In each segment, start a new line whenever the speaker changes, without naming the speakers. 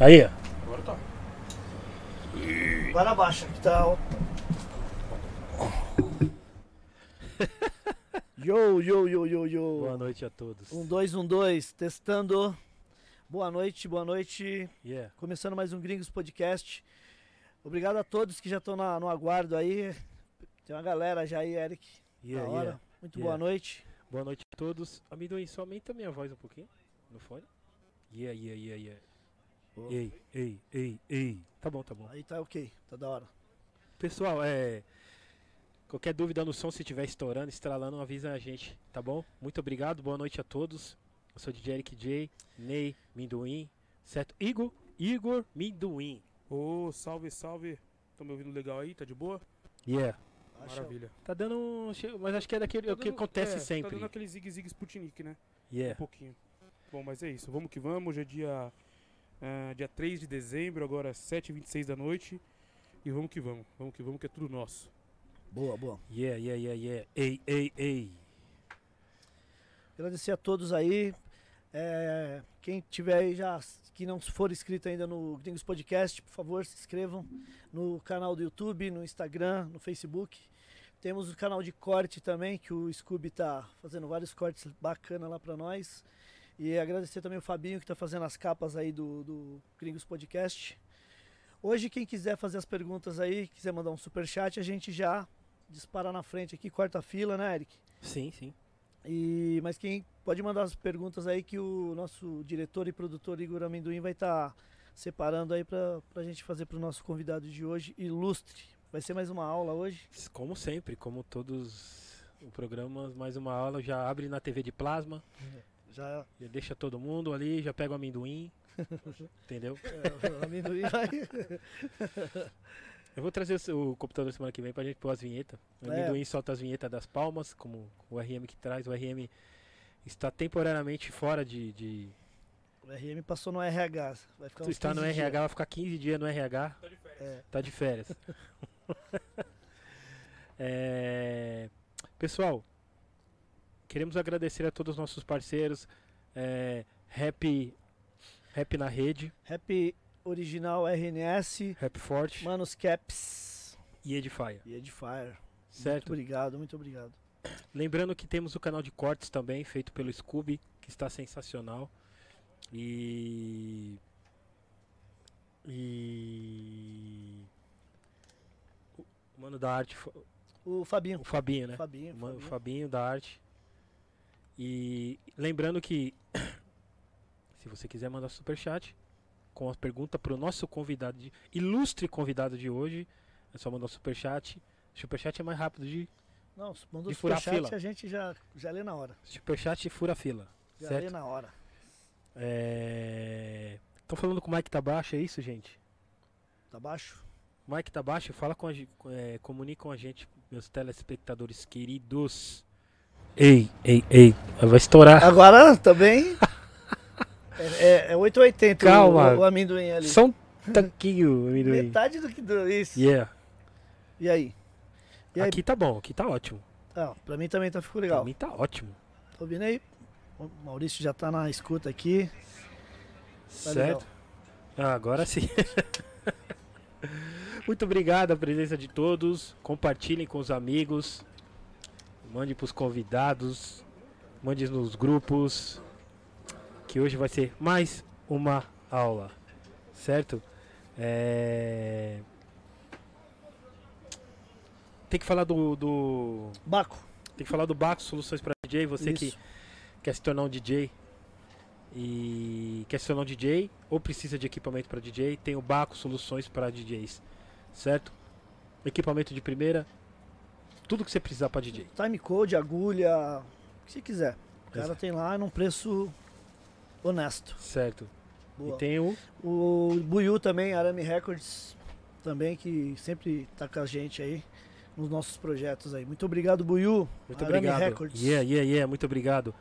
Aí, ó.
Agora tá.
Para baixo, que tá. Yo, yo, yo, yo, yo.
Boa noite a todos.
Um, dois, um, dois. Testando. Boa noite, boa noite.
Yeah.
Começando mais um Gringos Podcast. Obrigado a todos que já estão na- no aguardo aí. Tem uma galera já aí, Eric.
Yeah,
hora.
yeah.
Muito
Yeah.
boa noite.
Boa noite a todos. Amendoim, só aumenta a minha voz um pouquinho no fone. Yeah, yeah, yeah, yeah.
Boa.
Ei, ei, ei, ei. Tá bom, tá bom.
Aí tá ok, tá da hora.
Pessoal, é. Qualquer dúvida no som, se estiver estourando, estralando, avisa a gente, tá bom? Muito obrigado, boa noite a todos. Eu sou o DJ Eric J, Ney, Minduim, certo? Igor, Igor Minduim.
Ô, salve, salve. Estão me ouvindo legal aí? Tá de boa?
Yeah.
Maravilha.
Tá dando um. Mas acho que é daquele
Tá
o que
dando-
acontece
é,
sempre.
Tá dando aquele zigue-zigue Sputnik, né? Um
Yeah.
pouquinho. Bom, mas é isso. Vamos que vamos. Hoje é dia, ah, dia 3 de dezembro, agora 7h26 da noite. E vamos que vamos. Vamos que vamos, que é tudo nosso.
Boa, boa.
Yeah, yeah, yeah, yeah. Ei, ei, ei.
Agradecer a todos aí. É, quem tiver aí já, que não for inscrito ainda no Gringos Podcast, por favor, se inscrevam no canal do YouTube, no Instagram, no Facebook. Temos o canal de corte também, que o Scooby tá fazendo vários cortes bacana lá pra nós. E agradecer também o Fabinho que tá fazendo as capas aí do, do Gringos Podcast. Hoje, quem quiser fazer as perguntas aí, quiser mandar um super chat, a gente já dispara na frente aqui, corta a fila, né, Eric?
Sim, sim.
E, mas quem pode mandar as perguntas aí que o nosso diretor e produtor Igor Amendoim vai estar separando aí pra, pra gente fazer pro nosso convidado de hoje, ilustre. Vai ser mais uma aula hoje.
Como sempre, como todos os programas, mais uma aula já abre na TV de plasma,
Já
já deixa todo mundo ali, já pega o amendoim. entendeu?
é, o Amendoim vai.
Eu vou trazer o, computador semana que vem pra gente pôr as vinhetas. O
É.
amendoim solta as vinhetas das palmas, como o RM que traz. O RM está temporariamente fora de. de-
O RM passou no RH. Vai ficar
está no
15
RH,
dias.
vai ficar 15 dias no RH.
É,
Tá de férias. É, Pessoal, queremos agradecer a todos os nossos parceiros. É, Rap, Rap na rede,
Rap Original RNS,
Rap Forte
Manos Caps
e Edifier.
e Edifier. Muito
Certo?
obrigado, muito obrigado.
Lembrando que temos o canal de cortes também, feito pelo Scooby, que está sensacional. E. E. O mano da arte,
O Fabinho.
o Fabinho, né?
Fabinho,
O mano- o
Fabinho.
Fabinho da arte. E lembrando que se você quiser mandar superchat com a pergunta para o nosso convidado, de, ilustre convidado de hoje, é só mandar um superchat. Superchat é mais rápido de
Não, mandou
De furar
superchat,
fila.
a gente já, já lê na hora.
superchat fura fila.
Já
Certo.
lê na hora.
É... Tô falando com o Mike tá baixo, é isso, gente?
Tá baixo?
Mike tá baixo, fala com a gente, é, comunica com a gente, meus telespectadores queridos. Ei, ei, ei, vai estourar.
Agora também. é, é, é 880 o-
Calma.
O, o amendoim ali.
Um tanquinho, amendoim.
Metade do que do isso.
Yeah.
E aí? E aí?
Aqui tá bom, aqui tá ótimo.
Ah, pra mim também tá ficou
Pra
legal.
mim tá ótimo.
Tô ouvindo aí? O Maurício já tá na escuta aqui. Tá
certo? Ah, agora sim. Muito obrigado a presença de todos. Compartilhem com os amigos. Mande pros convidados. Mande nos grupos. Que hoje vai ser mais uma aula. Certo? É... Tem que falar do, do.
Baco.
Tem que falar do Baco Soluções para DJ. Você que
Isso.
quer se tornar um DJ e quer se tornar um DJ ou precisa de equipamento para DJ, tem o Baco Soluções para DJs, certo? Equipamento de primeira, tudo que você precisar para DJ.
Time code, agulha, o que você quiser. O cara tem lá num preço honesto.
Certo.
Boa.
E tem o
O Buiu também, Arame Records, também que sempre tá com a gente aí nos nossos projetos aí. Muito obrigado, Buiu.
muito
Arame
obrigado.
Records.
Yeah, yeah, yeah, muito obrigado.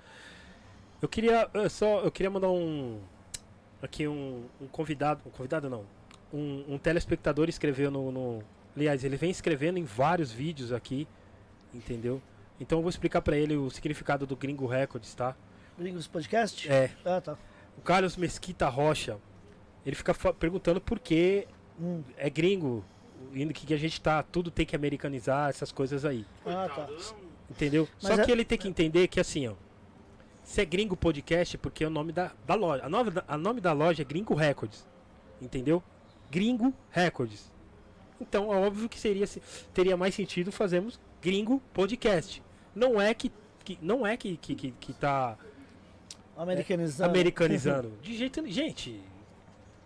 Eu queria eu só eu queria mandar um aqui um, um convidado, um convidado não, um, um telespectador escreveu no, no aliás, ele vem escrevendo em vários vídeos aqui, entendeu? Então eu vou explicar pra ele o significado do Gringo Records, tá?
Gringos Podcast?
É,
Ah, tá.
o Carlos Mesquita Rocha, ele fica perguntando por que
Hum.
é gringo, indo que, que a gente tá, tudo tem que americanizar, essas coisas aí.
Ah, tá.
Entendeu?
Mas
Só
é-
que ele tem que entender que assim, ó. Se é gringo podcast, porque é o nome da, da loja. A nome da, a nome da loja é Gringo Records. Entendeu? Gringo Records. Então é óbvio que seria, se- teria mais sentido fazermos Gringo Podcast. Não é que, que não é que, que, que, que tá
Americanizando.
americanizando. De jeito nenhum. Gente,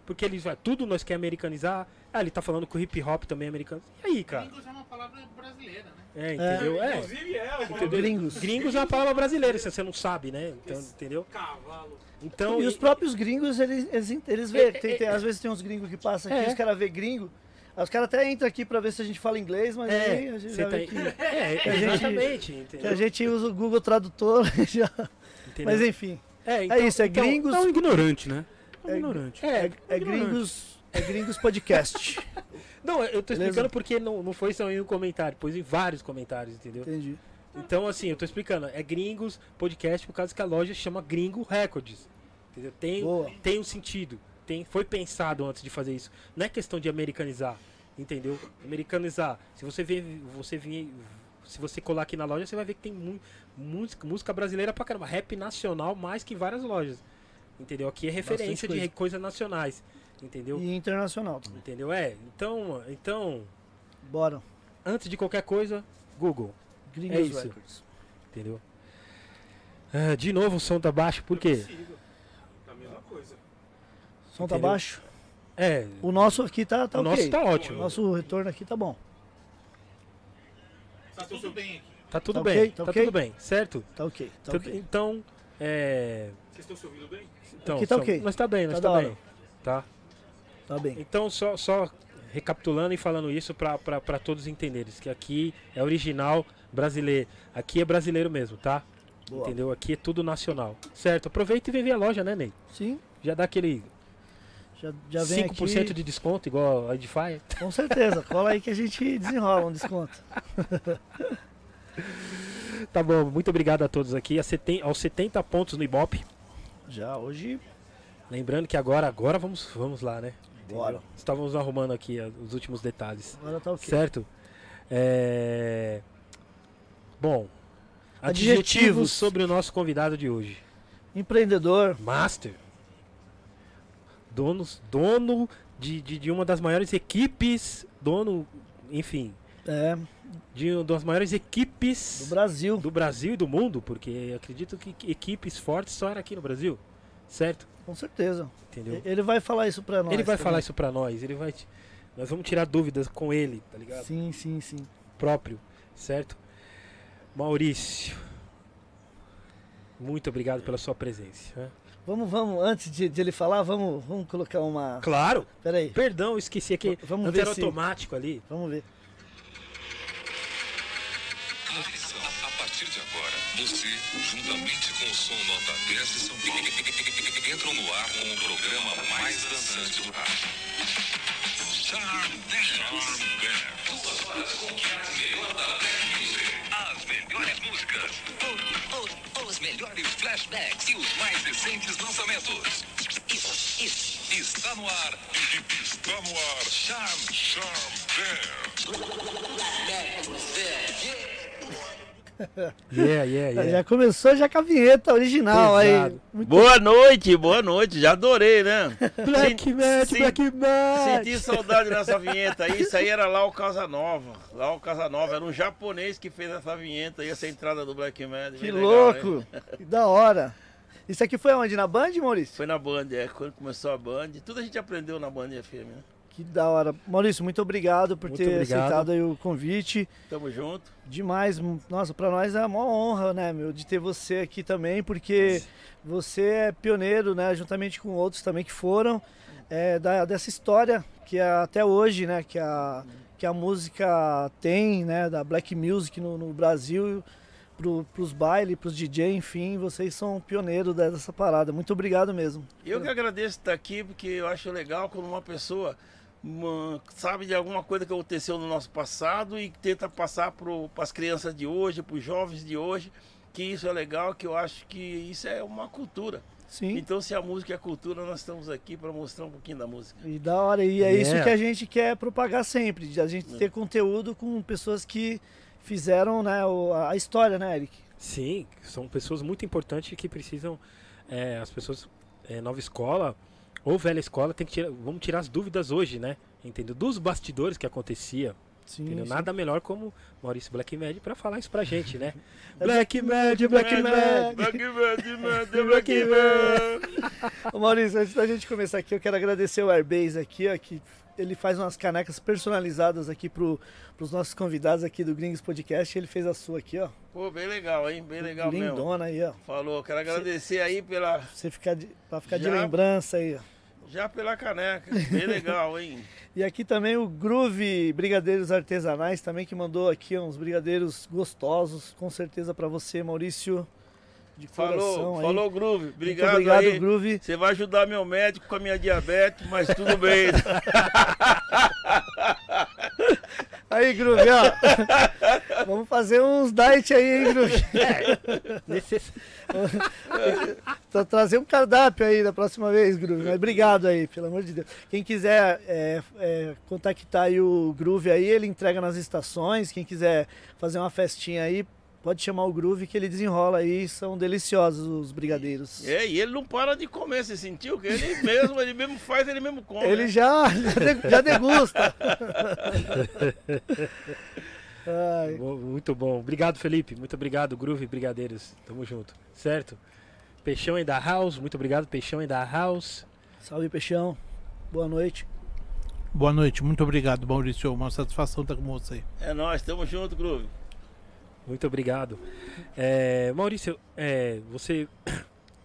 porque eles vai tudo nós quer americanizar. Ah, ele tá falando que o hip hop também é americano. E aí, cara?
Gringos é uma palavra brasileira, né?
É, entendeu? É.
Inclusive é, uma
Entendeu?
Gringos.
Gringos é uma palavra brasileira, se você não sabe, né? Então, entendeu?
cavalo.
Então,
E os próprios gringos, eles, eles, eles vê, tem, tem- às vezes tem uns gringos que passam aqui,
É.
os caras vê gringo, os caras até entram aqui pra ver se a gente fala inglês, mas aí
é,
a gente já
tá,
vê que,
é,
que a gente-
exatamente,
que a gente usa o Google Tradutor, já.
Entendeu?
mas enfim,
é,
é isso, é
então-
gringos,
É um ignorante, né? É um
É-
ignorante.
É,
é
ignorante.
gringos, é gringos podcast,
Não, eu tô
Beleza?
explicando porque não, não foi só em um comentário, pôs em vários comentários, entendeu?
entendi.
Então, assim, eu tô explicando. É Gringos Podcast por causa que a loja chama Gringo Records. Entendeu? Tem,
Boa.
tem um sentido. Tem, foi pensado antes de fazer isso. Não é questão de americanizar. Entendeu? Americanizar. Se você vê, você vir, se você colar aqui na loja, você vai ver que tem mu música, música brasileira pra caramba. Rap nacional mais que várias lojas. Entendeu? Aqui é referência de
coisa.
re- coisas nacionais. Entendeu?
E internacional também.
Entendeu? É. Então, então,
Bora.
antes de qualquer coisa, Google.
Gringos
É isso.
Records.
Entendeu? Ah, de novo o som tá baixo, por quê?
Tá a mesma coisa.
O som tá
Entendeu?
baixo.
É,
O nosso aqui tá, tá
o
ok.
nosso tá
O
ótimo.
nosso retorno aqui tá bom.
Tá tudo bem aqui.
Tá tudo
Tá
bem,
ok?
tá,
Tá ok?
tudo bem, certo?
Tá ok. Tá ok.
Então, é...
Vocês estão se ouvindo bem?
Então,
Aqui tá
só-
ok.
Nós tá bem, nós
Tá
tá, bem. Tá?
Tá bem.
Então, só, só recapitulando e falando isso pra, pra, pra todos entenderem, que aqui é original brasileiro. Aqui é brasileiro mesmo, tá?
Boa.
Entendeu? Aqui é tudo nacional. Certo? Aproveita e vem ver a loja, né, Ney?
Sim,
Já dá aquele
já, já vem
5%
aqui.
de desconto, igual a Edify.
Com certeza. Cola aí que a gente desenrola um desconto.
Tá bom, muito obrigado a todos aqui. A seten- aos 70 pontos no Ibope.
Já hoje,
Lembrando que agora, agora vamos, vamos lá, né?
bora.
Estávamos arrumando aqui os últimos detalhes.
Agora tá ok.
Certo? É... Bom,
Adjetivos.
adjetivos sobre o nosso convidado de hoje.
Empreendedor,
Master. Donos, dono de, de, de uma das maiores equipes. Dono, enfim,
é,
de uma das maiores equipes
do Brasil.
do Brasil e do mundo, porque acredito que equipes fortes só era aqui no Brasil. Certo?
Com certeza.
Entendeu?
Ele vai falar isso pra nós.
Ele vai
também.
falar isso pra nós, ele vai. Nós vamos tirar dúvidas com ele, tá ligado?
Sim, sim, sim.
Próprio, certo? Maurício, muito obrigado pela sua presença. né?
Vamos, vamos, antes de, de ele falar, vamos, vamos colocar uma.
Claro,
Pera aí,
perdão, eu esqueci aqui.
Vamos
Antes
ver
era
se-
automático ali.
vamos ver.
Atenção, a partir de agora, você, juntamente com o som nota 10 de São Paulo, entram no ar com o programa mais dançante do rádio. Charm Dance. Duas horas com o melhor da. As melhores músicas, os melhores flashbacks e os mais recentes lançamentos. Isso, isso. Está no ar. Está no ar. Charm, Charm Dance.
Yeah, yeah, yeah.
Já começou já com a vinheta original aí.
Pesado.
Muito
Boa noite, boa noite, já adorei, né?
Black
sim-
Black Magic.
Senti saudade nessa vinheta aí, isso aí era lá o Casanova. Lá o Casanova, era um japonês que fez essa vinheta aí, essa entrada do Black Magic.
Que
legal, hein?
louco! Que da hora! Isso aqui foi onde? Na Band, Maurício?
Foi na Band, é, quando começou a Band, tudo a gente aprendeu na Band FM, né?
Que da hora. Maurício, muito obrigado por
Muito
ter
obrigado.
aceitado aí o convite.
Tamo junto.
Demais. Nossa, pra nós é uma honra, né, meu, de ter você aqui também, porque você é pioneiro, né, juntamente com outros também que foram, é, da, dessa história que é até hoje, né, que a, que a música tem, né, da black music no, no Brasil, pro, pros bailes, pros DJ, enfim, vocês são pioneiros dessa parada. Muito obrigado mesmo.
Eu que agradeço estar aqui, porque eu acho legal quando uma pessoa uma- sabe de alguma coisa que aconteceu no nosso passado e tenta passar para as crianças de hoje, para os jovens de hoje, que isso é legal, que eu acho que isso é uma cultura.
Sim.
Então, se a música é cultura, nós estamos aqui para mostrar um pouquinho da música.
E da hora. E é isso
É.
que a gente quer propagar sempre. De a gente ter conteúdo com pessoas que fizeram né, a história, né, Eric?
Sim, são pessoas muito importantes que precisam. é, as pessoas. é, nova escola ou velha escola tem que tirar. Vamos tirar as dúvidas hoje, né? Entendeu? Dos bastidores que acontecia.
Sim.
Entendeu?
sim.
Nada melhor como Maurício Black Mad pra falar isso pra gente, né?
É
Black Mad, Black Mad.
Black Mad, Mad, Black Mad.
Ô, Maurício, antes da gente começar aqui, eu quero agradecer o Airbase aqui, ó, que ele faz umas canecas personalizadas aqui pro, pros nossos convidados aqui do Gringos Podcast. Ele fez a sua aqui, ó.
Pô, bem legal, hein? Bem legal mesmo.
Lindona aí, ó.
Falou, quero agradecer aí pela,
Você ficar de, pra ficar de
Já.
lembrança aí, ó.
já pela caneca. Bem legal, hein?
E aqui também o Groove Brigadeiros Artesanais também que mandou aqui uns brigadeiros gostosos, com certeza pra você, Maurício. De coração
Falou,
aí.
falou, Groove.
Muito
Obrigado,
obrigado,
aí.
Groove.
Você vai ajudar meu médico com a minha diabetes, mas tudo bem.
Aí, Groove, ó. Vamos fazer uns diet aí, hein, Groove. Tra- trazer um cardápio aí da próxima vez, Groove. Mas obrigado aí, pelo amor de Deus. Quem quiser é, é, contactar aí o Groove aí, ele entrega nas estações. Quem quiser fazer uma festinha aí, pode chamar o Groove que ele desenrola aí. São deliciosos os brigadeiros.
É, e ele não para de comer, você sentiu? Que ele mesmo, ele mesmo faz, ele mesmo come.
Ele
né?
já, já, de- já degusta.
Muito bom. Obrigado, Felipe. Muito obrigado, Groove Brigadeiros. Tamo junto. Certo? Peixão em da House. Muito obrigado, Peixão em da House.
salve, Peixão. Boa noite.
Boa noite, muito obrigado, Maurício. Uma satisfação estar com você.
É nós, tamo junto, Groove.
Muito obrigado. É, Maurício, é, você,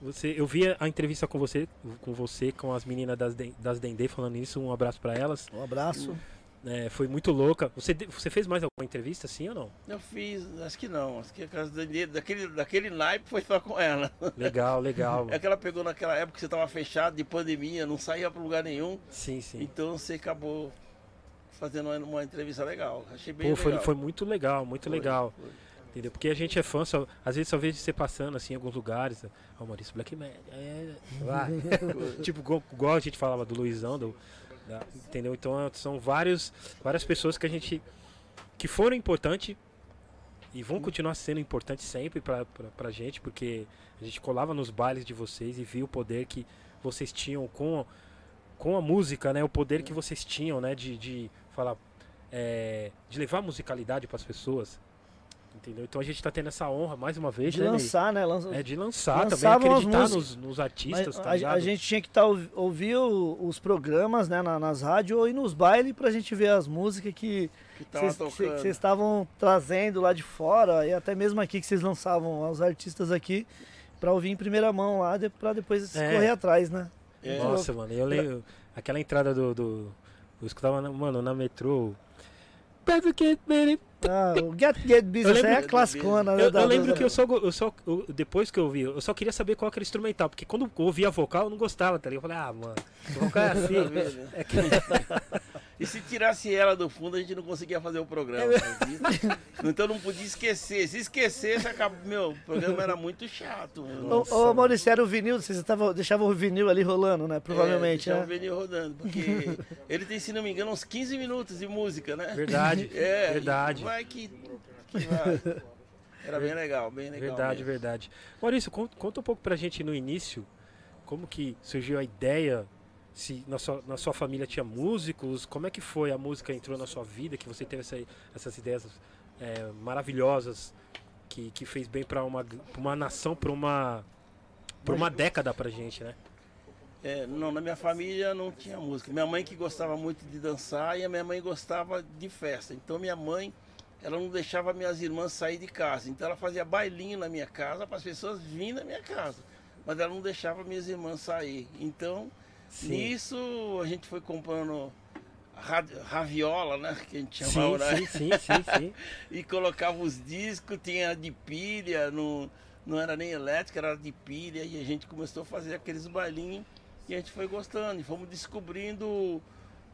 você, eu vi a entrevista com você, com você, com as meninas das, das Dendê falando isso. Um abraço pra elas.
Um abraço.
É, foi muito louca. Você, você fez mais alguma entrevista, sim ou não?
Eu fiz, acho que não, acho que a casa dele- daquele, daquele naipe foi só com ela.
Legal, legal.
É que ela pegou naquela época que você tava fechado de pandemia, não saía pra lugar nenhum,
Sim, sim.
então você acabou fazendo uma, uma entrevista legal. Achei bem
Pô, foi,
legal.
foi muito legal, muito
Foi,
legal.
foi.
Entendeu? Porque a gente é fã, só, às vezes só vejo você passando assim em alguns lugares. Ó, o Maurício Black Man. É, vai. tipo, igual, a gente falava do Luizão, do, da- entendeu? Então é, são vários, várias pessoas que a gente. que foram importantes e vão continuar sendo importantes sempre pra, pra, pra gente, porque a gente colava nos bailes de vocês e via o poder que vocês tinham com, com a música, né? O poder que vocês tinham, né? De, de falar. é, de levar musicalidade para as pessoas. Entendeu? Então a gente tá tendo essa honra mais uma vez,
De
né? Ney?
lançar, né? Lança-
É de lançar também,
Lançavam as
acreditar nos, nos artistas,
Mas
tá
a,
ligado?
a gente tinha que tá, ouv- ouvir o- os programas né, na- nas rádios ou ir nos bailes pra gente ver as músicas que vocês estavam trazendo lá de fora e até mesmo aqui que vocês lançavam os artistas aqui pra ouvir em primeira mão lá de, pra depois
É.
correr atrás, né?
É.
Nossa, mano, eu lembro. Aquela entrada do. do eu escutava, mano, na metrô.
Ah, o Get Get Business
lembro-
é a classicona, né?
Eu,
da-
eu lembro
da-
que eu só, eu só. eu- depois que eu ouvi, eu só queria saber qual que era o instrumental. Porque quando eu ouvia a vocal, eu não gostava, tá ligado? Eu falei, ah, mano, vocal é assim.
Né?
é que-
E se tirasse ela do fundo, a gente não conseguia fazer o programa.
É
então não podia esquecer. Se esquecesse, acaba... meu, o programa era muito chato.
Ô, ô, Maurício, era o vinil, vocês estavam, deixavam o vinil ali rolando, né? Provavelmente,
é, deixava
né?
o vinil rodando, porque ele tem, se não me engano, uns 15 minutos de música, né?
Verdade,
É,
verdade.
Vai que, que vai. Era bem legal, bem legal.
Verdade,
mesmo.
verdade. Maurício, conta, conta um pouco pra gente no início como que surgiu a ideia, se na sua, na sua família tinha músicos, como é que foi a música entrou na sua vida, que você teve essa- essas ideias é, maravilhosas que, que fez bem pra uma, pra uma nação, pra uma, pra uma década pra gente, né?
É, não, na minha família não tinha música. Minha mãe que gostava muito de dançar e a minha mãe gostava de festa. Então minha mãe, ela não deixava minhas irmãs sair de casa. Então ela fazia bailinho na minha casa para as pessoas virem na minha casa. Mas ela não deixava minhas irmãs sair. Então, nisso a gente foi comprando ra- raviola, né? Que a gente chamava,
Sim,
né?
sim, sim, sim, sim.
e colocava os discos, tinha de pilha, não, não era nem elétrica, era de pilha, e a gente começou a fazer aqueles bailinhos e a gente foi gostando, e fomos descobrindo o,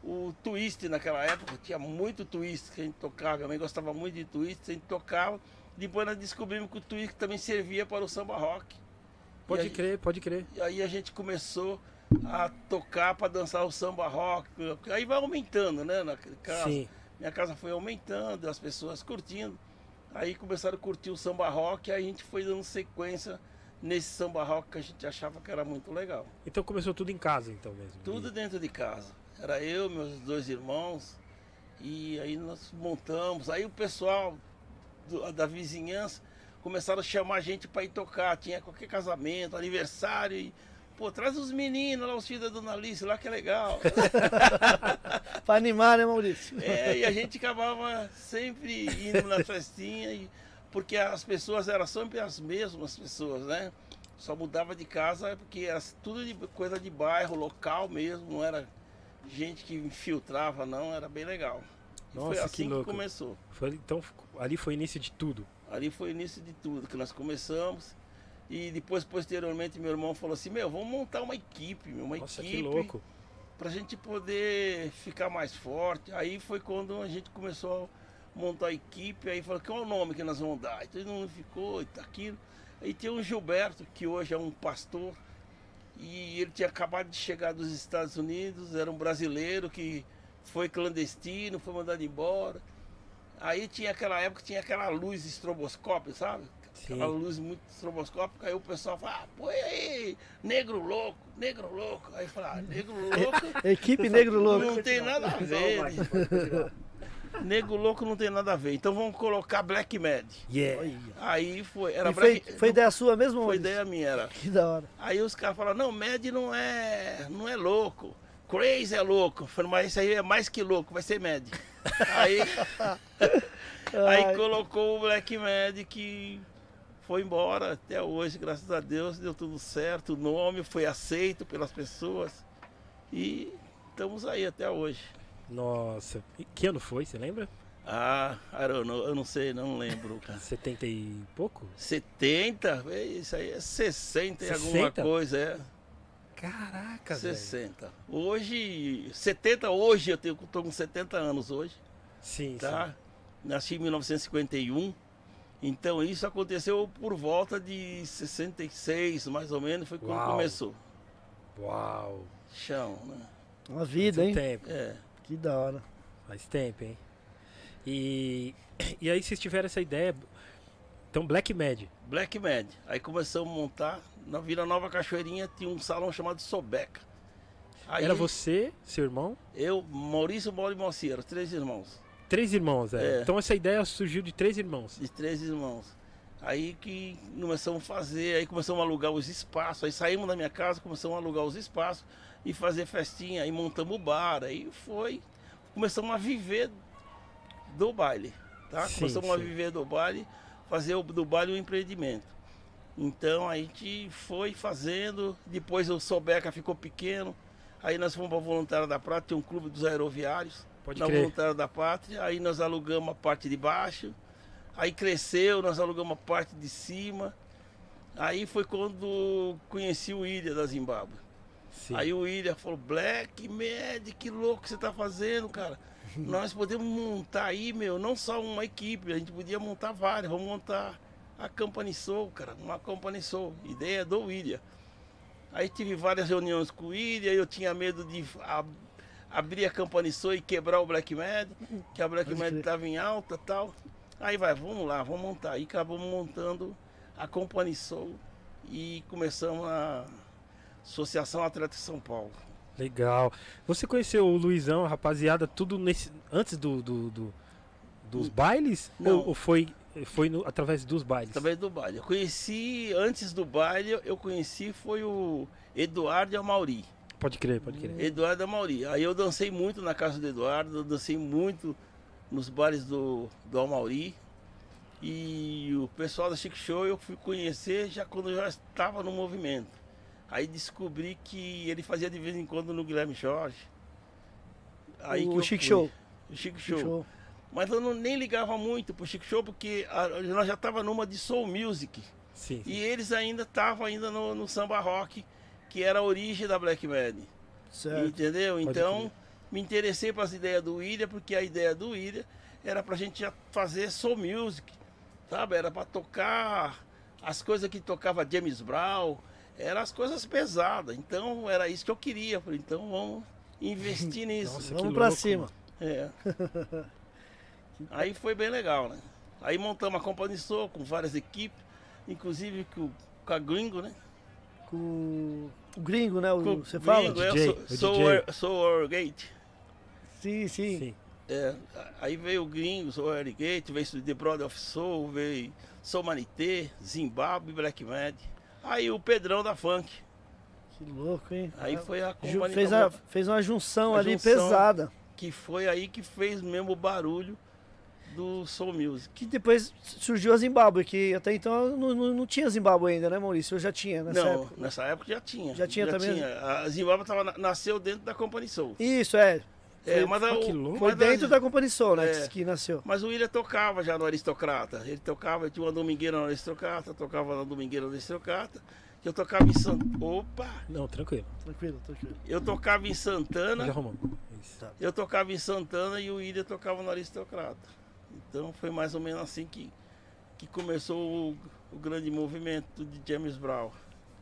o twist naquela época, tinha muito twist que a gente tocava, minha mãe gostava muito de twist, a gente tocava, depois nós descobrimos que o twist também servia para o samba rock.
Pode
E aí-
crer, pode crer.
E aí a gente começou a tocar para dançar o samba rock. Aí vai aumentando, né? Na casa.
Sim.
Minha casa foi aumentando, as pessoas curtindo. Aí começaram a curtir o samba rock, aí a gente foi dando sequência nesse samba rock que a gente achava que era muito legal.
Então começou tudo em casa, então mesmo.
Tudo dentro de casa. Era eu, meus dois irmãos, e aí nós montamos. Aí o pessoal do- da vizinhança começaram a chamar a gente para ir tocar. Tinha qualquer casamento, aniversário. E, Pô, traz os meninos lá, os filhos da Dona Alice lá que é legal.
Pra animar, né, Maurício?
É, e a gente acabava sempre indo na festinha, e, porque as pessoas eram sempre as mesmas pessoas, né? Só mudava de casa porque era tudo de coisa de bairro, local mesmo, não era gente que infiltrava, não, era bem legal. E
Nossa,
foi
que
assim que,
louco.
começou.
Foi- então ali foi o início de tudo.
Ali foi o início de tudo, que nós começamos. E depois, posteriormente, meu irmão falou assim, meu, vamos montar uma equipe, meu, uma
Nossa,
equipe
que louco.
pra gente poder ficar mais forte. Aí foi quando a gente começou a montar a equipe, aí falou, qual é o nome que nós vamos dar? Então mundo ficou, e tá aquilo. Aí tem o Gilberto, que hoje é um pastor, e ele tinha acabado de chegar dos Estados Unidos, era um brasileiro que foi clandestino, foi mandado embora. Aí tinha aquela época, tinha aquela luz estroboscópio, sabe? Aquela
Sim.
luz muito estroboscópica, aí o pessoal fala, ah, põe aí, negro louco, negro louco. Aí fala, ah, negro louco
Equipe Negro Louco.
não tem nada a ver. Negro louco não tem nada a ver. Então vamos colocar Black Mad.
Yeah.
Aí foi. Era
E foi,
Black,
foi ideia sua mesmo,
foi ideia minha, era.
Que da hora.
Aí os caras falaram, não, Mad não é. não é louco. Crazy é louco. Eu falei, mas isso aí é mais que louco, vai ser Mad. Aí, aí
Ai,
colocou o Black Mad que foi embora até hoje, graças a Deus, deu tudo certo. O nome foi aceito pelas pessoas. E estamos aí até hoje.
Nossa. E que ano foi, você lembra?
Ah, don't know, eu não sei, não lembro, cara.
70 e pouco?
70? É, Isso aí é 60 e alguma
60?
coisa, é.
Caraca, velho.
60. Hoje, 70 hoje, eu tenho, tô com 70 anos hoje,
Sim,
tá? Nasci em 1951. Então isso aconteceu por volta de 66, mais ou menos, foi quando
Uau.
começou.
Uau.
Chão, né?
Uma vida, hein?
Tempo.
É.
Que da hora.
Faz tempo, hein? E, e aí vocês tiveram essa ideia. Então, Black Mad.
Black Mad. Aí começamos a montar. Na Vila Nova Cachoeirinha tinha um salão chamado Sobeca. Aí
Era você, seu irmão,
Eu, Maurício, Mauro e Moacir, três irmãos.
Três irmãos. É.
É.
Então essa ideia surgiu de três irmãos.
de três irmãos. Aí que começamos a fazer, aí começamos a alugar os espaços, aí saímos da minha casa, começamos a alugar os espaços e fazer festinha, aí montamos o bar, aí foi, começamos a viver do baile, tá?
Sim,
começamos a
sim.
viver do baile, fazer do baile um empreendimento. Então a gente foi fazendo, depois o Sobeca ficou pequeno, aí nós fomos para a Voluntária da Prata, tem um clube dos aeroviários,
Pode
na
crer.
Voluntária da Pátria, aí nós alugamos a parte de baixo, aí cresceu, nós alugamos a parte de cima, aí foi quando conheci o Ilha da Zimbábue.
Sim.
Aí o Ilha falou, Black Mad, que louco você tá fazendo, cara. Nós podemos montar aí, meu, não só uma equipe, a gente podia montar várias, vamos montar a Company Soul, cara, uma Company Soul, ideia do William. Aí tive várias reuniões com o William, eu tinha medo de abrir a Company Soul e quebrar o Black Mad, que a Black
Pode
Mad estava em alta e tal. Aí vai, vamos lá, vamos montar. Aí acabamos montando a Company Soul e começamos a Associação Atlética São Paulo.
Legal. Você conheceu o Luizão, a rapaziada, tudo nesse. Antes do, do- do- dos bailes?
Não.
Ou, ou foi, foi no- através dos bailes?
Através do baile. Eu conheci, antes do baile, eu conheci foi o Eduardo e a Mauri.
Pode crer, pode crer.
Eduardo e a Mauri. Aí eu dancei muito na casa do Eduardo, eu dancei muito nos bares do, do Amauri. E o pessoal da Chic Show eu fui conhecer já quando eu já estava no movimento. Aí descobri que ele fazia de vez em quando no Guilherme Jorge. Aí
o Chic. Show.
O Chic Show.
Show.
Mas eu não, nem ligava muito pro Chic Show porque a- nós já estava numa de Soul Music.
Sim.
E eles ainda estavam ainda no, no samba rock, que era a origem da Black Mad.
Certo.
Entendeu?
Pode
então,
crer.
me interessei para as ideias do William, porque a ideia do William era pra gente já fazer soul music, sabe? Era para tocar as coisas que tocava James Brown, eram as coisas pesadas. Então era isso que eu queria. Falei, então vamos investir nisso.
Nossa,
Vamos pra
louco,
cima.
É. Aí foi bem legal, né? Aí montamos a companhia de som com várias equipes, inclusive com, com a Gringo, né?
Com o gringo, né? o- você fala?
Gringo, eu
DJ,
sou,
o
sou,
DJ.
o- sou Gate.
Sim, sim.
Sim.
É, aí veio o Gringo, sou o Eric Gate, veio The Brother of Soul, veio Soul Manité, Zimbabwe, Black Mad. Aí o Pedrão da Funk.
Que louco, hein?
Aí foi a companhia
fez, a, fez uma junção
Uma
ali
junção.
pesada.
que foi aí que fez mesmo o barulho do Soul Music.
Que depois surgiu a Zimbábue, que até então não, não, não tinha Zimbábue ainda, né, Maurício? Eu já tinha nessa
Não,
época.
nessa época já tinha.
Já tinha também?
A Zimbábue tava, na- nasceu dentro da Company Soul.
Isso, é.
É,
Foi-
mas, a-
Ah, que
o-
louco.
Foi
mas
dentro da Companhia Soul, né?
É.
Que nasceu.
Mas o William tocava já no Aristocrata. Ele tocava, ele tinha uma domingueira no Aristocrata, tocava na domingueira no Aristocrata. Eu tocava em Santana. Opa!
Não, tranquilo.
Tranquilo, tranquilo.
Eu tocava em Santana.
Já arrumou. Isso.
Eu tocava em Santana e o William tocava no Aristocrata. Então foi mais ou menos assim que, que começou o, o grande movimento de James Brown.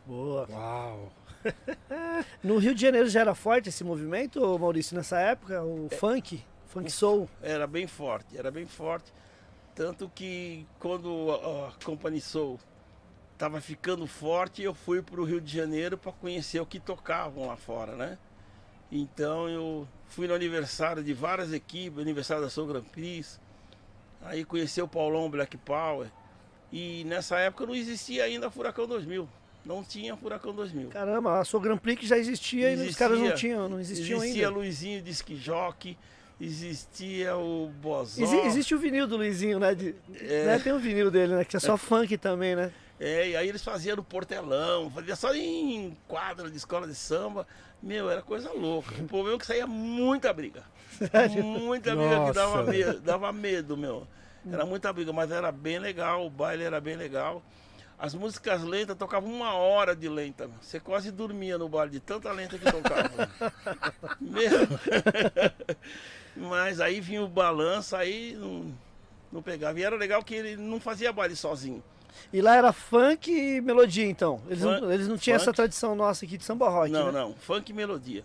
Boa.
Uau.
No Rio de Janeiro já era forte esse movimento, Maurício, nessa época? O funk? Funk soul?
Era bem forte, era bem forte. Tanto que quando a, a Company Soul estava ficando forte, eu fui para o Rio de Janeiro para conhecer o que tocavam lá fora, né? Então eu fui no aniversário de várias equipes, aniversário da Soul Grand Prix, aí conheci o Paulão Black Power. E nessa época não existia ainda Furacão 2000. Não tinha Furacão 2000.
Caramba, a Soul Grand Prix já existia, e os caras não
Existia.
tinham, não existiam
existia
ainda.
Luizinho Disque Jockey, existia o Bozó.
Exi- existe o vinil do Luizinho, né? De-
É.
né? Tem o vinil dele, né? Que é só funk também, né?
É, e aí eles faziam no portelão, fazia só em quadra de escola de samba. Meu, era coisa louca. O problema é que saía muita briga. Muita briga que dava medo, dava medo, meu. Era muita briga, mas era bem legal, o baile era bem legal. As músicas lentas tocavam uma hora de lenta. Você quase dormia no baile de tanta lenta que tocava. meu. Mas aí vinha o balanço, aí não, não pegava. E era legal que ele não fazia baile sozinho.
E lá era funk e melodia, então. Eles, não,
Funk-
eles não tinham essa
funk.
tradição nossa aqui de samba rock,
Não,
né?
não, funk e melodia.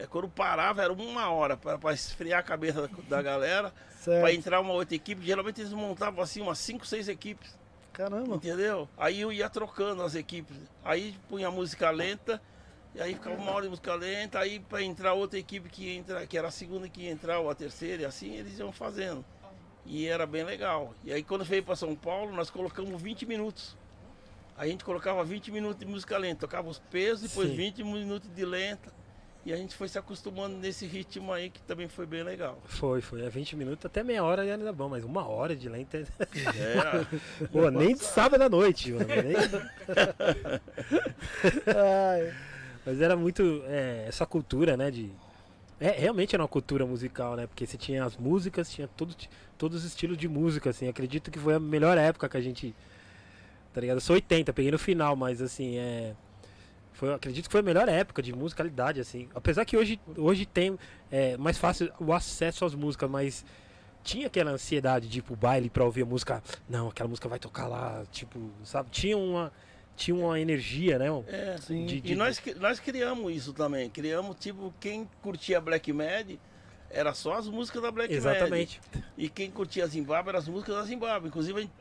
É, quando parava era uma hora para esfriar a cabeça da, da galera, para entrar uma outra equipe. Geralmente eles montavam assim umas 5, 6 equipes,
Caramba.
entendeu? Aí eu ia trocando as equipes. Aí punha música lenta, e aí ficava uma hora de música lenta, aí para entrar outra equipe que entra, que era a segunda que ia entrar, ou a terceira, e assim eles iam fazendo. E era bem legal. E aí quando veio para São Paulo, nós colocamos 20 minutos. A gente colocava 20 minutos de música lenta, tocava os pesos, depois
Sim.
20 minutos de lenta. E a gente foi se acostumando nesse ritmo aí que também foi bem legal.
Foi, foi. É 20 minutos até meia hora ainda é bom, mas uma hora de lenta. é-. Pô, nem de sábado à noite, mano. nem-
Ai,
Mas era muito. é, essa cultura, né? De. É, realmente era uma cultura musical, né? Porque você tinha as músicas, tinha todo, todos os estilos de música, assim. Acredito que foi a melhor época que a gente. Tá ligado? Eu sou 80, peguei no final, mas assim, é. Foi, acredito que foi a melhor época de musicalidade, assim. Apesar que hoje, hoje tem é, mais fácil o acesso às músicas, mas tinha aquela ansiedade de ir pro baile pra ouvir a música. Não, aquela música vai tocar lá, tipo, sabe? Tinha uma, tinha uma energia, né?
É,
Sim.
De- de-
E nós, nós criamos isso também. Criamos, tipo, quem curtia Black Mad era só as músicas da Black Mad.
Exatamente.
E quem curtia Zimbábue eram as músicas da Zimbábue. Inclusive a gente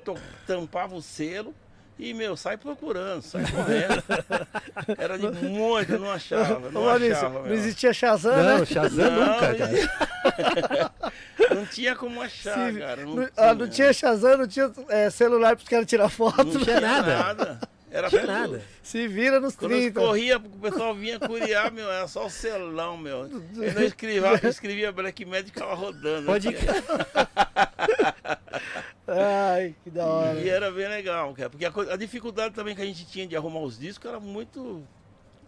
tampava o selo e, meu, sai procurando, sai correndo. Era de muito, eu não achava.
Ô,
Não
Maurício,
achava,
não existia Shazam,
Não,
né?
Shazam
Não,
nunca,
não
cara.
Não tinha como achar,
Se-
cara. Não,
Não, ah, não tinha Shazam, não tinha é, celular pros caras tirar foto.
não
né?
tinha nada.
Era
Não tinha
tudo-
nada.
Se vira nos
Quando eu
30.
corria, o pessoal vinha curiar, meu, era só o celão, meu. Eu não escrevia, escrevia Black Mad e ficava rodando.
Pode
Ai, que da hora.
E era bem legal, cara. Porque a, a dificuldade também que a gente tinha de arrumar os discos era muito.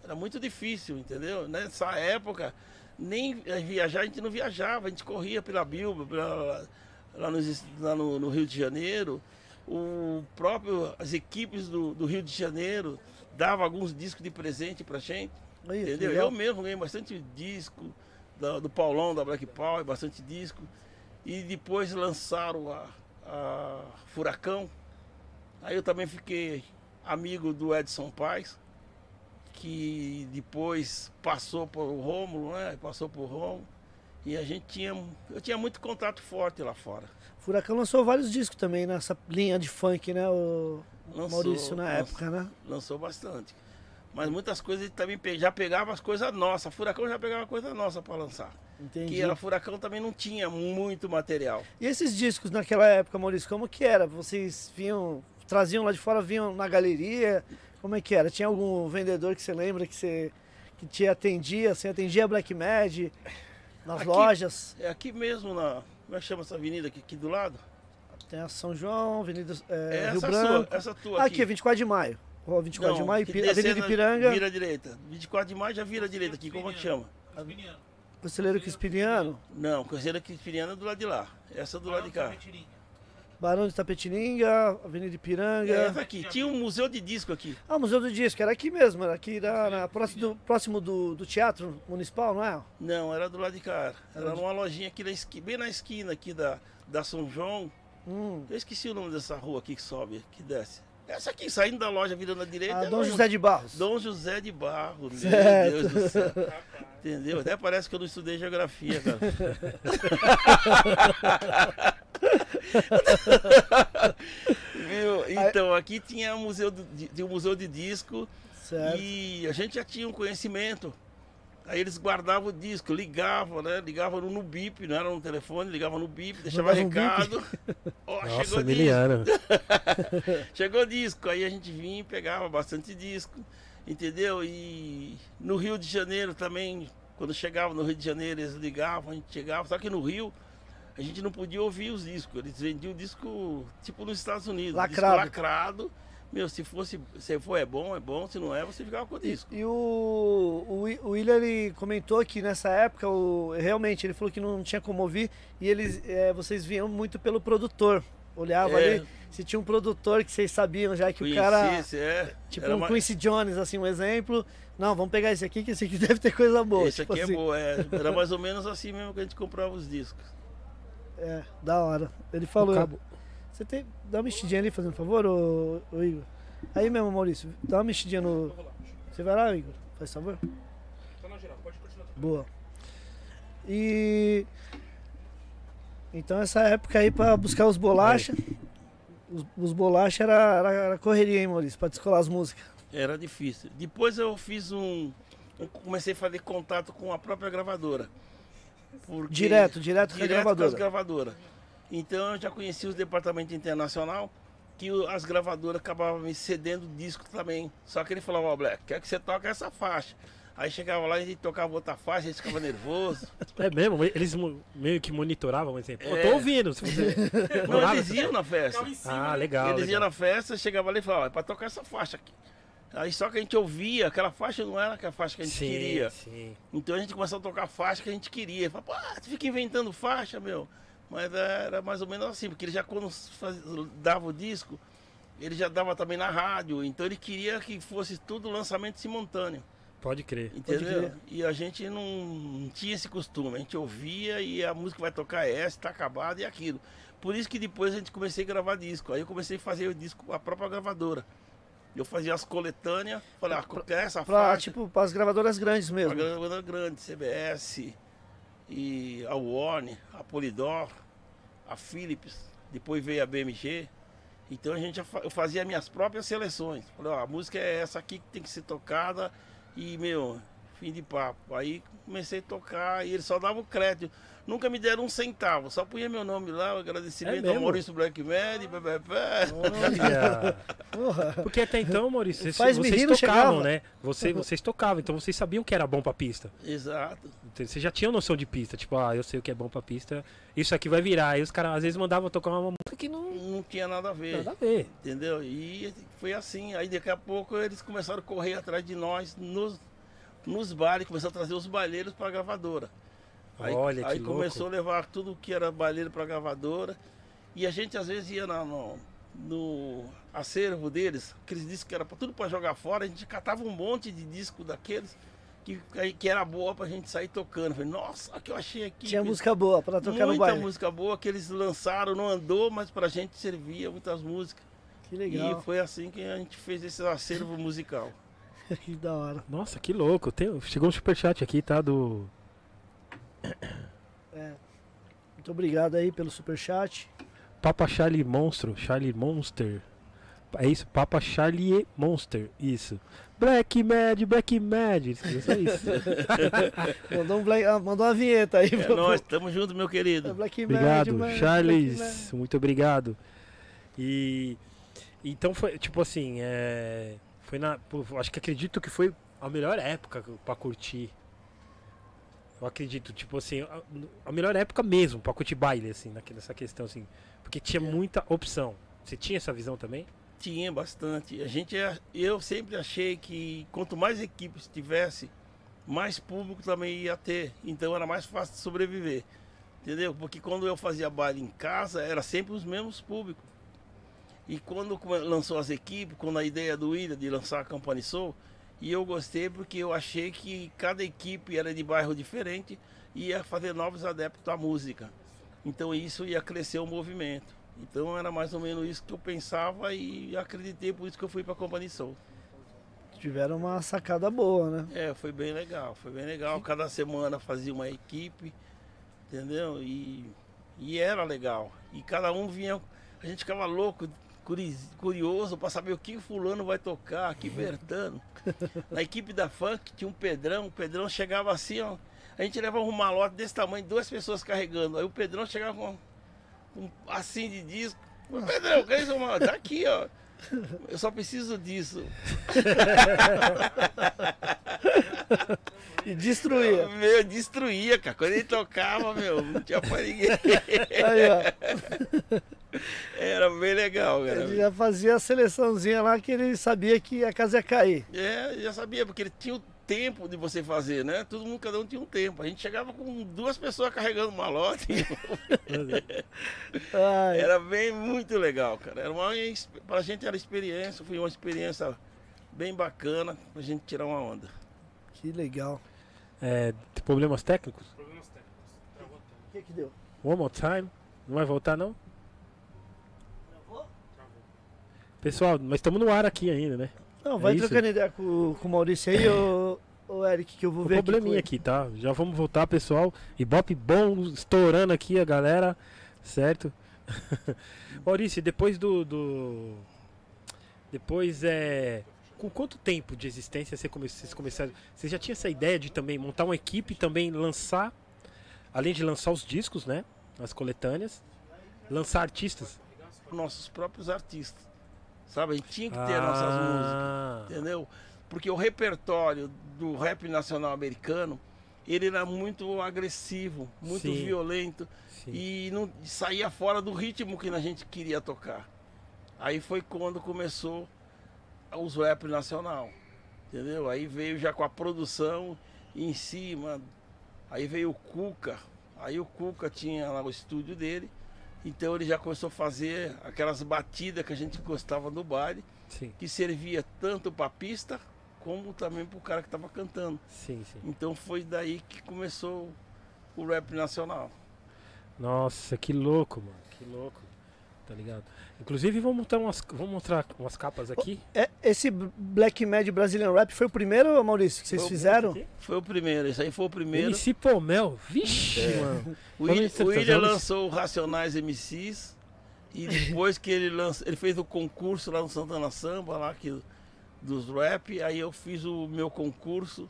Era muito difícil, entendeu? Nessa época, nem viajar, a gente não viajava, a gente corria pela Bilba, pela- lá, nos- lá no, no Rio de Janeiro. O próprio, as equipes do, do Rio de Janeiro davam alguns discos de presente pra gente.
Aí,
Entendeu?
legal.
Eu mesmo ganhei bastante disco da- do Paulão, da Black Power, bastante disco. E depois lançaram a, a Furacão. Aí eu também fiquei amigo do Edson Paz. que depois passou por o Rômulo, né? Passou por Rômulo. E a gente tinha. Eu tinha muito contato forte lá fora.
Furacão lançou vários discos também nessa linha de funk, né? O
Lançou-
Maurício na
lançou-
época, né?
Lançou bastante. Mas muitas coisas ele também já pegava as coisas nossas. Furacão já pegava coisa nossa para lançar.
Entendi.
Que a Furacão também não tinha muito material.
E esses discos naquela época, Maurício, como que era? Vocês vinham, traziam lá de fora, vinham na galeria? Como é que era? Tinha algum vendedor que você lembra que você que te atendia, você atendia a Black Mad nas
Aqui-
lojas?
É aqui mesmo na. Como é que chama essa avenida aqui, aqui do lado?
Tem a São João, Avenida é,
É
Rio Branco.
sua, essa tua aqui.
aqui, 24 de maio. Rua 24 de
Não,
maio,
que
Pi- Avenida Ipiranga,
Vira direita. 24 de maio já vira direita aqui. Como é que chama?
Espiniano.
Conselheiro Crispiniano,
Não, Conselheira Crispiniana é do lado de lá. Essa é do lado de cá.
Barão de Tapetininga, Avenida Ipiranga.
É essa aqui. Tinha um museu de disco aqui.
Ah, o Museu do Disco, era aqui mesmo, era aqui na, na- próximo, do, próximo do, do Teatro Municipal, não é?
Não, era do lado de cá.
Era
Era
de-
numa lojinha aqui na esqui- bem na esquina aqui da, da São João.
Hum.
Eu esqueci o nome dessa rua aqui que sobe, que desce. Essa aqui, saindo da loja, virando à direita.
Ah,
é
Dom José de Barros.
Dom José de Barro, meu
Certo.
Deus do céu. Entendeu? Até parece que eu não estudei geografia, cara. Viu? Então, aqui tinha um museu de, tinha um museu de disco
Certo.
e a gente já tinha um conhecimento. Aí eles guardavam o disco, ligavam, né? Ligavam no, bip, não era no telefone, ligavam no bip, deixava recado. Ó,
Nossa,
chegou disco.
miliano.
Chegou disco, aí a gente vinha e pegava bastante disco, entendeu? E no Rio de Janeiro também, quando chegava no Rio de Janeiro, eles ligavam, a gente chegava, só que no Rio a gente não podia ouvir os discos, eles vendiam o disco tipo nos Estados Unidos,
Lacrado.
disco lacrado. Meu, se fosse, se for é bom, é bom, se não é, você ficava com o disco.
E o, o, o William ele comentou que nessa época, o, realmente, ele falou que não tinha como ouvir e eles, é, vocês vinham muito pelo produtor. Olhava
É.
ali, se tinha um produtor que vocês sabiam já que o cara.
É.
Tipo
Era
um
uma-
Quincy Jones, assim, um exemplo. Não, vamos pegar esse aqui, que esse aqui deve ter coisa boa.
Esse
tipo
aqui
assim.
é bom, é. Era mais ou menos assim mesmo que a gente comprava os discos.
É, da hora. Ele falou. Você tem. Dá uma mexidinha ali, fazendo um favor, ô, ô Igor. Aí mesmo, Maurício. Dá uma mexidinha no. Você vai lá, Igor? Faz favor?
Tá na geral, pode continuar.
Boa. E. Então essa época aí pra buscar os bolachas. Os, os bolachas era, era, era correria, hein, Maurício? Pra descolar as músicas.
Era difícil. Depois eu fiz um. eu comecei a fazer contato com a própria gravadora. Porque-
Direto, direto com a
direto com
gravadora.
as gravadoras. Então eu já conheci os departamentos internacional, que as gravadoras acabavam me cedendo disco também. Só que ele falava, ó, Black, quer que você toque essa faixa. Aí chegava lá e a tocava outra faixa, a gente ficava nervoso.
É mesmo? Eles meio que monitoravam, mas assim, pô,
É.
tô ouvindo. Se você...
Não,
Morava-
eles iam na festa.
Ah, legal.
Eles
legal.
iam na festa, chegava ali e falava, ó, é pra tocar essa faixa aqui. Aí só que a gente ouvia, aquela faixa não era aquela faixa que a gente
sim,
queria.
Sim.
Então a gente começou a tocar faixa que a gente queria. Falei, pô, tu fica inventando faixa, meu. Mas era mais ou menos assim, porque ele já quando faz- dava o disco, ele já dava também na rádio. Então ele queria que fosse tudo lançamento simultâneo.
Pode crer.
Entendeu?
crer.
E a gente não, não tinha esse costume. A gente ouvia e a música vai tocar essa, tá acabada e aquilo. Por isso que depois a gente comecei a gravar disco. Aí eu comecei a fazer o disco com a própria gravadora. Eu fazia as coletâneas, falei, ah, essa
Pra,
faixa?
tipo, pras gravadoras grandes mesmo.
gravadora grande, CBS, e a Warner, a Polydor, a Philips, depois veio a BMG. Então a gente eu fazia minhas próprias seleções. Falei, ó, a música é essa aqui que tem que ser tocada e, meu, fim de papo. Aí comecei a tocar e eles só davam crédito. Nunca me deram um centavo, só punha meu nome lá, o agradecimento
É
ao? Maurício Blackman,
Olha.
Porra.
Porque até então, Maurício, vocês,
Faz-me
vocês tocavam,
chegava.
né? Você, vocês tocavam, então vocês sabiam que era bom pra pista.
Exato.
Então, Vocês já tinham noção de pista. Tipo, ah, eu sei o que é bom pra pista. Isso aqui vai virar. Aí os caras às vezes mandavam tocar uma música que não.
Não tinha nada a ver.
Nada a ver.
Entendeu? E foi assim. Aí daqui a pouco eles começaram a correr atrás de nós nos, nos bares, começaram a trazer os baileiros para a gravadora. Aí,
Olha que
aí
louco.
começou a levar tudo que era baileiro para a gravadora. E a gente às vezes ia na- no, no acervo deles, aqueles discos que era pra- tudo para jogar fora, a gente catava um monte de disco daqueles que, que era boa pra gente sair tocando. Falei, nossa, o que eu achei aqui.
Tinha
meu."
música boa pra tocar no
Muita
baile.
música boa que eles lançaram, não andou, mas pra gente servia muitas músicas.
Que legal.
E foi assim que a gente fez esse acervo musical.
que da hora.
Nossa, que louco. Tem, chegou um superchat aqui, tá? Do.
É. Muito obrigado aí pelo superchat.
Papa Charlie Monstro. Charlie Monster. É isso? Papa Charlie Monster. Isso. Black Mad, Black Mad. Isso é isso.
Mandou, um black- ah, mandou uma vinheta aí.
É nós, tamo junto, meu querido.
Black Mad,
Obrigado,
mano,
Charles.
Black Mad.
Muito obrigado. E então foi tipo assim, é, foi na, acho que acredito que foi a melhor época pra curtir. Eu acredito, tipo assim, a, a melhor época mesmo pra curtir baile assim, nessa questão assim, porque tinha
É.
muita opção. Você tinha essa visão também?
Tinha bastante. A gente, eu sempre achei que quanto mais equipes tivesse, mais público também ia ter. Então era mais fácil de sobreviver. Entendeu? Porque quando eu fazia baile em casa, era sempre os mesmos públicos. E quando lançou as equipes, quando a ideia do William de lançar a Company Soul, e eu gostei porque eu achei que cada equipe era de bairro diferente e ia fazer novos adeptos à música. Então isso ia crescer o movimento. Então era mais ou menos isso que eu pensava e acreditei, por isso que eu fui para a Company Soul.
Tiveram uma sacada boa, né?
É, foi bem legal, foi bem legal. Cada semana fazia uma equipe, entendeu? E, e era legal. E cada um vinha, a gente ficava louco, curioso para saber o que o fulano vai tocar, que Bertano. Na equipe da funk tinha um Pedrão, o Pedrão chegava assim, ó. A gente levava um malote desse tamanho, duas pessoas carregando. Aí o Pedrão chegava com um assim de disco. Pedrão, cadê seu malote? Tá aqui, ó. Eu só preciso disso.
E destruía.
Meu, destruía, cara. Quando ele tocava, meu, não tinha pra ninguém.
Aí.
Era bem legal,
Ele
cara.
já fazia a seleçãozinha lá que ele sabia que a casa ia cair.
É, já sabia, porque ele tinha o tempo de você fazer, né? Todo mundo, cada um tinha um tempo. A gente chegava com duas pessoas carregando malote.
Ai,
Era bem, muito legal, cara. Era uma, pra gente era experiência, foi uma experiência bem bacana pra gente tirar uma onda.
que legal.
É, tem problemas técnicos?
O que que deu?
One more time. Não vai voltar não? Pessoal, nós estamos no ar aqui ainda, né?
Não, vai
É
trocando ideia com, com o Maurício aí, ô, ô Eric, que eu vou
Um
ver aqui.
probleminha aqui, tá? Já vamos voltar, pessoal. Ibope bom, estourando aqui a galera, certo? Maurício, depois do, do- Depois é. Com quanto tempo de existência você come... vocês começaram? Você já tinha essa ideia de também montar uma equipe e também lançar, além de lançar os discos, né? As coletâneas, lançar artistas?
Nossos próprios artistas. Sabe? A gente tinha que ter nossas músicas.
Ah,
entendeu? Porque o repertório do rap nacional americano, ele era muito agressivo, muito
Sim.
violento
sim.
e não saía fora do ritmo que a gente queria tocar. Aí foi quando começou os rap nacional, entendeu? Aí veio já com a produção em cima, aí veio o Cuca, aí o Cuca tinha lá o estúdio dele, então ele já começou a fazer aquelas batidas que a gente gostava do baile
Sim,
que servia tanto para a pista como também para o cara que estava cantando.
sim, sim.
Então foi daí que começou o rap nacional.
Nossa, que louco, mano. Que louco. Tá ligado? Inclusive, vamos mostrar umas, vamos mostrar umas capas aqui.
É, esse Black Mad Brazilian Rap foi o primeiro, Maurício, que vocês
Foi
fizeram?
Aqui.
Foi o primeiro, esse aí foi o primeiro.
MC Pomel. Vixe,
É.
mano.
O William, o William lançou o Racionais MCs e depois que ele lançou, ele fez o concurso lá no Santana Samba, lá que, dos rap, aí eu fiz o meu concurso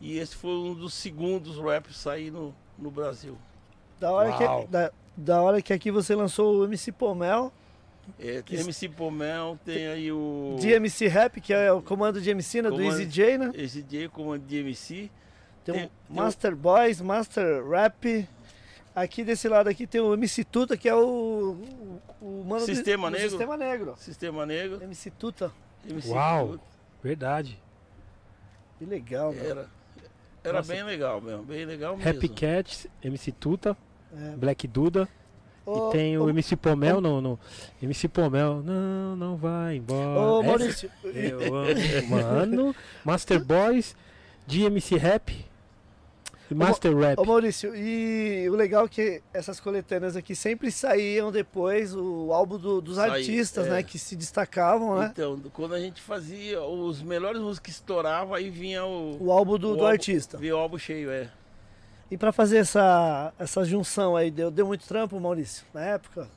e esse foi um dos segundos raps sair no, no Brasil.
Da hora,
Uau.
que, da, da hora que aqui você lançou o MC Pomel,
É, tem
Que-
MC Pomel, tem aí o
de MC Rap, que é o comando de MC, né, do
Comando-
Easy J, né?
esse dia comando de MC.
Tem,
Tem-
o
tem
Master Boys, Master Rap. Aqui desse lado aqui tem o MC Tuta, que é o, o, o mano
Sistema
do
Negro.
Sistema Negro.
Sistema Negro.
MC Tuta.
MC
Uau.
Tudo.
Verdade.
Que legal, velho.
Era, era
Nossa.
bem legal mesmo, bem legal mesmo.
Happy Cat, MC Tuta,
É.
Black Duda.
Ô,
e tem o
ô,
MC Pomel no, no. MC Pomel. Não, não vai embora.
Ô, Maurício,
Eu amo, mano. Master Boys, de MC Rap. Master Rap.
Ô Maurício, e o legal é que essas coletâneas aqui sempre saíam depois o álbum do- dos
Saía,
artistas,
é.
né? Que se destacavam, né?
Então, quando a gente fazia os melhores músicos que estouravam, aí vinha o,
O álbum do,
o
do
álbum-
artista.
vinha o álbum cheio, é.
E pra fazer essa, essa junção aí, deu, deu muito trampo, Maurício, na época?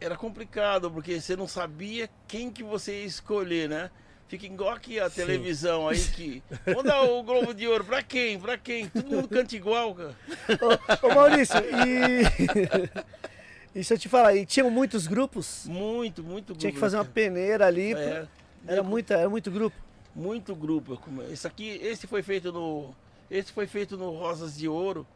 Era complicado, porque você não sabia quem que você ia escolher, né? Fica igual aqui a televisão aí que. Vamos dar o Globo de Ouro pra quem? Pra quem? Todo mundo canta igual, cara.
Ô, ô, Maurício, e. e deixa eu te falar, e tinham muitos grupos?
Muito, muito grupo.
Tinha que fazer uma
né?
peneira ali.
É,
Era, muita, era muito grupo.
muito grupo. Esse aqui, esse foi feito no. Esse foi feito no Rosas de Ouro.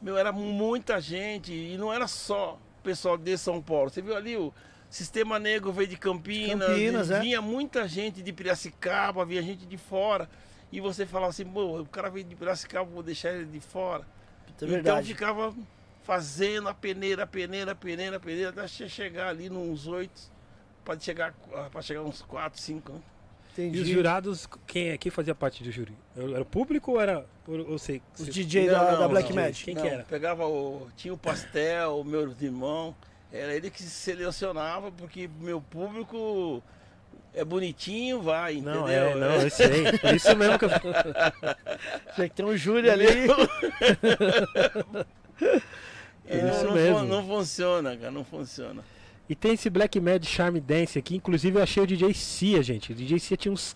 Meu, era muita gente. E não era só pessoal de São Paulo. Você viu ali o Sistema Negro veio de Campinas.
Campinas, é.
Vinha muita gente de Piracicaba, vinha gente de fora. E você falava assim, pô, o cara veio de Piracicaba, vou deixar ele de fora.
É
Então ficava fazendo a peneira, a peneira, a peneira, a peneira, até che- chegar ali nos oito. Pode chegar, para chegar uns quatro, cinco, né?
E
Entendi.
os jurados, quem, é- quem fazia parte do júri? Era o público ou era. Ou, ou sei,
Os DJ
Não,
da,
não,
da Black. Magic.
Quem
Não,
que era?
Pegava o. Tinha o pastel, o meu irmão. Era ele que se selecionava, porque meu público é bonitinho, vai, entendeu?
Não, é, não, eu sei. Por isso mesmo que eu.
Tinha que ter um júri ali.
É isso
não,
mesmo.
não funciona, cara, não funciona.
E tem esse Black Mad Charm Dance aqui. Inclusive eu achei o DJ Cia, gente. O DJ Cia tinha uns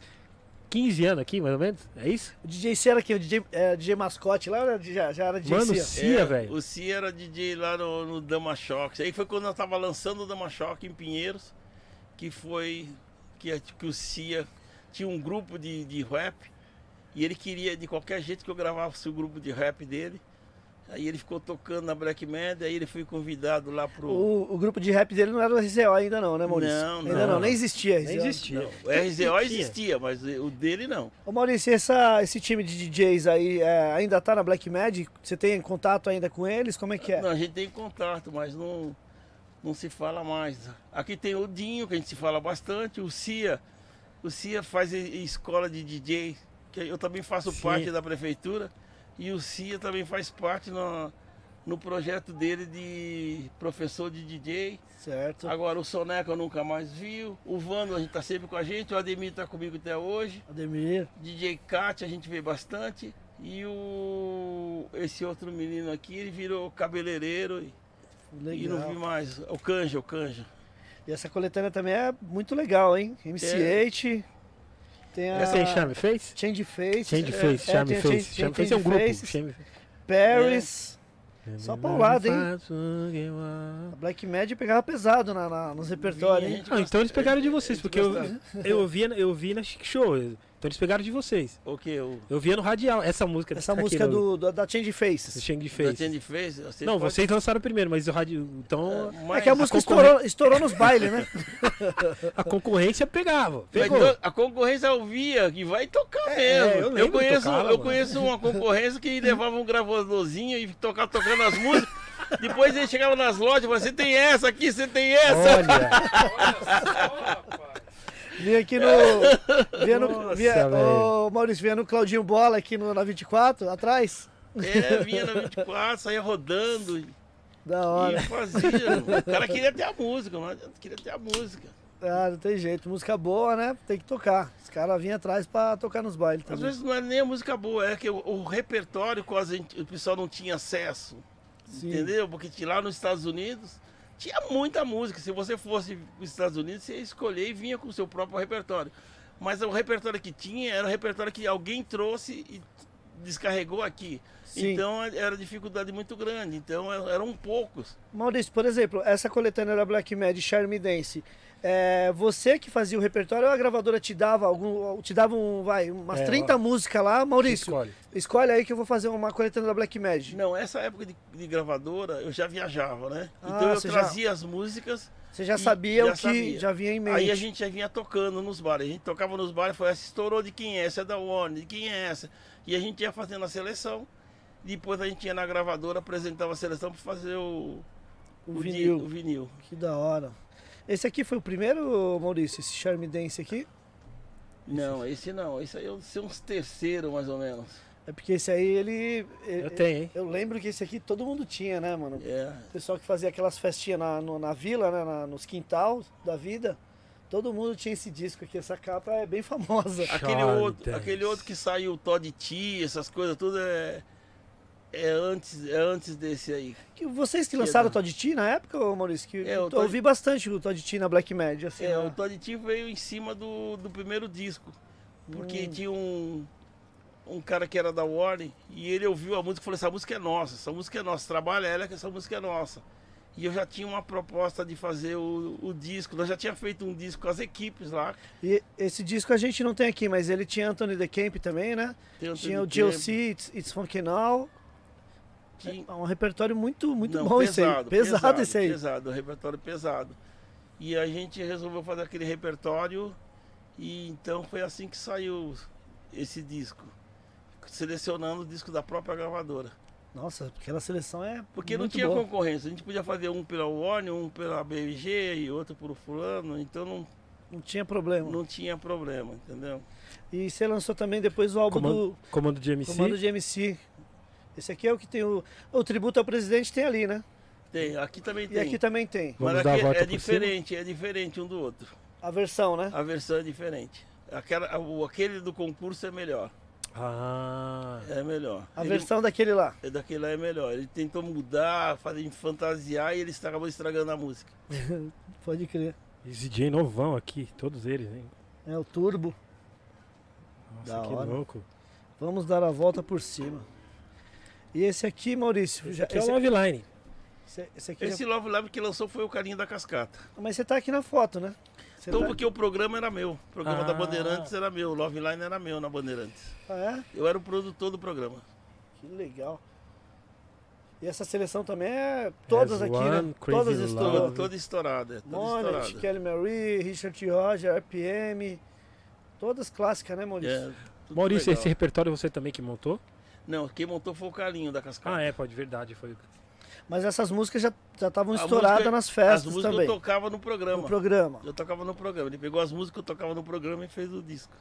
15 anos aqui, mais ou menos. É isso?
O DJ C era aqui, o DJ, é, DJ mascote lá, era- já, já era DJ
Mano,
C.
Cia,
É,
velho.
O Cia era DJ lá no, no Dama Choque. Aí foi quando eu tava lançando o Dama Choque em Pinheiros, que foi que, a- que o Cia tinha um grupo de, de rap e ele queria de qualquer jeito que eu gravasse o grupo de rap dele. Aí ele ficou tocando na Black Mad, aí ele foi convidado lá pro.
O, o grupo de rap dele não era o RZO ainda não, né, Maurício?
Não,
Ainda
não.
não, nem existia.
Nem
RZO.
existia.
Não, o RZO existia, mas o dele não.
Ô Maurício, essa, esse time de DJs aí é, ainda tá na Black Magic? Você tem contato ainda com eles? Como é que é?
Não, a gente tem contato, mas não, não se fala mais. Aqui tem o Dinho, que a gente se fala bastante, o Cia. O Cia faz escola de DJ, que eu também faço
Sim.
parte da prefeitura. E o Cia também faz parte no, no projeto dele de professor de DJ.
Certo.
Agora o Soneca eu nunca mais viu. O Vando a gente tá sempre com a gente, o Ademir tá comigo até hoje.
Ademir.
DJ Kat a gente vê bastante. E o esse outro menino aqui, ele virou cabeleireiro e, e não vi
Legal.
mais. O Canja, o Canja.
E essa coletânea também é muito legal, hein? MC8. Tem a.
Essa aí, Charme fez?
Change Face.
Change
é,
Face,
é,
Charme
a
Face.
Change-
Charme Face é um grupo.
Faces, Paris. Só paulada, hein?
Faço que eu
A Black Mad pegava pesado na, na- nos repertórios, hein?
Ah, então eles pegaram de vocês, porque eu, eu, vi, eu vi na Chic Show. Então eles pegaram de vocês.
O que? O
Eu via no radial, essa música.
Essa música do, do- da Change
do
Faces.
Shang
da
fez.
Tandy fez? Você
Não,
pode-
vocês lançaram primeiro, mas o rádio. Então
Mas
É que a música
concorrência-
estourou, estourou nos bailes, né?
a concorrência pegava.
mas
Pegou.
não, a concorrência ouvia que vai tocar
É,
mesmo.
eu
eu,
que
conheço,
tocava,
eu conheço uma concorrência que levava um gravadorzinho e tocava tocando as músicas. Depois ele chegava nas lojas e falava, você tem essa aqui, você tem essa.
Olha,
Vinha aqui no. Vinha no.
Nossa,
Maurício, vinha no Claudinho Bola aqui no, na 24, atrás.
É, vinha na 24, saía rodando.
Da hora.
E fazia. O cara queria ter a música, mas queria ter a música.
Ah, não tem jeito. Música boa, né? Tem que tocar. Os caras vinham atrás pra tocar nos bailes
Às
também.
vezes não é nem a música boa, é que o, o repertório quase o pessoal não tinha acesso.
Sim.
Entendeu? Porque lá nos Estados Unidos tinha muita música. Se você fosse para os Estados Unidos, você ia escolher e vinha com o seu próprio repertório. Mas o repertório que tinha era o repertório que alguém trouxe e descarregou aqui.
Sim.
Então era dificuldade muito grande. Então er- eram poucos.
Maurício, por exemplo, essa coletânea da Black Mad, Charme Dance, é, você que fazia o repertório ou a gravadora te dava algum. Te dava um, vai, umas
É,
30
ó.
músicas lá, Maurício.
escolhe.
Escolhe aí que eu vou fazer uma coletânea da Black Mad.
Não, essa época de, de gravadora eu já viajava, né?
Ah,
Então eu
você já-
trazia as músicas.
Você já
E-
sabia
já
o que
sabia.
já vinha em mente.
Aí a gente já vinha tocando nos bares. A gente tocava nos bares, foi essa estourou de quem é, essa é da Warner, de quem é essa. E a gente ia fazendo a seleção. Depois a gente ia na gravadora, apresentava a seleção para fazer o,
o
o
vinil.
o vinil.
Que da hora. Esse aqui foi o primeiro, Maurício, esse Charme Dance aqui?
Não, esse não. Esse aí eu sei uns terceiros mais ou menos.
É porque esse aí, ele...
Eu
ele-
tenho, hein?
Eu lembro que esse aqui todo mundo tinha, né, mano?
É.
O pessoal que fazia aquelas festinhas na, no- na vila, né, na- nos quintal da vida, todo mundo tinha esse disco aqui. Essa capa é bem famosa.
Aquele outro, aquele outro que saiu Todd T, essas coisas tudo é é antes, é antes desse aí.
Que vocês que lançaram o
é-
Todd T na época, Maurício? Que
É, o
eu
Todd-
ouvi bastante o Todd T na Black Mad, assim.
É,
né?
o Todd T veio em cima do, do primeiro disco. Porque
Hum.
tinha um, um cara que era da Warner e ele ouviu a música e falou: essa música é nossa, essa música é nossa, trabalha ela que essa música é nossa. E eu já tinha uma proposta de fazer o, o disco, nós já tinha feito um disco com as equipes lá.
E esse disco a gente não tem aqui, mas ele tinha Anthony The Camp também, né?
Tem
Tinha o
Anthony
GLC, It's, It's Funky Now.
Tinha-
É um repertório muito, muito
Não,
bom esse aí. Pesado, esse aí.
Pesado, um repertório pesado. E a gente resolveu fazer aquele repertório e então foi assim que saiu esse disco. Selecionando o disco da própria gravadora.
Nossa, aquela seleção é
Porque não tinha
boa.
concorrência. A gente podia fazer um pela Warner, um pela BMG e outro por fulano. Então não,
Não tinha problema.
não tinha problema, entendeu?
E você lançou também depois o álbum
Comando,
do
comando de MC.
Comando de MC. Esse aqui é o que tem o. O tributo ao presidente tem ali, né?
Tem, aqui também
E
tem.
aqui também tem.
Vamos
Mas
dar a
aqui é
por
diferente, é diferente um do outro.
A versão, né?
A versão é diferente. Aquela, o- aquele do concurso é melhor.
Ah.
É melhor.
A
Ele-
versão daquele lá.
É daquele lá é melhor. Ele tentou mudar, fazer fantasiar e ele acabou estragando a música.
Pode crer.
Esse DJ novão aqui, todos eles, hein?
É o turbo.
Nossa,
Da
que
hora.
louco.
Vamos dar a volta por cima. E esse aqui, Maurício.
Esse
já-
aqui é o
esse,
Love Line.
esse- esse aqui já-
Esse Love Love que lançou foi o Carinho da Cascata.
Mas você tá aqui na foto, né? Você
Então,
tá-
porque o programa era meu. O programa da
Ah.
Bandeirantes era meu. O Love Line era meu na Bandeirantes.
Ah, é?
Eu era o produtor do programa.
Que legal. E essa seleção também é todas aqui, né? Todas estourou.
Toda, estourada. é, Toda
Monet,
estourada.
Kelly Marie, Richard T. Roger, RPM. Todas clássicas, né, Maurício?
É,
Maurício,
legal.
esse repertório você também que montou?
Não, quem montou foi o Carinho da Cascata.
Ah, é, pode, verdade. Foi.
Mas essas músicas já já estavam estouradas
música-
nas
As
festas
músicas
também.
eu tocava no programa.
No programa.
Eu tocava no programa. Ele pegou as músicas que eu tocava no programa e fez o disco.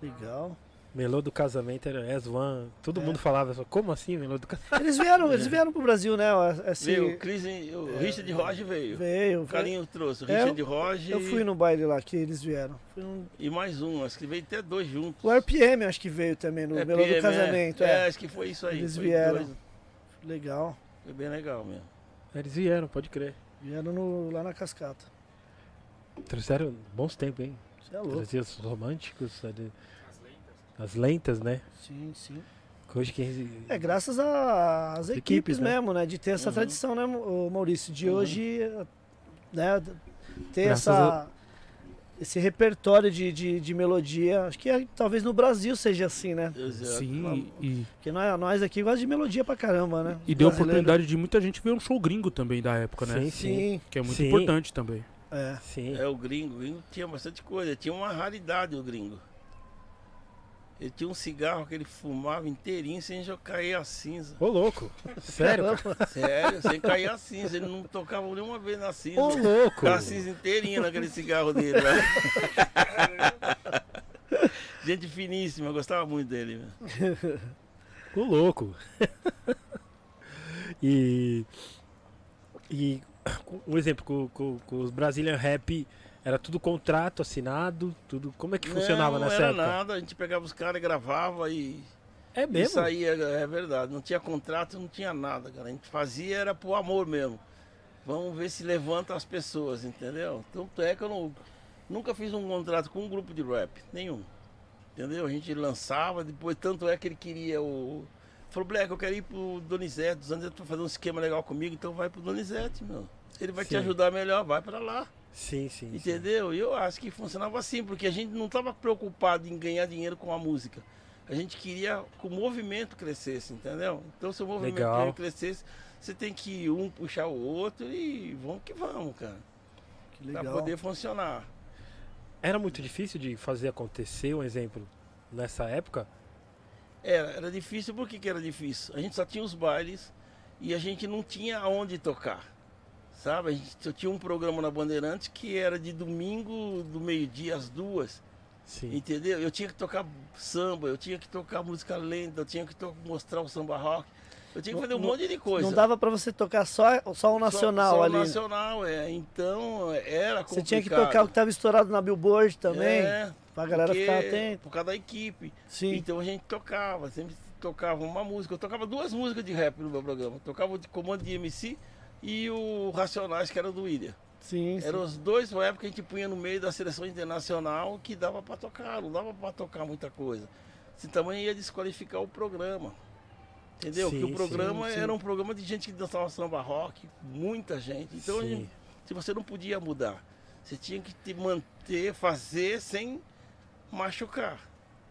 Legal.
Melô do casamento era As One. Todo
É.
mundo falava como assim, Melô do casamento?
Eles vieram, eles vieram pro Brasil, né? Esse,
Veio o Chris, e- o Richard Roger veio.
veio.
O Carinho trouxe. O
É,
Richard Roger
Eu fui no baile lá que eles vieram. Num-
e mais um. Acho que veio até dois juntos.
O RPM acho que veio também no
É,
Melô do
PM,
Casamento.
É,
É.
acho que foi isso aí.
Eles
foi
vieram.
dois.
Legal.
Foi bem legal mesmo.
Eles vieram, pode crer.
Vieram no- lá na cascata.
Trouxeram bons tempos, hein?
Você é louco.
Traziam os românticos, ali, as lentas, né?
Sim, sim.
Hoje quem.
É, graças a- às equipes,
equipes, né?
mesmo, né? De ter essa
Uhum.
tradição, né, Maurício? De
Uhum.
hoje, né? Ter
Graças
essa, esse repertório de, de, de melodia. Acho que é- talvez no Brasil seja assim, né?
Exato.
Sim, e,
Porque nós, nós aqui gostamos de melodia pra caramba, né?
e deu
Brasileiro.
oportunidade de muita gente ver um show gringo também da época, né?
Sim, sim.
Sim,
Que é muito
Sim.
importante também.
é.
Sim.
É, o gringo. O gringo tinha bastante coisa. Tinha uma raridade o gringo. Ele tinha um cigarro que ele fumava inteirinho sem cair a cinza.
Ô, louco. Sério?
Sério, sem cair a cinza. Ele não tocava nenhuma vez na cinza.
Ô, louco.
A cinza inteirinha naquele cigarro dele. Né? Gente finíssima, eu gostava muito dele.
Ô, louco. e. E. Um exemplo, com, com, com os Brazilian Rap, era tudo contrato assinado, tudo. Como é que funcionava
não,
nessa
não era
época?
nada, a gente pegava os caras e gravava e.
É mesmo?
Isso aí é, é verdade. Não tinha contrato, não tinha nada, cara. A gente fazia era por amor mesmo. Vamos ver se levanta as pessoas, entendeu? Tanto é que eu não, nunca fiz um contrato com um grupo de rap, nenhum. Entendeu? A gente lançava, depois tanto é que ele queria o. Falou, Black, eu quero ir pro Donizete, anos pra fazer um esquema legal comigo, então vai pro Donizete, meu. Ele vai te
Sim.
ajudar melhor, vai pra lá.
Sim, sim. sim.
Entendeu? E eu acho que funcionava assim, porque a gente não estava preocupado em ganhar dinheiro com a música. A gente queria que o movimento crescesse, entendeu? Então, se o movimento
Legal.
crescesse, você tem que um puxar o outro e vamos que vamos, cara.
Que
Pra
legal.
poder funcionar.
Era muito difícil de fazer acontecer, um exemplo, nessa época?
Era, era difícil, por que, que era difícil? A gente só tinha os bailes e a gente não tinha aonde tocar. Sabe? A gente só tinha um programa na Bandeirantes que era de domingo, do meio-dia às duas.
Sim.
Entendeu? Eu tinha que tocar samba, eu tinha que tocar música lenta, eu tinha que mostrar o samba rock. Eu tinha que fazer um
não-
monte de coisa.
Não dava pra você tocar só, só o nacional
só, só
ali.
O
né?
nacional, é. Então, era complicado.
Você tinha que tocar o que tava estourado na Billboard também,
É,
pra galera
porque-
ficar atenta.
Por causa da equipe.
Sim.
Então a gente tocava, sempre tocava uma música. Eu tocava duas músicas de rap no meu programa. Eu tocava o de Comando de MC e o Racionais, que era do William.
Sim, sim.
Eram os dois na época que a gente punha no meio da seleção internacional que dava pra tocar, não dava pra tocar muita coisa. Se também ia desqualificar o programa. Entendeu?
Sim,
Porque o programa
sim,
era um programa de gente que dançava samba rock, muita gente. Então gente- se você não podia mudar, você tinha que te manter, fazer sem machucar.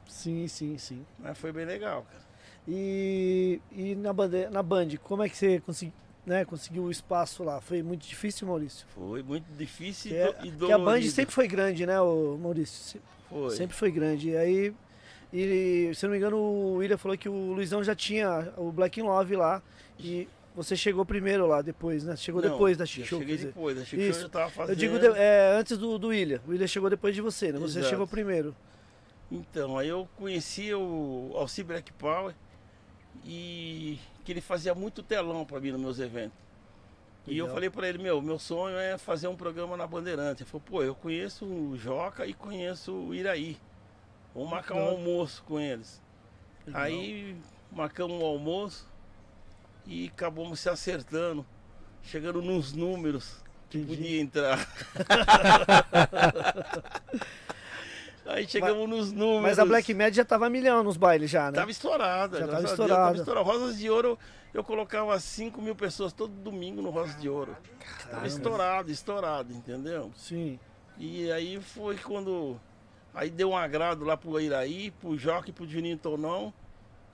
Sim, sim, sim.
Mas foi bem legal, cara.
E, e na, bande, na Band, como é que você consegui, né, conseguiu o espaço lá? Foi muito difícil, Maurício?
Foi muito difícil e,
é,
e
que a Band
dolorido.
sempre foi grande, né, o Maurício?
Foi.
Sempre foi grande. E aí, e, se não me engano, o William falou que o Luizão já tinha o Black in Love lá. E você chegou primeiro lá depois, né? Chegou
Não,
depois da
eu
Chic Show.
cheguei depois, a Chic
Isso.
Eu tava fazendo.
Eu digo de- é, antes do, do William. O William chegou depois de você, né? Você
Exato.
chegou primeiro.
Então, aí eu conheci o Alci Black Power e que ele fazia muito telão para mim nos meus eventos. E eu
Legal.
falei para ele, meu, meu sonho é fazer um programa na Bandeirante. Ele falou, pô, eu conheço o Joca e conheço o Iraí. Vamos marcar um
Legal.
almoço com eles.
Legal.
Aí marcamos um almoço e acabamos se acertando, chegando nos números que
Entendi.
podia entrar. Aí chegamos nos números.
Mas a Black Mad já tava milhão nos bailes já, né?
Tava estourada.
Já tava
a Deus,
estourada.
estourada. Rosas de Ouro, eu colocava 5 mil pessoas todo domingo no Rosas de Ouro. Tava estourado, estourado, entendeu?
Sim.
E aí foi quando. Aí deu um agrado lá pro Iraí, pro Joca e pro Juninho Tonão.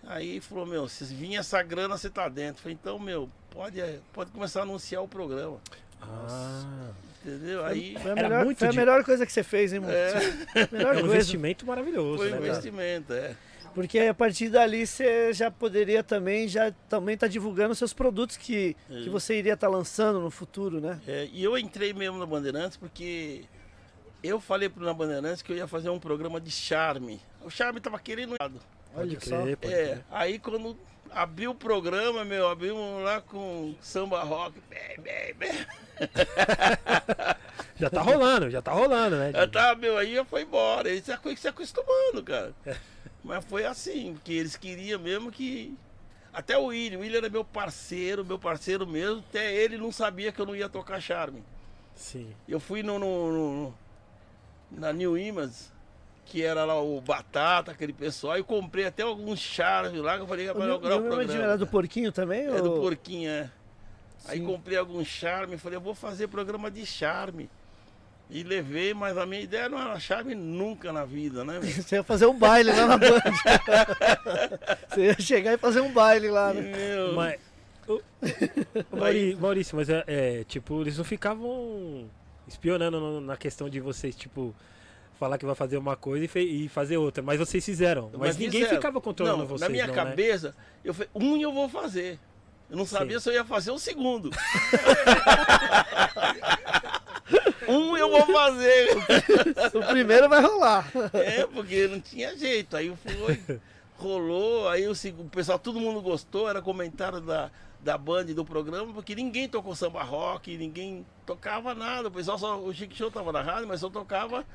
Aí falou, meu, se vir essa grana, você tá dentro. Falei, então, meu, pode, pode começar a anunciar o programa.
Ah,
Entendeu? Aí
Foi a,
Era
melhor,
muito
foi a melhor coisa que você fez, hein, Maurício?
é,
Melhor
é um
coisa.
investimento maravilhoso,
foi
né,
um
cara?
investimento, é.
Porque a partir dali você já poderia também já também tá divulgando seus produtos que, que
Isso.
você iria estar lançando no futuro, né?
É, e eu entrei mesmo na Bandeirantes porque eu falei pro na Bandeirantes que eu ia fazer um programa de charme. O charme tava querendo.
Pode
Olha só.
crer, pode
É,
crer.
aí quando abriu o programa, meu, abrimos lá com samba rock. Bem, bem, bem.
Já tá rolando, já tá rolando, né?
Já tá, meu, aí já foi embora. Eles se acostumando, cara. Mas foi assim, porque eles queriam mesmo que. Até o William, o William era meu parceiro, meu parceiro mesmo. Até ele não sabia que eu não ia tocar charme.
Sim.
Eu fui no, no- no- na New Image, que era lá o Batata, aquele pessoal, e comprei até alguns charmes lá, que eu falei,
O
rapaz, eu
Nil-
gravo o
Image
programa.
era do porquinho também?
É do
ou-
porquinho, é. Aí
Sim.
comprei alguns charme, falei, eu vou fazer programa de charme. E levei, mas a minha ideia não era charme nunca na vida, né? meu?
Você ia fazer um baile lá na Band. você ia chegar e fazer um baile lá, né?
Meu,
Mas. o- o Mauri- Maurício, mas é, é, tipo, eles não ficavam espionando na questão de vocês, tipo, falar que vai fazer uma coisa e, fe- e fazer outra. Mas vocês fizeram. Mas, ninguém
fizeram.
ficava controlando
não,
vocês.
Na minha
não, né?
cabeça, eu falei, um eu vou fazer. Eu não sabia
Sim.
se eu ia fazer o segundo. um eu vou fazer.
O primeiro vai rolar.
É, porque não tinha jeito. Aí foi, rolou, aí o, o pessoal, todo mundo gostou, era comentário da, da band do programa, porque ninguém tocou samba rock, ninguém tocava nada. O pessoal só, o Chico Show tava na rádio, mas só tocava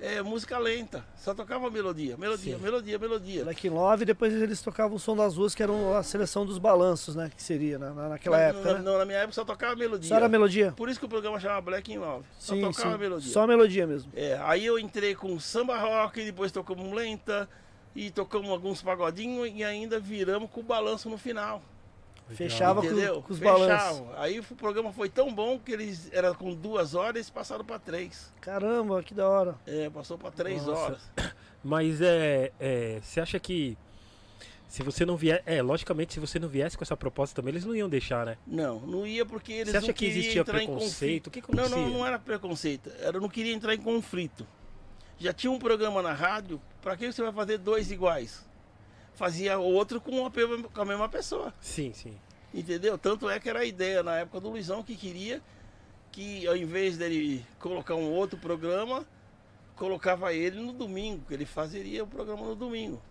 é, música lenta. Só tocava melodia, melodia,
Sim.
melodia, melodia.
Black in Love, depois eles tocavam o som das ruas, que era a seleção dos balanços, né? Que seria na, na- naquela
Mas
época,
na,
né?
não, na minha época só tocava melodia.
Só era melodia?
Por isso que o programa chama Black in Love. Só
Sim,
tocava
sim.
melodia.
Só melodia mesmo.
É, aí eu entrei com samba rock, depois tocamos lenta, e tocamos alguns pagodinhos e ainda viramos com o balanço no final.
Fechava com,
entendeu?
com os balanços.
Aí o programa foi tão bom que eles era com duas horas eles passaram para três.
Caramba, que da hora.
É, passou para três
Nossa.
horas.
Mas é, é. Você acha que. Se você não vier. É, logicamente, se você não viesse com essa proposta também, eles não iam deixar, né?
Não, não ia porque eles
Você acha
não
que existia
entrar em
preconceito? O que
Não, não, não era preconceito. Era não queria entrar em conflito. Já tinha um programa na rádio, para que você vai fazer dois iguais? Fazia outro com a, com a mesma pessoa.
Sim, sim.
Entendeu? Tanto é que era a ideia na época do Luizão que queria que ao invés dele colocar um outro programa, colocava ele no domingo, que ele fazeria o programa no domingo.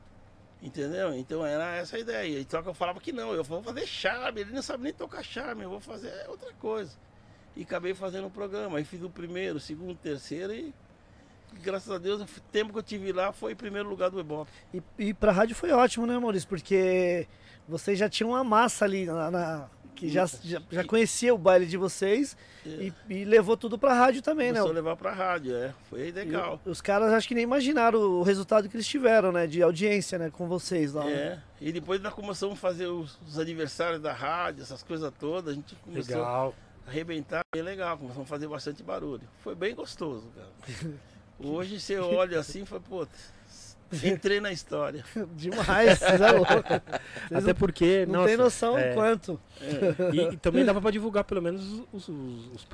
Entendeu? Então era essa a ideia. Então eu falava que não, eu vou fazer charme, ele não sabe nem tocar charme, eu vou fazer outra coisa. E acabei fazendo o programa. Aí fiz o primeiro, o segundo, o terceiro e graças a Deus o tempo que eu tive lá foi em primeiro lugar do Ibope.
E, e pra rádio foi ótimo, né, Maurício? Porque vocês já tinham uma massa ali na, na- que já, já, já conhecia o baile de vocês e, e levou tudo pra rádio também, né?
Começou a levar pra rádio, é. Foi legal.
E os caras acho que nem imaginaram o resultado que eles tiveram, né? De audiência, né? Com vocês lá. né?
É, e depois nós começamos a fazer os, os aniversários da rádio, essas coisas todas, a gente começou
Legal.
a arrebentar, bem legal, começamos a fazer bastante barulho. Foi bem gostoso, cara. Hoje você olha assim e fala, pô, entrei na história.
Demais, vocês é louco. Vocês
Até porque.
não
nossa,
tem noção
é,
o quanto.
E, e também dava pra divulgar pelo menos os, os- os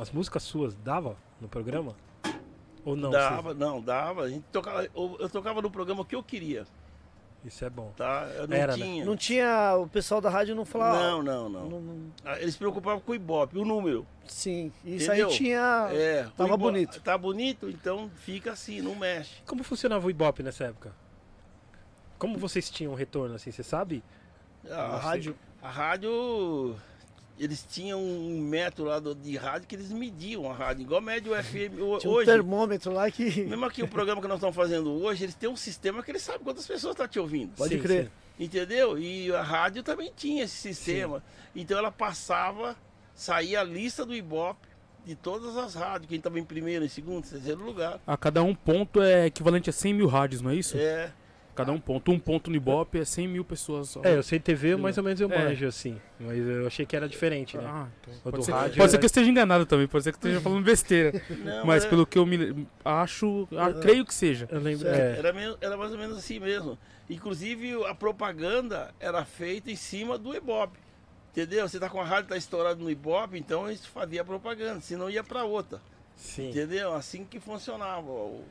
as músicas suas. Dava no programa? Ou não?
dava, não, dava. A gente tocava, eu, eu tocava no programa que eu queria,
Vocês- Isso é bom.
tá? Eu não
Era, né?
tinha.
Não tinha. O pessoal da rádio não falava.
Não, não, não.
não- não-
Ah, Eles se preocupavam com o Ibope, o número.
sim, isso
Entendeu?
aí tinha.
É,
tava
Ibope-
bonito.
Tá bonito, então fica assim, não mexe.
Como funcionava o Ibope nessa época? Como vocês tinham retorno, assim, você sabe?
Ah,
A rádio.
A rádio, eles tinham um método lá do- de rádio que eles mediam a rádio, igual mede o FM ho-
Tinha um
hoje.
termômetro lá que.
Mesmo aqui o programa que nós estamos fazendo hoje, eles têm um sistema que eles sabem quantas pessoas estão te ouvindo.
Pode
Sim,
crer.
sim.
Entendeu? E a rádio também tinha esse sistema. Então ela passava, saía a lista do Ibope de todas as rádios, quem estava em primeiro, em segundo, em terceiro lugar.
A cada um ponto é equivalente a 100 mil rádios, não é isso?
É,
Cada um ponto. Um ponto no Ibope é 100 mil pessoas só.
É, eu sei TV, mais ou menos eu
É.
manjo, assim. Mas eu achei que era diferente, né?
Ah, então. Pode, ser,
rádio
pode ser
era-
que eu esteja enganado também, pode ser que eu esteja falando besteira.
não,
mas
era,
pelo que eu me acho, ah, creio que seja.
Eu lembro. É,
era, meio- era mais ou menos assim mesmo. Inclusive a propaganda era feita em cima do Ibope. Entendeu? Você tá com a rádio tá estourada no Ibope, então gente fazia propaganda, senão ia para outra.
sim.
Entendeu? Assim que funcionava o,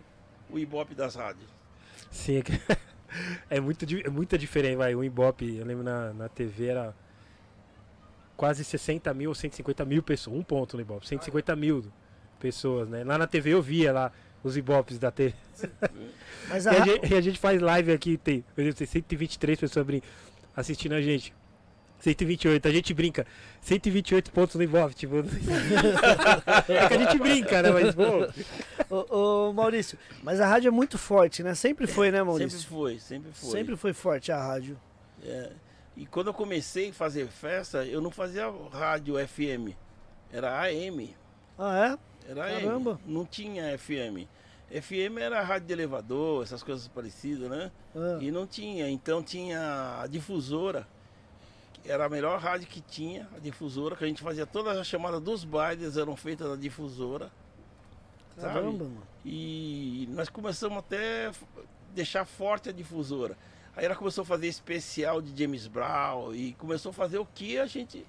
o Ibope das rádios.
Sim, é, muito, é muita diferença, vai. O Ibope, eu lembro na, na TV era quase 60 mil ou 150 mil pessoas. Um ponto no Ibope, 150 mil pessoas, né? Lá na TV eu via lá os Ibopes da TV.
Mas
E
a,
a,
ra-
gente, e a gente faz live aqui, tem, por exemplo, tem 123 pessoas assistindo a gente. 128, a gente brinca. 128 pontos no Ibope, tipo. é que a gente brinca, né? Mas, pô.
ô, ô, Maurício, mas a rádio é muito forte, né? Sempre foi, né, Maurício?
Sempre foi, sempre foi.
Sempre foi forte a rádio.
É, E quando eu comecei a fazer festa, eu não fazia rádio FM, era AM.
Ah,
Era
Caramba.
AM, não tinha FM. FM era rádio de elevador, essas coisas parecidas, né?
é? Ah,
E não tinha, então tinha a difusora, era a melhor rádio que tinha, a difusora, que a gente fazia todas as chamadas dos bailes, eram feitas na difusora. sabe?
caramba, mano.
E nós começamos até deixar forte a difusora. Aí ela começou a fazer especial de James Brown e começou a fazer o que a gente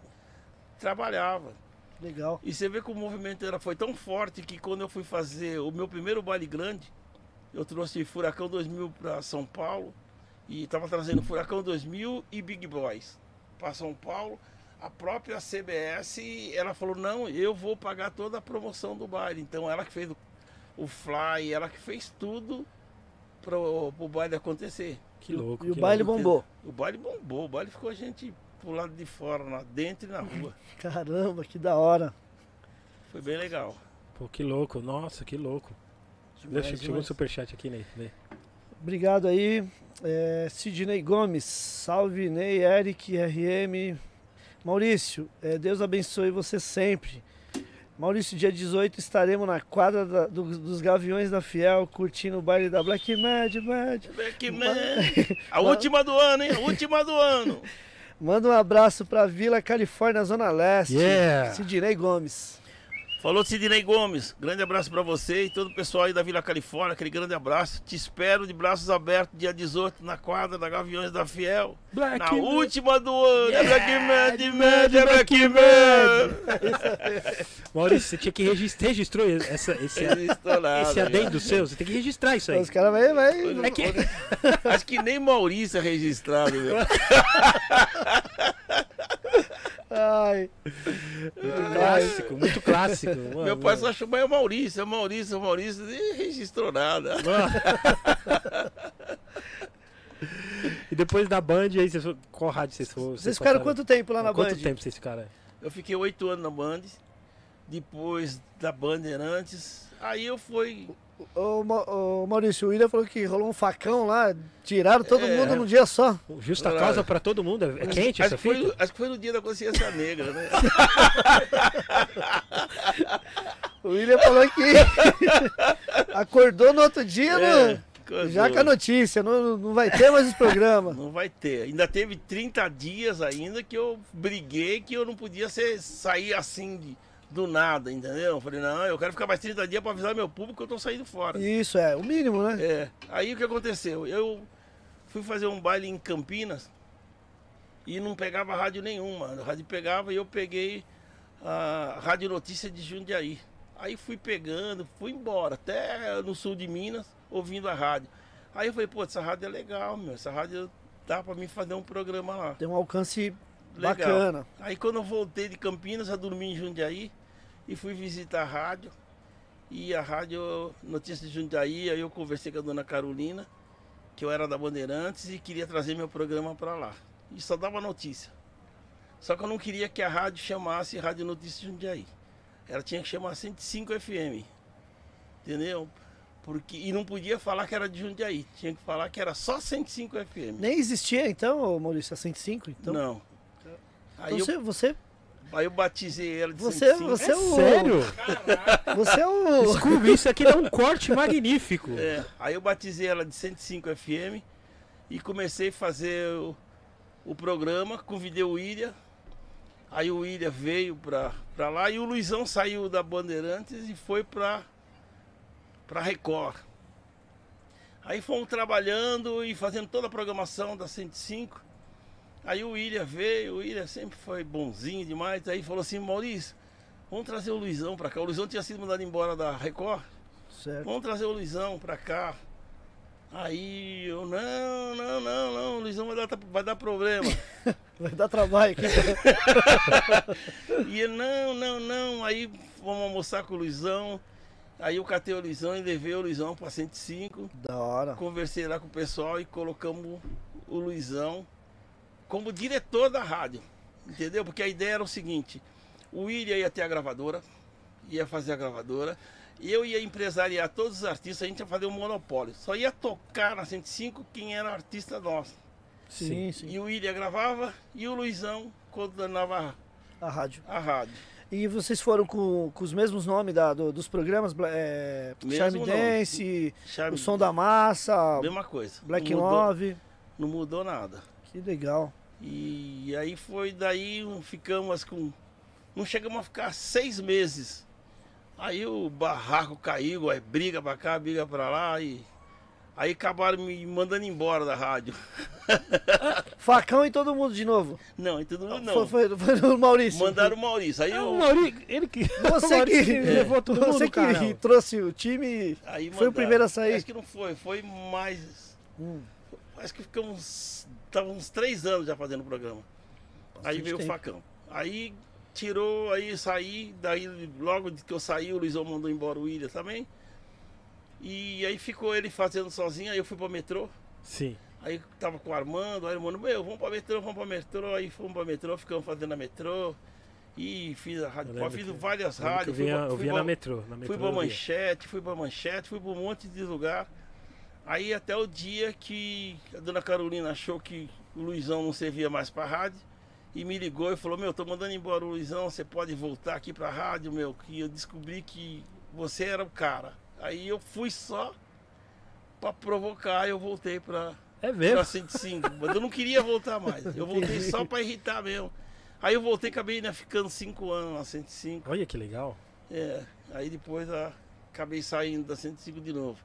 trabalhava.
Legal.
E você vê que o movimento era, foi tão forte que quando eu fui fazer o meu primeiro baile grande, eu trouxe Furacão 2000 para São Paulo e estava trazendo Furacão 2000 e Big Boys para São Paulo. A própria CBS, ela falou: não, eu vou pagar toda a promoção do baile. Então ela que fez o, o fly, ela que fez tudo para o baile acontecer.
Que louco.
E o baile
louco.
bombou.
O baile bombou, o baile ficou a gente pro lado de fora, lá dentro e na rua.
Caramba, que da hora.
Foi bem legal.
Pô, que louco. Nossa, que louco.
Demais,
Chegou um superchat aqui, Ney. Ney.
Obrigado aí. É, Sidney Gomes, salve Ney, Eric, RM. Maurício, é, Deus abençoe você sempre. Maurício, dia 18 estaremos na quadra da- do- dos Gaviões da Fiel, curtindo o baile da Black Mad, Mad.
Black Man. A última do ano, hein? A última do ano.
Manda um abraço pra Vila Califórnia, Zona Leste.
Yeah.
Sidney Gomes.
Falou Sidney Gomes. Grande abraço pra você e todo o pessoal aí da Vila Califórnia. Aquele grande abraço. Te espero de braços abertos dia 18 na quadra da Gaviões da Fiel.
Black
Na
Man.
última do ano. É Black é Black Man.
Maurício, você tinha que registrar. Registrou essa, esse,
Estourado,
esse adendo seu? Você tem que registrar isso aí.
Os caras vai, vai.
É que,
Acho que nem Maurício é registrado, meu.
Ai.
Muito clássico, muito clássico. Mano,
Meu pai só chamou é o Maurício, é o Maurício, é o Maurício, nem registrou nada.
E depois da Band, aí vocês, qual rádio vocês foram?
Vocês ficaram quanto tempo lá na
Quanto
Band?
tempo vocês ficaram?
Eu fiquei oito anos na Band, depois da Bandeirantes, aí eu fui.
Ô, Ma- ô, Maurício, o William falou que rolou um facão lá, tiraram todo
É.
mundo num dia só.
Justa causa pra todo mundo? É quente
acho,
essa
foi,
fita?
acho que foi no dia da consciência negra, né?
O William falou que acordou no outro dia,
É,
no-
coisa
já com a notícia, não, não vai ter mais os programas.
Não vai ter. Ainda teve 30 dias ainda que eu briguei que eu não podia ser, sair assim de, do nada, entendeu? Eu falei, não, eu quero ficar mais 30 dias para avisar meu público que eu tô saindo fora.
Isso é, o mínimo, né?
É. Aí o que aconteceu? Eu fui fazer um baile em Campinas e não pegava rádio nenhuma. A rádio pegava e eu peguei a Rádio Notícia de Jundiaí. Aí fui pegando, fui embora, até no sul de Minas, ouvindo a rádio. Aí eu falei, pô, essa rádio é legal, meu. Essa rádio dá pra mim fazer um programa lá.
Tem um alcance
Legal.
bacana.
Aí quando eu voltei de Campinas, eu dormi em Jundiaí e fui visitar a rádio. E a rádio Notícias de Jundiaí, aí eu conversei com a dona Carolina, que eu era da Bandeirantes e queria trazer meu programa para lá. E só dava notícia. Só que eu não queria que a rádio chamasse Rádio Notícias de Jundiaí. Ela tinha que chamar 105 FM. Entendeu? Porque, e não podia falar que era de Jundiaí. Tinha que falar que era só 105 FM.
Nem existia então, Maurício, a 105? Então,
Não. Aí,
então você,
eu,
você,
aí eu batizei ela de
você,
105.
você é o.
Sério?
Você é o.
Scooby, isso aqui dá um corte magnífico.
É, aí eu batizei ela de 105 FM e comecei a fazer o, o programa, convidei o William. Aí o William veio pra, pra lá e o Luizão saiu da Bandeirantes e foi pra, pra Record. Aí fomos trabalhando e fazendo toda a programação da 105. Aí o William veio, o William sempre foi bonzinho demais. Aí falou assim, Maurício, vamos trazer o Luizão pra cá. O Luizão tinha sido mandado embora da Record.
Certo.
Vamos trazer o Luizão pra cá. Aí eu, não, não, não, não, o Luizão vai dar, vai dar problema.
Vai dar trabalho aqui.
e ele, não, não, não. Aí vamos almoçar com o Luizão. Aí eu catei o Luizão e levei o Luizão pra 105.
da hora.
Conversei lá com o pessoal e colocamos o Luizão como diretor da rádio. Entendeu? Porque a ideia era o seguinte: o William ia ter a gravadora, ia fazer a gravadora, eu ia empresariar todos os artistas, a gente ia fazer um monopólio. Só ia tocar na 105 quem era artista nosso.
Sim, sim.
E o William gravava e o Luizão coordenava
A rádio.
a rádio.
E vocês foram com, com os mesmos nomes da- do- dos programas? É,
Mesmo
Charme. Dance,
Charme-
O Som da Massa,
Mesma coisa.
Black
não mudou,
Love.
não mudou nada.
Que legal.
E aí foi daí, ficamos com. Não chegamos a ficar seis meses. Aí o barraco caiu, aí briga pra cá, briga pra lá e. Aí acabaram me mandando embora da rádio.
Facão em todo mundo de novo.
Não, e todo mundo não.
Foi, foi, foi no Maurício.
Mandaram o Maurício. Aí,
É, o
eu,
Mauri, ele que. o
Você
Maurício
que,
levou todo mundo
você
no
que
canal.
trouxe o time.
aí
foi o
mandaram.
primeiro a sair.
Acho que não foi, foi mais.
Hum,
Acho que ficamos. Tava uns três anos já fazendo o programa. aí
bastante
veio
tempo.
o facão. Aí tirou, aí saí, daí logo que eu saí, o Luizão mandou embora o William também. E aí ficou ele fazendo sozinho, aí eu fui pro metrô.
Sim.
Aí tava com o Armando, aí o Armando, meu, vamos pra metrô, vamos pra metrô, aí fomos pra metrô, ficamos fazendo a metrô. E fiz a rádio,
Eu
fiz
que-
várias rádios.
Eu
fui
via,
pra-
eu
fui
via
pra-
na metrô. Na metrô
Fui pra manchete, fui pra manchete, fui pra um monte de lugar. Aí até o dia que a dona Carolina achou que o Luizão não servia mais pra rádio e me ligou e falou, meu, tô mandando embora o Luizão, você pode voltar aqui pra rádio, meu, que eu descobri que você era o cara. Aí eu fui só pra provocar, eu voltei pra,
É
pra
mesmo.
105. Mas eu não queria voltar mais. Eu voltei só pra irritar mesmo. Aí eu voltei, acabei né, ficando 5 anos na 105.
Olha que legal.
É, aí depois acabei saindo da 105 de novo.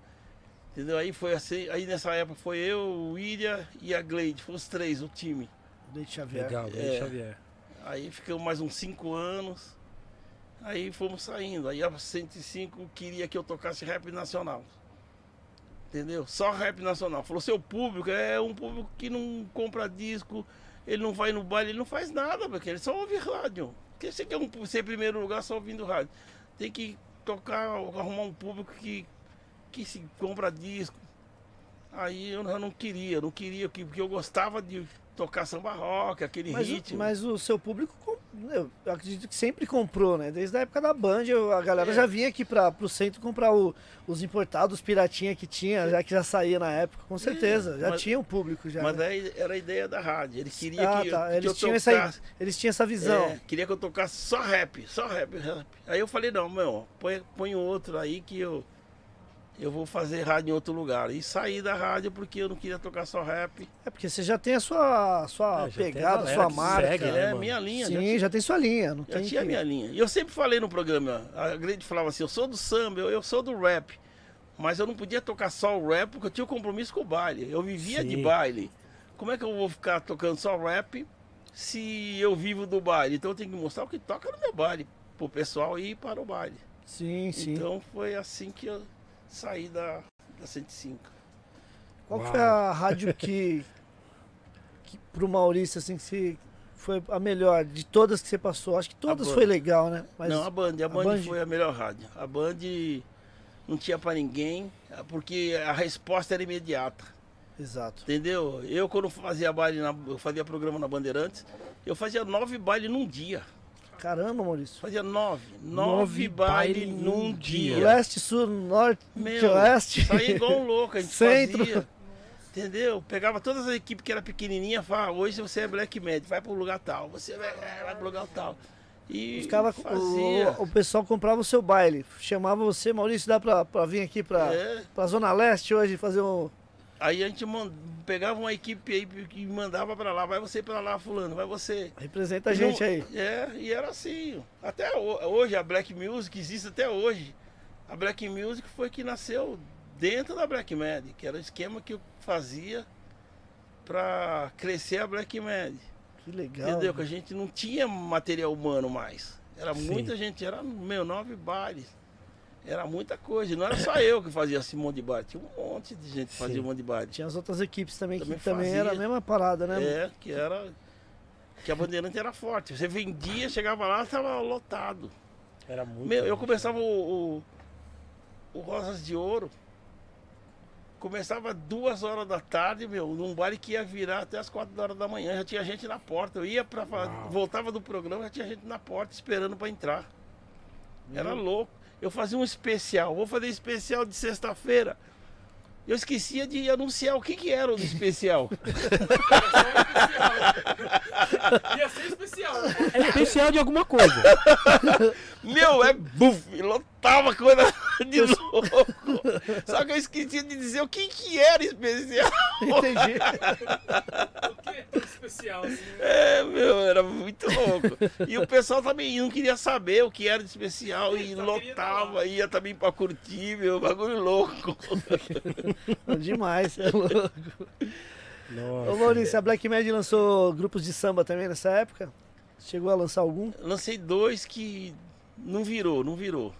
Entendeu? Aí foi assim, aí nessa época foi eu, o William e a Gleide, foram os três, o time.
Leite Xavier.
Legal,
É.
Xavier.
Aí ficamos mais uns 5 anos. Aí fomos saindo. Aí a 105 queria que eu tocasse rap nacional. Entendeu? Só rap nacional. Falou, seu público é um público que não compra disco, ele não vai no baile, ele não faz nada, porque ele só ouve rádio. Porque você quer um, ser em primeiro lugar só ouvindo rádio. Tem que tocar, arrumar um público que, que se compra disco. Aí eu não- queria, não queria, que- porque eu gostava de tocar samba rock, aquele
Mas, o-
ritmo.
mas o seu público, eu acredito que sempre comprou, né? Desde a época da Band, eu- a galera já vinha aqui para pro centro comprar o- os importados, os piratinha que tinha, já que já saía na época, com certeza. Já
mas-
tinha um público já.
Mas
né?
aí era a ideia da rádio. Ele queria
ah,
que,
tá.
que
Eles,
eu
tinham essa,
tocasse.
eles tinham essa visão.
É, queria que eu tocasse só rap, só rap, rap. Aí eu falei, não, meu, põe, põe outro aí que eu, eu vou fazer rádio em outro lugar. E saí da rádio porque eu não queria tocar só rap.
É porque você já tem a sua, sua
É, já a
pegada,
galera
sua marca.
segue,
É,
né, mano?
minha linha. já
Sim,
tinha-
já tem sua linha. Não
Já
tem
tinha
que-
minha linha. E eu sempre falei no programa, a Grande falava assim, eu sou do samba, eu, eu sou do rap. Mas eu não podia tocar só o rap porque eu tinha um compromisso com o baile. Eu vivia de
Sim.
baile. Como é que eu vou ficar tocando só rap se eu vivo do baile? Então eu tenho que mostrar o que toca no meu baile, pro pessoal ir para o baile.
Sim, sim.
Então foi assim que eu saí da, da 105.
Qual
Uau.
foi a rádio que, que pro Maurício, assim, que você foi a melhor de todas que você passou? Acho que todas foi legal, né? Mas
Não, a Band, a Band,
Band?
foi a melhor rádio. A Band não tinha para ninguém, porque a resposta era imediata.
Exato.
Entendeu? Eu quando fazia baile, na, eu fazia programa na Bandeirantes, eu fazia nove bailes num dia.
Caramba, Maurício.
Fazia nove.
Nove
Nove bailes
baile
num
num
dia.
Leste, sul, norte,
Meu,
oeste.
saía igual um louco, a gente
Centro.
fazia. Entendeu? Pegava todas as equipes que era pequenininha, falava, hoje você é Black Med, vai pro lugar tal, você vai, vai pro lugar tal. E
Ficava,
fazia.
o, o pessoal comprava o seu baile. Chamava você, Maurício, dá pra, pra vir aqui pra,
É.
pra Zona Leste hoje fazer um.
Aí a gente man- pegava uma equipe aí que mandava pra lá, vai você pra lá, fulano, vai você.
Representa a
E
gente aí.
É, e era assim. Até ho- hoje, a Black Music existe até hoje. A Black Music foi que nasceu dentro da Black Med, que era o esquema que eu fazia pra crescer a Black Med.
Que legal.
Entendeu? Que a gente não tinha material humano mais. Era
Sim.
muita gente, era meu nove bailes. Era muita coisa. Não era só eu que fazia esse monte de baile. Tinha um monte de gente que fazia um monte de baile.
Tinha as outras equipes também,
Também
que também
fazia.
era a mesma parada, né?
É, que era. Que a bandeirante era forte. Você vendia, chegava lá, estava lotado.
Era muito.
Meu, eu começava o, o, o Rosas de Ouro. Começava duas horas da tarde, meu, num baile que ia virar até as quatro horas da manhã. Já tinha gente na porta. Eu ia para voltava do programa, já tinha gente na porta esperando para entrar. Era louco. Eu fazia um especial. Vou fazer especial de sexta-feira. Eu esquecia de anunciar o que, que era o especial.
Ia ser especial.
É especial de alguma coisa.
Meu, é buf, lotava coisa de louco. Só que eu esqueci de dizer o que, que era especial.
Entendi.
O que é tão especial assim?
É, meu, era muito louco. E o pessoal também não queria saber o que era de especial e lotava, ia também pra curtir, meu, bagulho louco.
Demais, é louco.
Nossa.
Ô Maurício, a Black Mad lançou grupos de samba também nessa época? Chegou a lançar algum?
Lancei dois que não virou, não virou.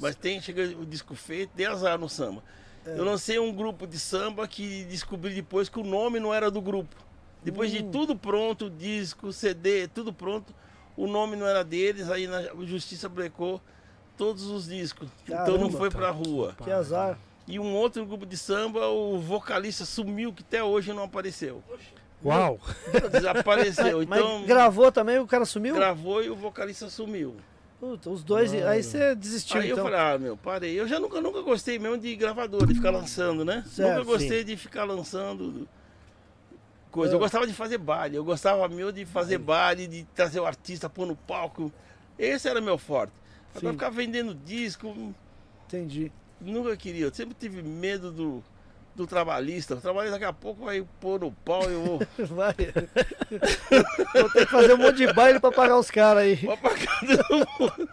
Mas tem, chega o disco feito, dei azar no samba. Eu lancei um grupo de samba que descobri depois que o nome não era do grupo. Depois de tudo pronto, disco, CD, tudo pronto, o nome não era deles, aí na justiça brecou todos os discos. então não
Caramba,
foi pra rua.
Que azar.
E um outro grupo de samba, o vocalista sumiu, que até hoje não apareceu.
Uau!
Desapareceu.
Mas
Então
gravou também, o cara sumiu?
gravou e o vocalista sumiu.
Puta, os dois,
Mano.
aí você desistiu
Aí
então.
eu falei, ah, meu, parei. Eu já nunca, nunca gostei mesmo de gravador, de ficar lançando, né?
Certo,
nunca gostei de ficar lançando coisa. Eu
Ah.
gostava de fazer baile. Eu gostava meu de fazer baile, de trazer o artista, pôr no palco. Esse era meu forte. Agora
Sim.
ficar vendendo disco,
Entendi.
nunca queria. Eu sempre tive medo do, do trabalhista. O trabalhista daqui a pouco vai pôr no pau e eu vou.
Vai. Vou ter que fazer um monte de baile pra pagar os caras aí.
Vou pagar todo mundo.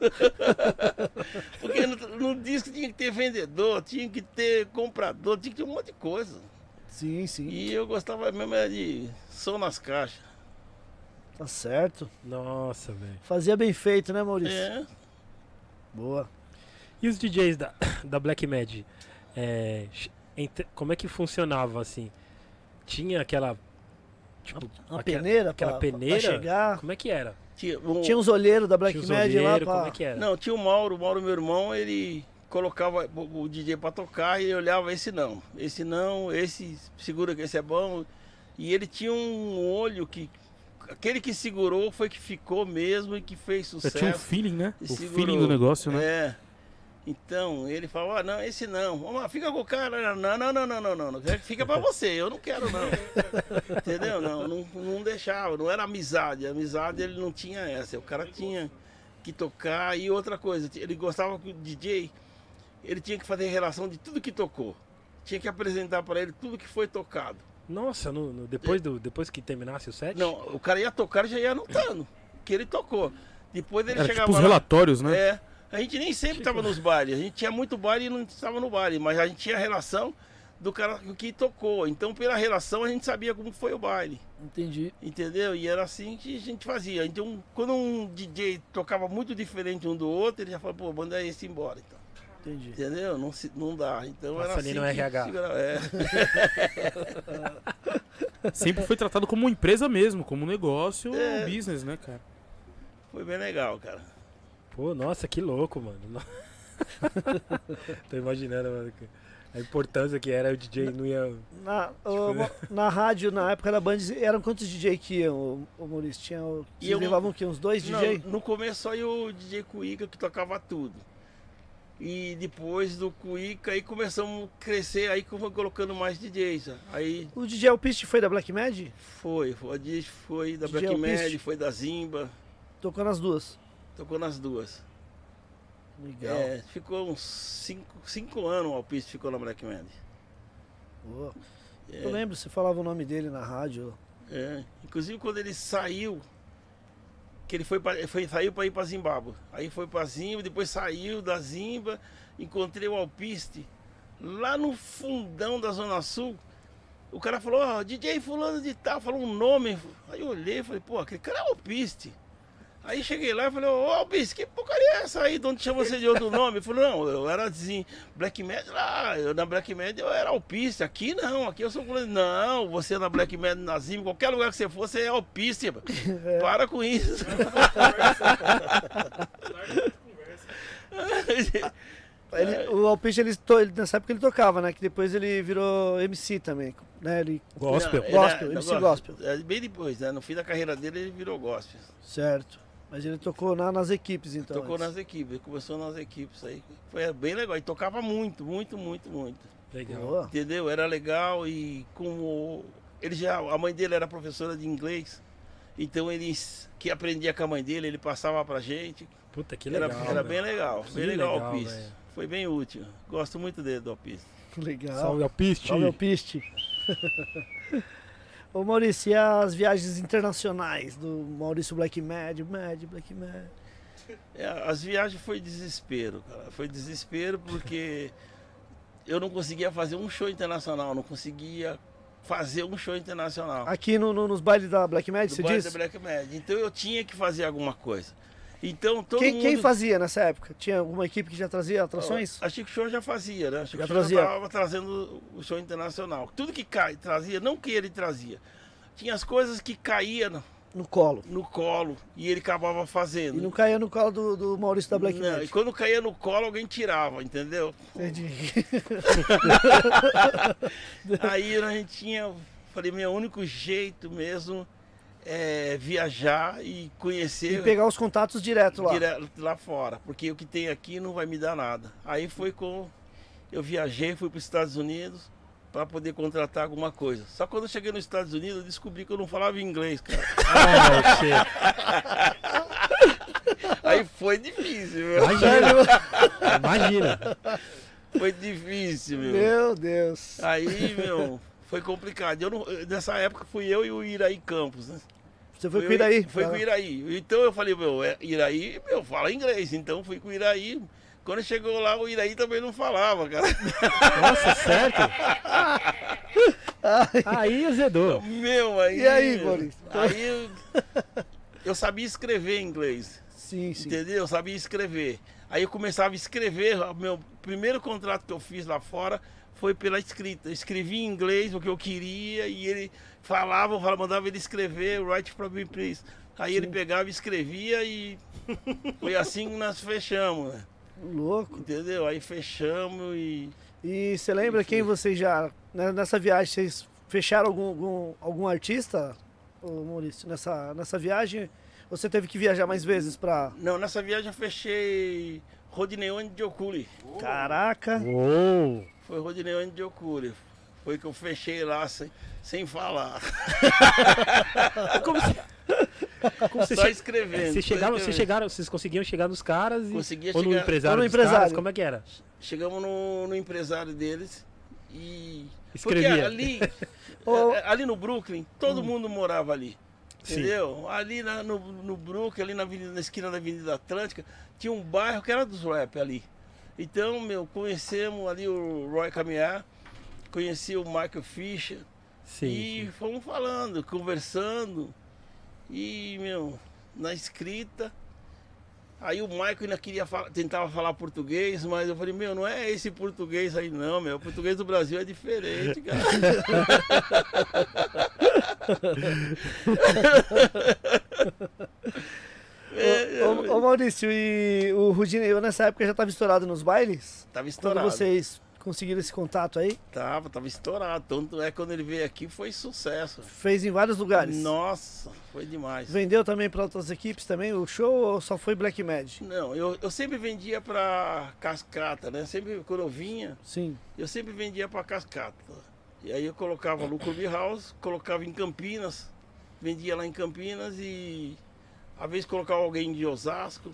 Porque no, no disco tinha que ter vendedor, tinha que ter comprador, tinha que ter um monte de coisa.
Sim, sim.
E eu gostava mesmo era de som nas caixas.
Tá certo.
Nossa, velho.
Fazia bem feito, né, Maurício?
É,
Boa.
E os DJs da, da Black Mad? É, como é que funcionava assim? Tinha aquela. Tipo,
Uma
aquela-
peneira
aquela
pra,
peneira?
pra chegar.
Como é que era?
Tinha, um-
Tinha uns olheiros da Black Mad lá pra...
como é que era?
Não, tinha o Mauro, o Mauro, meu irmão, ele colocava o DJ pra tocar e ele olhava esse não, esse não, esse segura que esse é bom. E ele tinha um olho que aquele que segurou foi que ficou mesmo e que fez
Eu
sucesso.
tinha um feeling, né?
E
O
segurou.
feeling do negócio, né?
É. Então, ele falou, ah, não, esse não. Vamos lá, fica com o cara. Não, não, não, não, não, não. não. Fica pra você, eu não quero, não. Entendeu? Não, não, não deixava, não era amizade. A amizade ele não tinha essa. O cara tinha que tocar. E outra coisa, ele gostava que o DJ, ele tinha que fazer relação de tudo que tocou. Tinha que apresentar pra ele tudo que foi tocado.
Nossa, no, no- depois, do, depois que terminasse o set?
Não, o cara ia tocar e já ia anotando que ele tocou. Depois ele
Era
chegava
tipo os
lá-
relatórios, né?
É. A gente nem sempre estava nos bailes. A gente tinha muito baile e não estava no baile, mas a gente tinha a relação do cara que tocou. Então, pela relação, a gente sabia como foi o baile.
Entendi.
Entendeu? E era assim que a gente fazia. Então, quando um DJ tocava muito diferente um do outro, ele já falou, pô, manda esse embora. Então.
Entendi.
Entendeu? Não, se, não dá. Então
Passa
era
ali
assim.
no RH.
segurava- É.
Sempre foi tratado como uma empresa mesmo, como um negócio,
É.
um business, né, cara?
Foi bem legal, cara.
Pô, nossa, que louco, mano. No- Tô imaginando, mano, que- a importância que era o DJ não ia.
Na,
Tipo,
ô,
né?
na rádio, na época da Band, eram quantos DJ que iam, o, o Maurício? Tinha, o-
E
vocês
eu-
levavam o quê? Uns dois DJ?
Não, no começo só ia o DJ Cuica que tocava tudo. E depois do Cuica aí começamos a crescer, aí que foi colocando mais DJs. Aí
O DJ Alpiste foi da Black Mad?
foi, foi, DJ foi da
DJ
Black. Mad, foi da Zimba,
Tocou nas duas.
Tocou nas duas.
Legal.
É, ficou uns cinco, cinco anos o Alpiste ficou na Black.
Boa.
É,
Eu lembro, você falava o nome dele na rádio.
é. Inclusive quando ele saiu, que ele foi, pra, foi saiu para ir para Zimbábue. Aí foi para Zimba, depois saiu da Zimba, encontrei o Alpiste lá no fundão da Zona Sul. O cara falou, ó, DJ fulano de tal, falou um nome. Aí eu olhei e falei, pô, aquele cara é o Alpiste. Aí cheguei lá e falei, ô Alpiste, que porcaria é essa aí? De onde chama você de outro nome? Ele falou, não, eu era assim, Black Mad lá, eu, na Black Mad eu era alpiste, aqui não, aqui eu sou fulano. Não, você na Black Mad, na Zim, qualquer lugar que você for, você é alpiste, mano. Para com isso.
Ele- o Alpiste, ele, ele- nessa época ele tocava, né? Que depois ele virou MC também. Né? Ele,
Gospel.
Não,
Gospel,
ele-
MC gospel.
É, bem depois, né? No fim da carreira dele, ele virou gospel.
certo. Mas ele tocou na- nas equipes, então.
Tocou
antes.
nas equipes, ele começou nas equipes aí. Foi bem legal. E tocava muito, muito, muito, muito.
Legal.
Boa.
Entendeu? Era legal e como ele já, a mãe dele era professora de inglês, então eles que aprendia com a mãe dele, ele passava pra gente.
Puta, que
Era,
legal.
era
velho.
bem legal,
Que
bem legal,
legal,
o Alpiste. Foi bem útil. Gosto muito dele do Alpiste.
Legal.
Salve ao piste.
Salve Alpiste. Ô Maurício, e as viagens internacionais do Maurício Black Mad? Mad, Black Mad.
É, as viagens foi desespero, cara. Foi desespero porque eu não conseguia fazer um show internacional, não conseguia fazer um show internacional.
Aqui no, no- nos bailes da Black Mad,
do
você
baile
diz?
da Black Mad. Então eu tinha que fazer alguma coisa. Então todo
Quem,
mundo...
quem fazia nessa época? Tinha alguma equipe que já trazia atrações?
A Chico Show já fazia, né? A Chico
Já
Show
trazia.
já estava trazendo o show internacional. Tudo que cai, trazia, não que ele trazia. Tinha as coisas que caía no,
colo.
no colo e ele acabava
E
fazendo.
não caía no colo do, do Maurício da Black
Não, e quando caía no colo, alguém tirava, entendeu?
Entendi.
Aí a gente tinha, falei, meu único jeito mesmo é viajar e conhecer
E pegar os contatos direto lá.
direto lá fora, porque o que tem aqui não vai me dar nada. Aí foi com eu viajei, fui para os Estados Unidos para poder contratar alguma coisa. Só quando eu cheguei nos Estados Unidos, eu descobri que eu não falava inglês, cara.
Ah, shit.
Aí foi difícil, meu.
Imagina. Imagina.
Foi difícil, meu.
Meu Deus.
Aí, meu, foi complicado. Eu não- nessa época fui eu e o Iraí Campos, né?
Você foi
eu-
com o Iraí?
Foi com o. Iraí. Então eu falei, meu, é, Iraí, meu, fala inglês. Então fui com o Iraí. Quando chegou lá, o Iraí também não falava, cara.
Nossa, certo? Aí azedou.
Meu, aí.
E aí, Maurício?
Aí eu, eu sabia escrever inglês.
Sim, sim.
Entendeu? Eu sabia escrever. Aí eu começava a escrever. o Meu primeiro contrato que eu fiz lá fora foi pela escrita. Eu escrevi em inglês o que eu queria e ele falava, eu falava, mandava ele escrever, write for me please. Aí ele pegava e escrevia e foi assim que nós fechamos, né?
Louco.
Entendeu? Aí fechamos e.
E você lembra quem vocês já. né, Nessa viagem, vocês fecharam algum, algum, algum artista, ô Maurício? Nessa, nessa viagem? Ou Você teve que viajar mais vezes pra.
Não, nessa viagem eu fechei Rodineone de Oculi.
Caraca!
Uou!
Foi Rodineone de Oculi. Foi que eu fechei lá sem, sem falar.
Como se- como você
Só
che-
escrevendo.
Vocês chegaram, vocês chegaram, vocês conseguiam chegar nos caras e
Conseguia
ou no
chegar-
empresário,
ou no
dos caras,
empresário.
como é que era?
Chegamos no, no empresário deles e.
Escrevia.
Porque ali, é, ali no Brooklyn, todo mundo morava ali.
Sim.
Entendeu? Ali na- no, no Brooklyn, ali na, avenida, na esquina da Avenida Atlântica, tinha um bairro que era dos rap ali. Então, meu, conhecemos ali o Roy Caminhar, conheci o Michael Fisher
Sim.
e
sim.
fomos falando, conversando. E, meu, na escrita. Aí o Michael ainda queria falar, tentava falar português, mas eu falei, meu, não é esse português aí não, meu. O português do Brasil é diferente, cara. É,
Ô, ô, ô, Maurício, e o Rudinei nessa época já estava estourado nos bailes?
tava
Quando
estourado.
vocês conseguiram esse contato aí?
Tava, tava estourado. Tanto é quando ele veio aqui foi sucesso.
Fez em vários lugares.
Nossa, foi demais.
Vendeu também para outras equipes também o show ou só foi Black Mad?
Não, eu, eu sempre vendia pra cascata, né? Sempre quando eu vinha,
Sim.
eu sempre vendia pra cascata. E aí eu colocava no Clubhouse, colocava em Campinas, vendia lá em Campinas e às vezes colocava alguém de Osasco.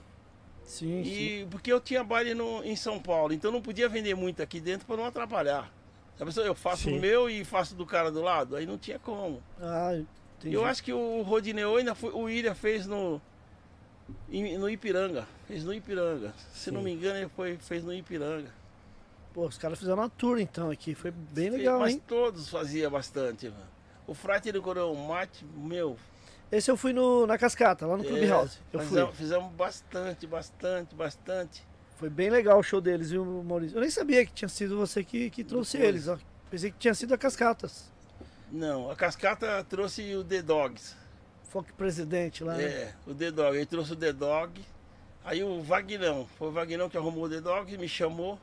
Sim, sim.
E porque eu tinha baile no, em São Paulo, então não podia vender muito aqui dentro para não atrapalhar. A pessoa, eu faço
Sim.
o meu e faço do cara do lado, aí não tinha como.
Ah, entendi.
Eu acho que o Rodineu ainda foi, o Ilha fez no no Ipiranga, fez no Ipiranga. Se não
Sim.
me engano, ele foi, fez no Ipiranga.
Pô, os caras fizeram uma tour então aqui. Foi bem legal,
Mas
hein?
todos fazia bastante, mano. O Frate do Corão Mate, meu,
Esse eu fui no, na Cascata, lá no
é,
Clubhouse. Eu fui.
fizemos, fizemos bastante, bastante, bastante.
Foi bem legal o show deles, viu, Maurício? Eu nem sabia que tinha sido você que, que trouxe
Foi.
eles, ó. Pensei que tinha sido a Cascatas.
Não, a Cascata trouxe o The Dogs.
Foque presidente lá, né?
É, o The Dog. Ele trouxe o The Dog. Aí o Vagnão, foi o Vagnão que arrumou o The Dog, me chamou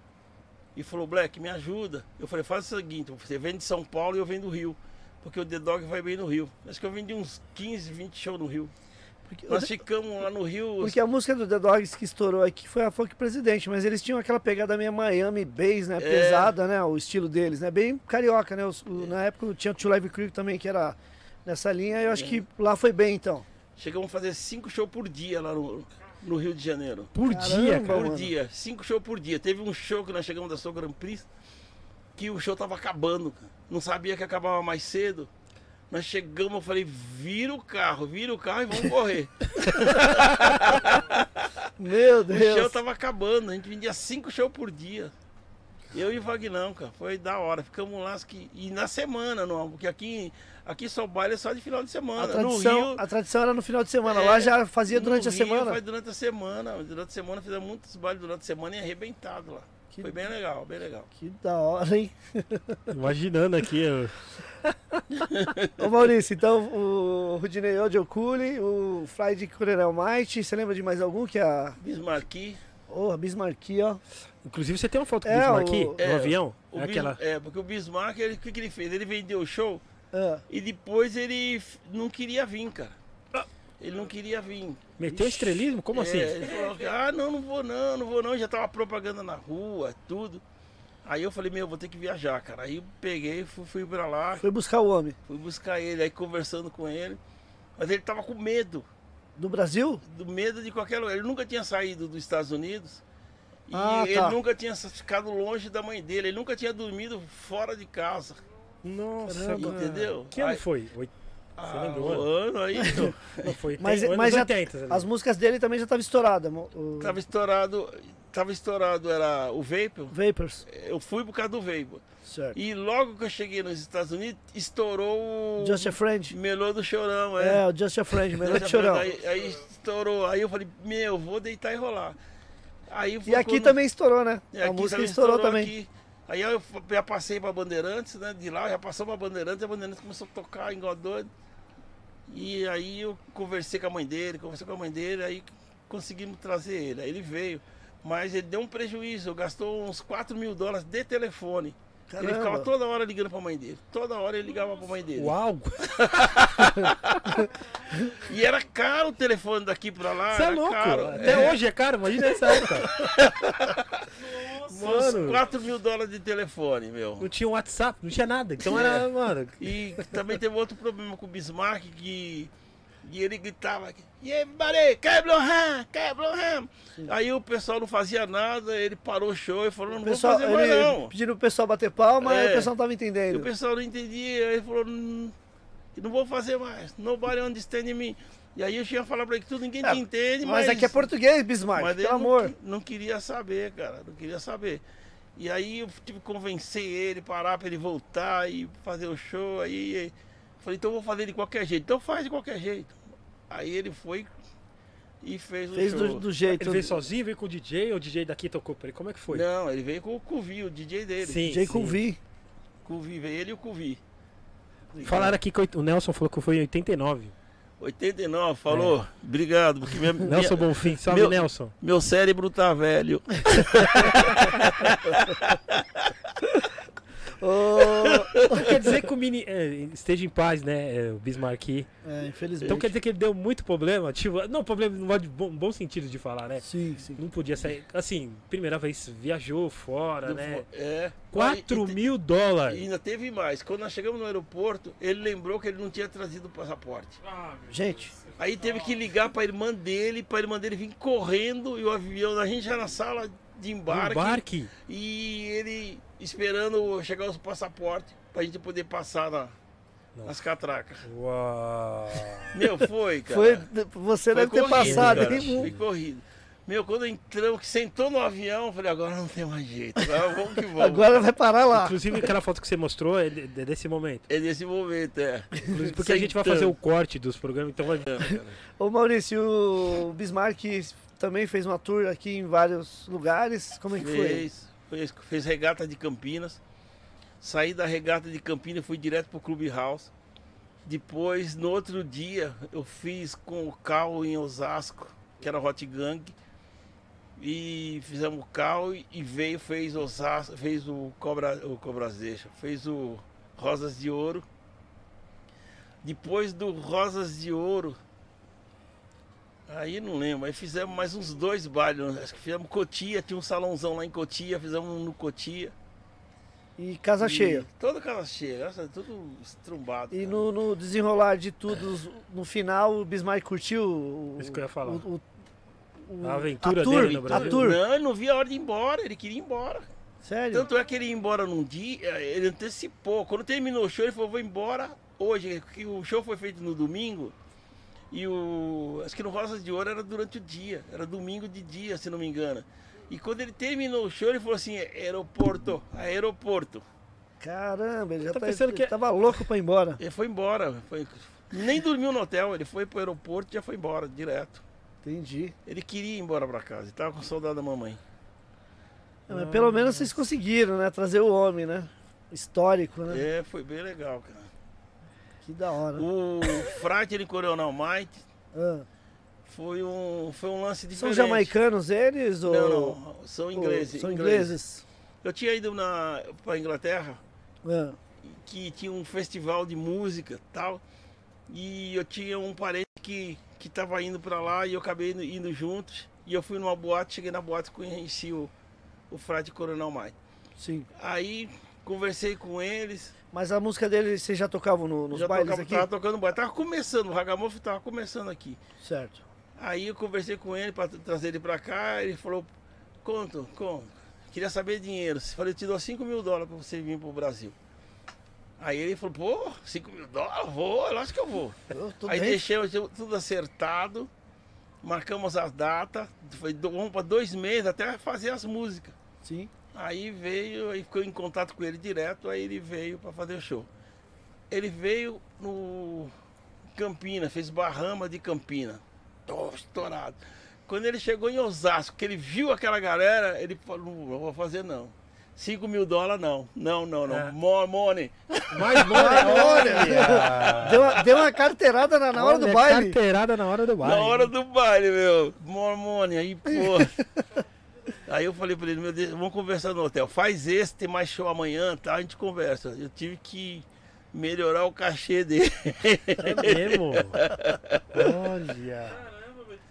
e falou, Black, me ajuda. Eu falei, faz o seguinte, você vem de São Paulo e eu venho do Rio. Porque o The Dog vai bem no Rio. Acho que eu vendi uns 15, 20 shows no Rio.
Porque,
Nós ficamos lá no Rio.
porque a música do The Dogs que estourou aqui foi a Foque Presidente, mas eles tinham aquela pegada meio Miami Bass, né?
É.
Pesada, né? O estilo deles, né? Bem carioca, né? Os- o- na época tinha o Two Live Crew também, que era nessa linha. Eu acho
É.
que lá foi bem, então.
Chegamos a fazer cinco shows por dia lá no, no Rio de Janeiro.
Por
Caramba,
dia, cara.
Por
mano.
dia, cinco shows por dia. Teve um show que nós chegamos da Sou Grand Prix que o show tava acabando. cara. Não sabia que acabava mais cedo. Nós chegamos, eu falei, vira o carro, vira o carro e vamos correr.
Meu
o show
Deus.
tava acabando, a gente vendia cinco shows por dia. Eu e o Vagnão, cara, foi da hora. Ficamos lá, que, e na semana, não, porque aqui, aqui só baile é só de final de
A
semana. no
tradição,
Rio,
a tradição era no final de semana.
É,
lá já fazia durante a
Rio
semana.
Faz durante a semana. Durante a semana fizemos muitos bailes durante a semana e arrebentado lá.
Que-
Foi bem legal, bem legal.
Que da hora, hein?
Imaginando aqui. eu-
Ô Maurício, então o Rudinei Odioculi, o Friday Coronel Might, você lembra de mais algum que é a.
Bismarck.
Oh, a Bismarck, ó.
Inclusive, você tem uma foto do
É,
Bismarck
o-
no
é,
avião?
O
É aquela.
É, porque o Bismarck, ele- o que, que ele fez? Ele vendeu o show
Ah,
e depois ele não queria vir, cara. Ele não queria vir.
Meteu estrelismo? Como
É,
assim?
Ele falou, ah, não, não vou não, não vou não. Já tava propaganda na rua, tudo. Aí eu falei, meu, vou ter que viajar, cara. Aí eu peguei, fui, fui pra lá,
foi buscar o homem.
fui buscar ele, aí conversando com ele. Mas ele tava com medo.
Do Brasil?
do medo de qualquer lugar. Ele nunca tinha saído dos Estados Unidos. E
Ah,
ele
tá.
nunca tinha ficado longe da mãe dele. Ele nunca tinha dormido fora de casa.
Nossa,
Caramba.
mano.
Entendeu?
Que ano
Aí-
foi? Oit-
Ah,
o
ano aí. então,
Não, foi
Mas-
tem-
mas já-
80. ali.
As músicas dele também já estavam estouradas. O...
tava estourado. Tava estourado, era o Vapor.
Vapors.
Eu fui por causa do Vapor.
Certo.
E logo que eu cheguei nos Estados Unidos, estourou o
Just a Friend.
Melô do Chorão,
É,
é.
o Just a Friend,
a Friend,
chorão.
Aí, aí estourou. Aí eu falei, meu, vou deitar e rolar. Aí
E aqui
quando-
também estourou, né?
É,
a
aqui
música
também
estourou, também.
aqui. Aí eu já passei pra Bandeirantes, né? De lá já passou pra Bandeirantes, a Bandeirantes começou a tocar igual doido. E aí eu conversei com a mãe dele, conversei com a mãe dele, aí conseguimos trazer ele. Aí ele veio. Mas ele deu um prejuízo, gastou uns 4 mil dólares de telefone. Ele ficava
Caramba.
toda hora ligando pra mãe dele. Toda hora ele ligava pra mãe dele.
Uau!
E era caro o telefone daqui pra lá.
Você é louco!
Caro.
Até
É,
hoje é caro, imagina essa época.
uns
Mano.
4 mil dólares de telefone, meu.
Não tinha WhatsApp, não tinha nada. Então era, mano.
E também teve outro problema com o Bismarck que. E ele gritava, e aí, Baré, Kebloham, Kebloham. Aí o pessoal não fazia nada, ele parou o show e falou, não
O
vou
pessoal,
fazer mais não.
pedindo pro pessoal bater palma,
É.
o pessoal não tava
E o
entendendo.
pessoal não entendia, aí ele falou, não, não vou fazer mais, nobody understand me. E aí eu tinha falado pra ele que tudo ninguém
É,
te entende,
Mas
mas...
aqui é português, Bismarck,
Mas
pelo
não,
amor.
não queria saber, cara, não queria saber. E aí eu tive que convencer ele, parar pra ele voltar e fazer o show. Aí eu falei, então eu vou fazer de qualquer jeito. Então faz de qualquer jeito. Aí ele foi e fez o
Fez
show.
do, do jeito.
Ele veio sozinho, veio com o DJ, ou o DJ daqui tocou pra ele? Como é que foi?
Não, ele veio com o Cuvi, o DJ dele.
Sim,
DJ
sim.
V.
Cuvi, veio ele e o Cuvi.
Falaram aqui que o Nelson falou que foi em 89.
89, falou, obrigado, porque minha,
É. Nelson
minha-
Bonfim, salve
meu-
Nelson.
meu cérebro tá velho.
Então quer dizer que o mini. é, esteja em paz, né? é, o Bismarck.
é, infelizmente.
Então quer dizer que ele deu muito problema? Tipo, não, problema no modo de bom, bom sentido de falar, né?
Sim, sim.
Não podia sair. Assim, primeira vez viajou fora, né?
É.
4
Aí, e-
mil
E
dólares.
ainda teve mais. Quando nós chegamos no aeroporto, ele lembrou que ele não tinha trazido o passaporte.
Gente,
Aí teve que ligar pra irmã dele, pra irmã dele vir correndo e o avião, a gente já na sala de embarque.
Embarque.
E ele esperando chegar os passaportes pra gente poder passar na- nas catracas.
Uau.
Meu, foi, cara.
foi, você
Foi
deve ter
corrido,
passado,
cara.
hein,
Foi corrido. Meu, quando entramos, que sentou no avião, eu falei, agora não tem mais jeito. Agora vamos que vamos.
Agora vai parar lá.
Inclusive aquela foto que você mostrou é, de- é desse momento.
É nesse momento, é.
Inclusive porque a gente vai fazer o corte dos programas, então vai.
Ô Maurício, o Bismarck também fez uma tour aqui em vários lugares. Como é que foi?
Fez, fez, fez regata de Campinas. Saí da regata de Campinas e fui direto pro Clube House. Depois, no outro dia, eu fiz com o Cal em Osasco, que era Hot Gang. E fizemos o Cal e veio, fez Osasco, fez o Cobra, o Cobras Deixa, fez o Rosas de Ouro. Depois do Rosas de Ouro, Aí não lembro, aí fizemos mais uns dois bailes, acho que fizemos Cotia, tinha um salãozão lá em Cotia, fizemos um no Cotia.
E casa
E
cheia.
Toda casa cheia, nossa, tudo estrumbado.
E no, no desenrolar de tudo, no final, o Bismarck curtiu o,
Isso que eu ia falar.
o- o- o-
A aventura
a tour,
dele no
A
Brasil.
tour.
Não, ele não via a hora de ir embora, ele queria ir embora.
Sério?
Tanto é que ele ia embora num dia, ele antecipou. Quando terminou o show, ele falou, vou embora hoje, que o show foi feito no domingo. E o. Acho que no Rosas de Ouro era durante o dia, era domingo de dia, se não me engano. E quando ele terminou o show, ele falou assim, aeroporto, aeroporto.
Caramba, ele já
Tá pensando
ele
que-
tava louco pra ir embora.
Ele foi embora, foi- nem dormiu no hotel, ele foi pro aeroporto e já foi embora, direto.
Entendi.
Ele queria ir embora pra casa, ele tava com saudade da mamãe.
É, mas pelo menos vocês conseguiram, né? Trazer o homem, né? Histórico, né?
É, foi bem legal, cara.
Que da hora.
O Frate de Coronel Might
Ah.
foi um, foi um lance
São
diferente.
jamaicanos eles? Ou,
Não, não, são
ou-
ingleses.
São
ingleses.
ingleses.
Eu tinha ido na, pra Inglaterra,
Ah.
que tinha um festival de música e tal, e eu tinha um parente que, que tava indo pra lá e eu acabei indo, indo juntos, e eu fui numa boate, cheguei na boate e conheci o, o Frate Coronel Might.
Sim.
Aí conversei com eles,
Mas a música dele vocês já tocavam no- nos
já
bailes
tocava,
aqui?
tava tocando baile, tava começando, o Ragamuffin tava começando aqui.
Certo.
Aí eu conversei com ele para trazer ele para cá, ele falou, conto, conto, queria saber dinheiro. Eu falei, eu te dou 5 mil dólares para você vir pro Brasil. Aí ele falou, pô, 5 mil dólares? Vou, lógico que eu vou.
Eu
Aí
dentro.
deixamos tudo acertado, marcamos as datas, foi vamos para dois meses até fazer as músicas.
Sim.
Aí veio, aí ficou em contato com ele direto, aí ele veio para fazer o show. Ele veio no Campina, fez Barrama de Campina. Tô estourado. Quando ele chegou em Osasco, que ele viu aquela galera, ele falou, não vou fazer não. 5 mil dólares não. Não, não, não.
É.
More money.
Mais money,
olha! Deu, uma- deu uma carteirada na, na hora do baile.
Carteirada na hora do baile.
Na hora do baile, meu. More money. Aí, pô. Aí eu falei pra ele, meu Deus, vamos conversar no hotel. Faz esse, tem mais show amanhã, tá? A gente conversa. Eu tive que melhorar o cachê dele.
É mesmo? Olha.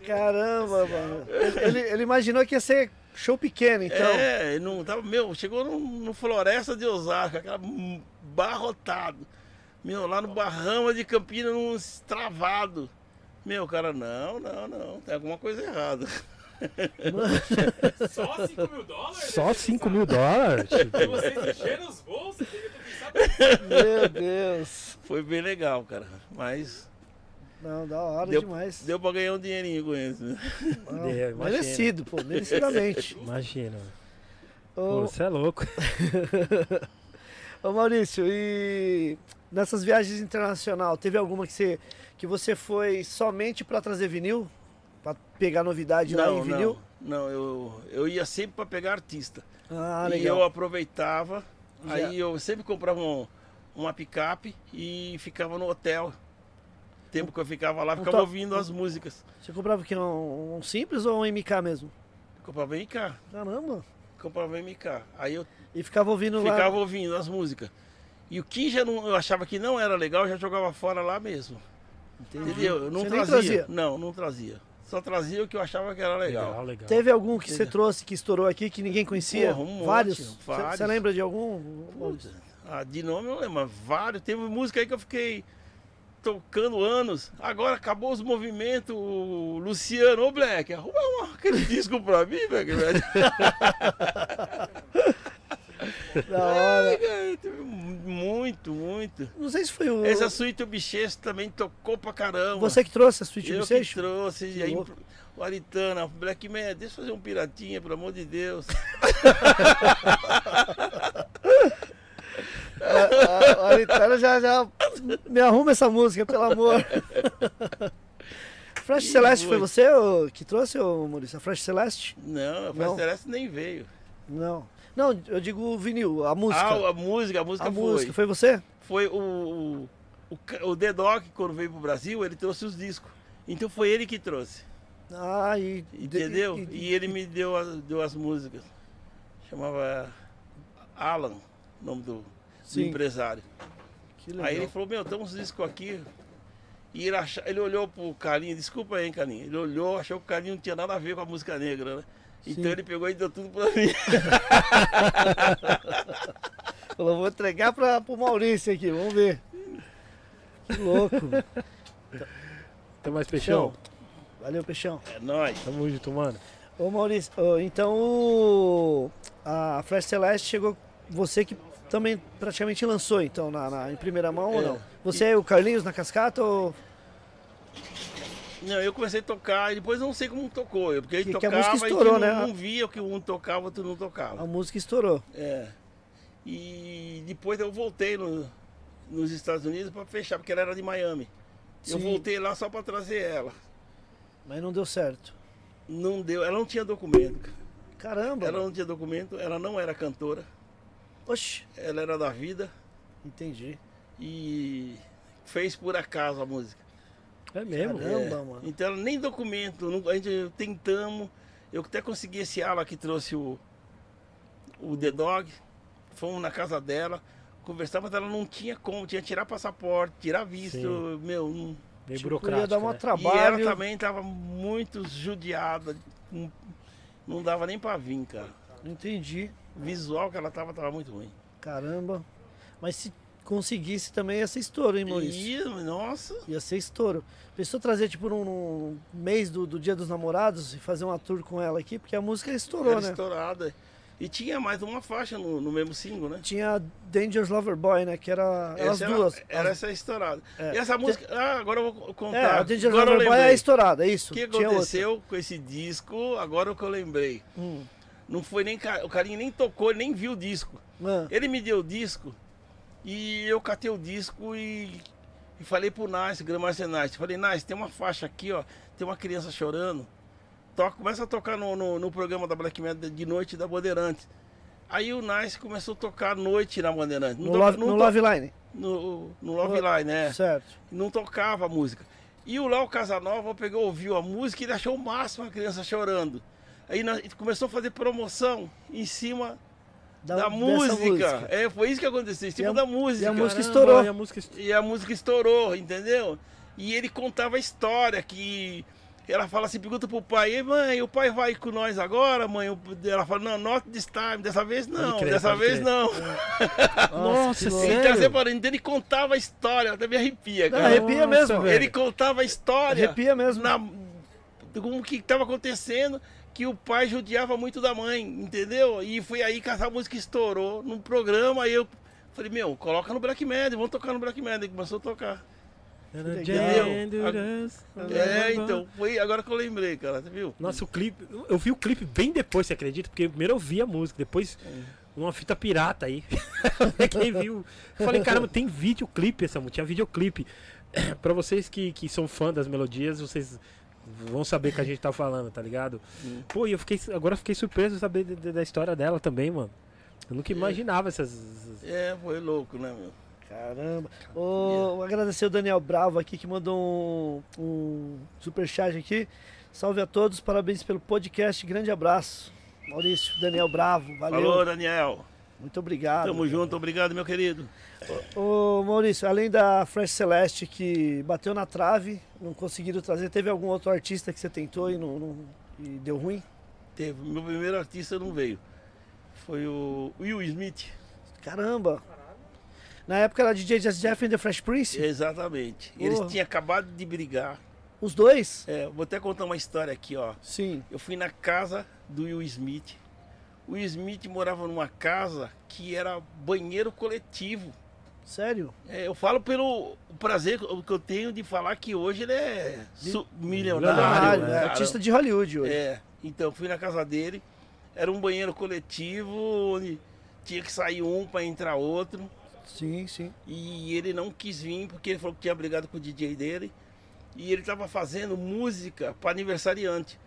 Caramba, mano. Ele, ele imaginou que ia ser show pequeno, então.
É, ele não tava, meu, chegou no, no Floresta de Osasco, aquela barrotado. Meu, lá no Barrama de Campinas, num travado. Meu, cara, não, não, não, tem alguma coisa errada.
Só 5 mil dólares?
Só 5 mil dólares?
E vocês encheram os bolsos?
Meu Deus.
Foi bem legal, cara. Mas
Não, da hora
deu,
demais.
deu pra ganhar um dinheirinho com isso. né?
Não,
Deu,
merecido, pô, merecidamente.
Imagina. Pô,
Ô,
você é louco.
ô, Maurício, e nessas viagens internacional, teve alguma que você, que você foi somente pra trazer vinil? Pra pegar novidade lá em vinil?
não, não, eu, eu ia sempre pra pegar artista.
Ah,
e
legal.
eu aproveitava,
Já.
aí eu sempre comprava um- uma picape e ficava no hotel. O tempo que eu ficava lá, ficava
to-
ouvindo as músicas.
Você comprava o quê? Um, um simples ou um MK mesmo?
Comprava MK,
Caramba.
comprava MK. Aí eu
E ficava ouvindo lá.
ficava ouvindo as músicas. E o que já não, eu achava que não era legal, eu já jogava fora lá mesmo. Entendeu? Eu não
Você
trazia.
trazia?
Não, não trazia. Só trazia o que eu achava que era legal.
Legal, legal.
Teve algum que você trouxe que estourou aqui que ninguém conhecia?
Porra, um
vários? Você- lembra de algum? Maurício?
Ah, de nome eu não lembro, mas vários. Teve música aí que eu fiquei tocando anos. Agora acabou os movimentos. O Luciano, ô Black, arruma uma- aquele disco pra mim, Black. velho.
Da hora.
Ai, teve muito, muito.
Não sei se foi o.
Essa Suíte Bicheiro também tocou pra caramba.
Você que trouxe a Sweet
eu que trouxe.
Que
E aí,
louco.
o Aritana, Black Man, deixa eu fazer um piratinha, pelo amor de Deus.
A, a Aritana já, já me arruma essa música, pelo amor. Flash Celeste foi você que trouxe, ô, Maurício? A Flash Celeste?
Não, a. Fast Celeste nem veio.
Não. Não, eu digo o vinil, a música.
Ah, a música, a música
a
foi.
música, foi você?
foi o, o, o, The quando veio pro Brasil, ele trouxe os discos. Então foi ele que trouxe,
Ah, e.
entendeu?
e-
E, ele me deu, as- deu as músicas. Chamava Alan, o nome do, do empresário.
que legal.
Aí ele falou, meu, tem uns discos aqui. E ele, acha- ele olhou pro Carlinho, desculpa aí, hein, Carlinho. Ele olhou, achou que o Carlinho não tinha nada a ver com a música negra, né? Então
Sim.
ele pegou e deu tudo pra mim.
Falou, vou entregar pra, pro Maurício aqui, vamos ver. Que louco.
Tem mais peixão?
Valeu, Peixão.
É nóis.
Tamo junto, mano.
Ô Maurício, então o- a Flash Celeste chegou. Você que também praticamente lançou, então, na, na- em primeira mão ou
É.
não? Você é o Carlinhos na cascata ou.
Não, eu comecei a tocar e depois eu não sei como tocou. eu- Porque ele
Que- que a
tocava
música
e
estourou,
que
né?
não, não via o que um tocava, outro não tocava.
A música estourou?
É. E depois eu voltei no- nos Estados Unidos para fechar, porque ela era de Miami. Eu
Sim.
voltei lá só para trazer ela.
Mas não deu certo.
Não deu, ela não tinha documento. cara.
Caramba!
Ela não tinha documento, ela não era cantora,
Oxi,
ela era da vida
entendi.
e fez por acaso a música.
É mesmo?
Caramba.
É.
mano.
Então nem documento, não- a gente tentamos, eu até consegui esse ala que trouxe o, o The Dog, fomos na casa dela, conversar, mas ela não tinha como, tinha que tirar passaporte, tirar visto,
Sim.
meu, não-
Meio
Tipo,
burocrático.
ia dar uma
né?
E ela
trabalho.
também tava muito judiada. Não, não dava nem pra vir, cara.
Entendi.
O visual que ela tava, tava muito ruim.
Caramba. Mas se conseguisse também ia ser estouro, hein, Maurício?
E, nossa,
Ia ser estouro. Pensou trazer, tipo, num, mês do, do Dia dos Namorados e fazer uma tour com ela aqui? Porque a música estourou,
era
né?
estourada. E tinha mais uma faixa no, no mesmo single, né?
Tinha Dangerous Lover Boy, né? Que era
Essa era-
duas.
Era,
As-
essa estourada.
É.
E essa música. Ah, agora eu vou
É,
contar.
a Dangerous
agora
Lover Boy é estourada, é isso.
O que aconteceu com esse disco, agora é o que eu lembrei.
Hum.
Não foi nem. O carinha nem tocou, nem viu o disco.
Ah,
Ele me deu o disco e eu catei o disco e, e falei pro Nice, Gramarcia Nice. Falei, Nice, tem uma faixa aqui, ó. Tem uma criança chorando. Toca, começa a tocar no, no, no programa da Black Metal de noite da Bandeirantes. Aí o Nice começou a tocar à noite na Bandeirante.
No, Love, no Love Line.
no, no Love Line, né?
Certo.
Não tocava a música. E o Léo Casanova pegou, ouviu a música e ele achou o máximo a criança chorando. Aí nós, começou a fazer promoção em cima da,
dessa
música. É, foi isso que aconteceu, em cima
E a-
da música.
e a música
Caramba,
estourou.
e a música estourou.
E a música estourou, entendeu? E ele contava a história que ela fala assim, pergunta pro pai, "Ei, mãe, o pai vai com nós agora, mãe? Ela fala, não, not this time, dessa vez não,
crer,
dessa vez
crer.
não.
Nossa,
que louco.
Então, você então ele contava a história, até me arrepia,
Não,
cara.
arrepia
Nossa,
mesmo.
velho.
Ele contava a história.
Arrepia mesmo.
Na, como que estava acontecendo, que o pai judiava muito da mãe, entendeu? E foi aí que essa música estourou no programa, aí eu falei, meu, coloca no Black Metal, vamos tocar no Black Metal. Ele começou a tocar. É, então, foi agora que eu lembrei, cara, você viu?
Nossa, o clipe. Eu vi o clipe bem depois, você acredita? Porque primeiro eu vi a música, depois uma fita pirata aí. Quem viu? Eu falei, caramba, tem videoclipe essa música, tinha videoclipe. pra vocês que, que são fã das melodias, vocês vão saber que a gente tá falando, tá ligado?
Hum.
Pô, e eu fiquei. Agora eu fiquei surpreso de saber de- de- da história dela também, mano. Eu nunca imaginava essas. essas-
É, foi louco, né, meu?
Caramba. Vou agradecer o Daniel Bravo aqui que mandou um, um superchat aqui. Salve a todos, parabéns pelo podcast. Grande abraço. Maurício, Daniel Bravo, valeu.
Falou, Daniel.
Muito obrigado.
Tamo junto, obrigado, meu querido.
Ô Maurício, além da Fresh Celeste que bateu na trave, não conseguiram trazer, teve algum outro artista que você tentou e, não, não- e deu ruim?
Teve, meu primeiro artista não veio. Foi o Will Smith.
Caramba! Na época era DJ Just Jeff e The Fresh Prince?
Exatamente. Eles
Porra.
tinham acabado de brigar.
Os dois?
É, vou até contar uma história aqui, ó.
Sim.
Eu fui na casa do Will Smith. O Smith morava numa casa que era banheiro coletivo.
Sério?
É, eu falo pelo prazer que eu tenho de falar que hoje ele é su-
Milionário, né?
é artista de Hollywood hoje.
É, então fui na casa dele. Era um banheiro coletivo onde tinha que sair um para entrar outro.
Sim, sim.
E ele não quis vir porque ele falou que tinha brigado com o DJ dele. E ele estava fazendo música para aniversariante.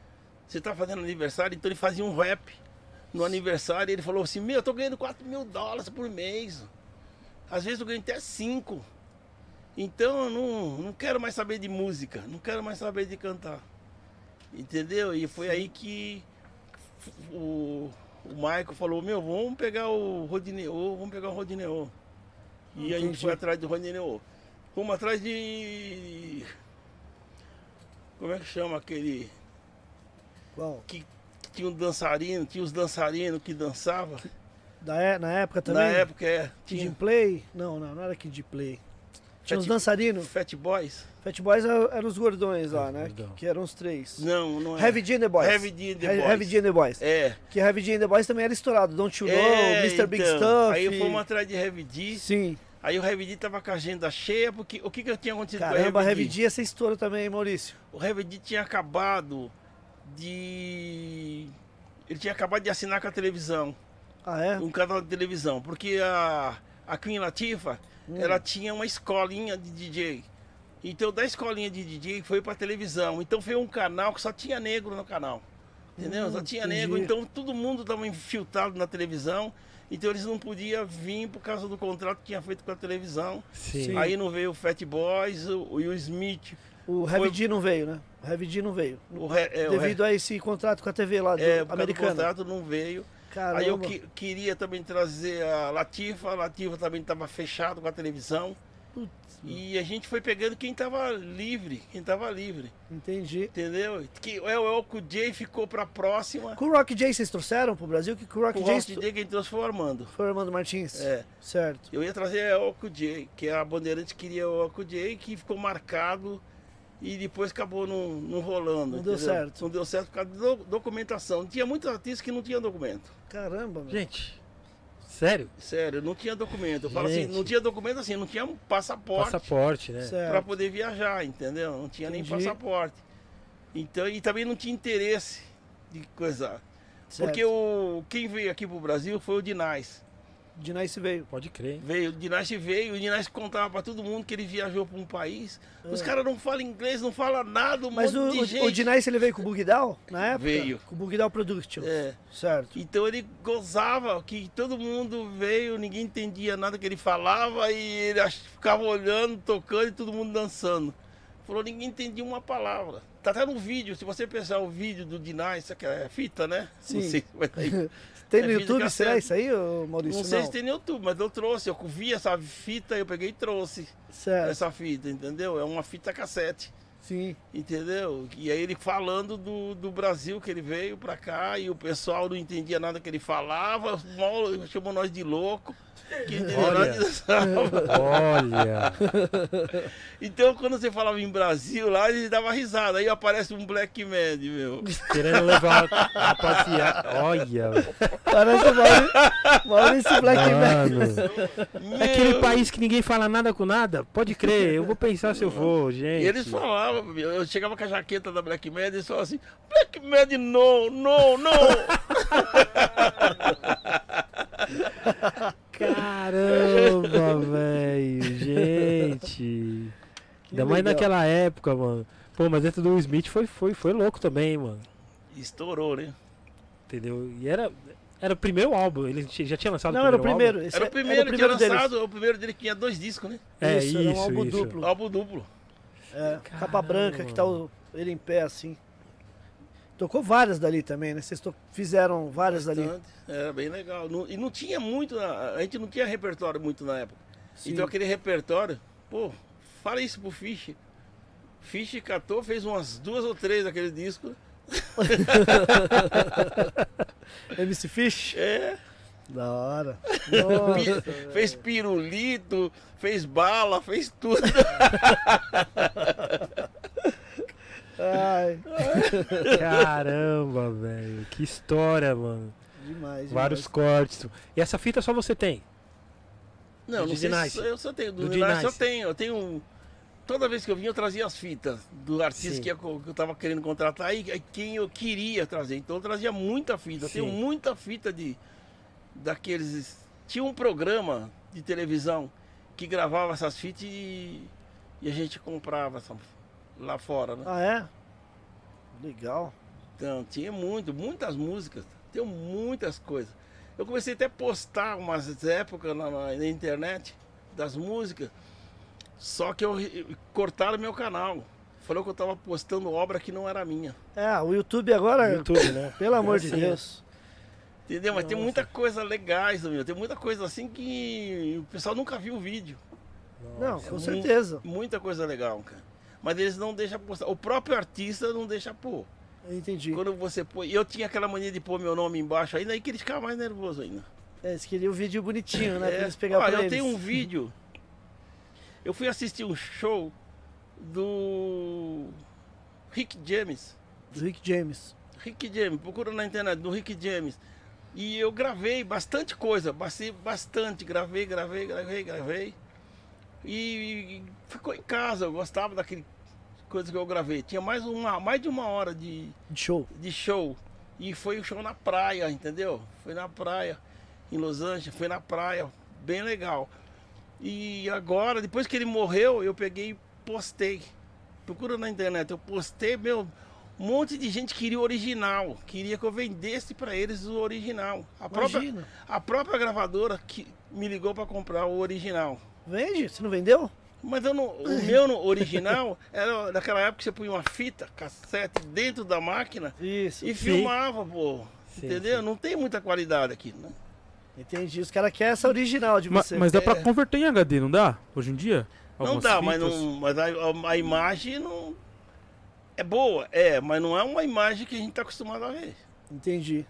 Você tá fazendo aniversário, então ele fazia um rap no aniversário. Ele falou assim: Meu, eu tô ganhando 4 mil dólares por mês. Às vezes eu ganho até 5. Então eu não, não quero mais saber de música, não quero mais saber de cantar. Entendeu? E foi aí que o, o Michael falou: Meu, vamos pegar o Rodineo, vamos pegar o Rodineo. E a gente foi atrás do Rodineo. Fomos atrás de. Como é que chama aquele.
Qual?
que tinha um dançarino, tinha os dançarinos que dançavam.
Da, é- na época também?
Na época é.
Kid
Tinha
Play? Não, não, não era Kid Play. Tinha uns
Fat-
dançarinos.
Fat Boys?
Fat Boys eram eram os gordões lá, né?
gordão.
Que eram os três.
Não, não é.
Heavy D and the Boys.
Heavy D and the
He-
Boys.
Heavy D and the Boys.
É.
Que Heavy D and the Boys também era estourado. Don't You Know,
é
Mr. Big
então.
Stuff.
Aí fomos atrás de Heavy D.
Sim.
Aí o Heavy D tava com a agenda cheia, porque o que que tinha acontecido
Caramba,
com o
Heavy
Heavy D?
D ia ser estouro também, hein, Maurício.
O Heavy D tinha acabado de... Ele tinha acabado de assinar com a televisão.
Ah, é?
um canal de televisão, porque a, a Queen Latifah,
Hum.
ela tinha uma escolinha de DJ. Então da escolinha de DJ foi pra televisão. Então foi um canal que só tinha negro no canal. Entendeu?
Hum,
só tinha
entendi.
negro, então todo mundo tava infiltrado na televisão. Então eles não podiam vir por causa do contrato que tinha feito com a televisão.
Sim.
Aí não veio o Fat Boys, o o Will Smith.
O
Foi-
Heavy D não veio, né? O Heavy D não veio.
O re, é, o re-
Devido a esse contrato com a TV lá do
é,
americana.
contrato não veio.
Caramba.
Aí eu que- queria também trazer a Latifa, a Latifa também estava fechado com a televisão. E a gente foi pegando quem estava livre, quem estava livre,
Entendi.
entendeu? Que o El El J ficou para próxima.
Com o Rock J vocês trouxeram pro Brasil? Que o Rock
O
J
Rock J quem trouxe foi o Armando.
foi o Armando Martins?
É,
Certo.
eu ia trazer El El J, que a Bandeirante queria o El J, que ficou marcado e depois acabou não, não rolando.
Não deu
entendeu?
certo.
Não deu certo por causa de do- documentação. Tinha muitos artistas que não tinham documento.
Caramba, meu.
Gente, sério?
Sério, não tinha documento. Eu falo assim, não tinha documento assim, não tinha um passaporte.
Passaporte, né?
Para poder viajar, entendeu? Não tinha
Entendi.
nem passaporte. Então, e também não tinha interesse de coisar.
certo.
Porque o, quem veio aqui pro Brasil foi o Dinais.
Nice veio.
Pode crer, hein?
Veio, o Dinasty veio, o Dinasty contava pra todo mundo que ele viajou pra um país. Os caras não falam inglês, não falam nada, um
É. Mas
monte
o,
de
o,
gente.
o Nice ele veio com o Bugdown na época?
Veio.
Com o Bugdown Productions.
É.
Certo.
Então ele gozava que todo mundo veio, ninguém entendia nada que ele falava e ele ficava olhando, tocando e todo mundo dançando. Falou, ninguém entendia uma palavra. Tá até no vídeo, se você pensar o vídeo do Dinah, isso aqui é fita, né?
Sim.
Não sei se vai ter.
Tem
É
no
vídeo
YouTube, será isso aí, Maurício?
Não sei se tem no YouTube, mas eu trouxe. Eu vi essa fita, eu peguei e trouxe
Certo.
essa fita, entendeu? É uma fita cassete.
Sim.
Entendeu? E aí ele falando do, do Brasil que ele veio pra cá e o pessoal não entendia nada que ele falava, mal chamou nós de louco, que
Olha. Olha!
Então quando você falava em Brasil lá, ele dava risada. Aí aparece um Black Man, meu.
Querendo levar a rapaziada. Olha!
Parece o Maurício, Maurício Black Man.
É aquele país que ninguém fala nada com nada? Pode crer, eu vou pensar se eu vou,
E
gente.
eles falavam, meu, eu chegava com a jaqueta da Black Man e falavam assim, Black Man, não, não, não.
Caramba, velho, gente. Ainda mais naquela época, mano. Pô, mas dentro do Will Smith foi, foi, foi louco também, mano.
Estourou, né?
Entendeu? E era, era o primeiro álbum, ele já tinha lançado
Não, era o
álbum?
primeiro. Esse
Era
é-
o primeiro, que tinha
deles.
lançado, o primeiro dele que tinha dois discos, né?
É,
Isso,
isso,
era um álbum
isso.
duplo.
Álbum duplo.
É, capa branca, que tá o- ele em pé assim. Tocou várias dali também, né? Vocês to- fizeram várias dali.
Bastante. Era bem legal. Não- e não tinha muito, na- a gente não tinha repertório muito na época.
Sim.
Então aquele repertório, pô, fala isso pro Fish. Fish catou, fez umas duas ou três daquele disco.
MC Fish?
É,
Da hora. Nossa,
fez pirulito, fez bala, fez tudo.
ai,
Caramba, velho. Que história, mano.
demais,
Vários
demais.
cortes. E essa fita só você tem?
Não, não
Do
sei
D-Nice.
se eu só tenho. Do
Do
D-Nice eu tenho. Eu tenho. um- Toda vez que eu vinha, eu trazia as fitas do artista
Sim.
que eu, que eu tava querendo contratar e, quem eu queria trazer. Então eu trazia muita fita. Eu tenho muita fita de. Daqueles. Tinha um programa de televisão que gravava essas fitas e, e a gente comprava sabe, lá fora, né?
Ah, é? Legal.
Então, tinha muito, muitas músicas, tenho muitas coisas. Eu comecei até a postar umas épocas na, na- na internet das músicas, só que eu, eu- cortaram meu canal. Falou que eu tava postando obra que não era minha.
É, o YouTube agora,
YouTube, né?
pelo amor de Deus.
Entendeu? Mas tem
Nossa.
muita coisa legais, meu. Tem muita coisa assim que o pessoal nunca viu o vídeo.
Não, com
mu-
certeza.
Muita coisa legal, cara. Mas eles não deixam postar. O próprio artista não deixa pôr.
Entendi.
Quando você põe. Eu tinha aquela mania de pôr meu nome embaixo ainda, aí que eles ficavam mais nervosos ainda.
É, eles queriam o vídeo bonitinho, né?
É.
Pra eles pegarem
Olha,
pra
eu
eles.
tenho um vídeo. Eu fui assistir um show do Rick James.
Do Rick James.
Rick James, procura na internet, do Rick James. E eu gravei bastante coisa, bastante, bastante, gravei, gravei, gravei, gravei. E ficou em casa, eu gostava daquele coisa que eu gravei. Tinha mais, uma, mais de uma hora de,
De show.
de show. E foi o show na praia, entendeu? Foi na praia, em Los Angeles, foi na praia, bem legal. E agora, depois que ele morreu, eu peguei e postei. Procura na internet, eu postei, meu, um monte de gente queria o original, queria que eu vendesse para eles o original. A própria, a própria gravadora que me ligou para comprar o original.
Vende? Você não vendeu?
Mas eu não, o meu no- original era daquela época que você punha uma fita, cassete dentro da máquina
Isso.
e filmava, pô.
Sim,
entendeu?
sim.
Não tem muita qualidade aqui, né?
Entendi. Os caras querem essa original de
Ma-
você.
mas dá pra
É.
converter em HD, não dá? Hoje em dia?
Não
Algumas
dá, mas,
fitas?
não, mas a, a- a imagem não. É boa, é, mas não é uma imagem que a gente tá acostumado a ver.
Entendi.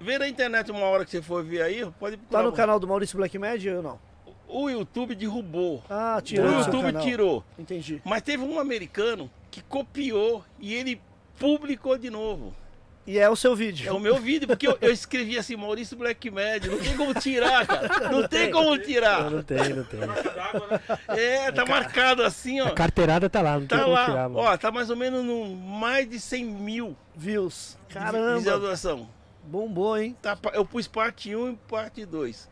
Vê na internet uma hora que você for ver aí, pode
Tá no canal do Maurício Black Mad ou não?
O YouTube derrubou.
Ah, tirou
o YouTube
canal.
tirou.
Entendi.
Mas teve um americano que copiou e ele publicou de novo.
E é o seu
É
vídeo.
o meu vídeo, porque eu, eu escrevi assim, Maurício Black Mad, não tem como tirar, cara. Não tem como
Não,
tirar.
não tem, não tem.
É, tá marcado assim, ó.
A carteirada tá lá, não tem
Tá
como
lá,
tirar, mano.
ó, tá mais ou menos no mais de 100 mil
Views.
de
Caramba.
visualização.
Bombou, hein?
Tá, eu pus parte 1 e parte 2.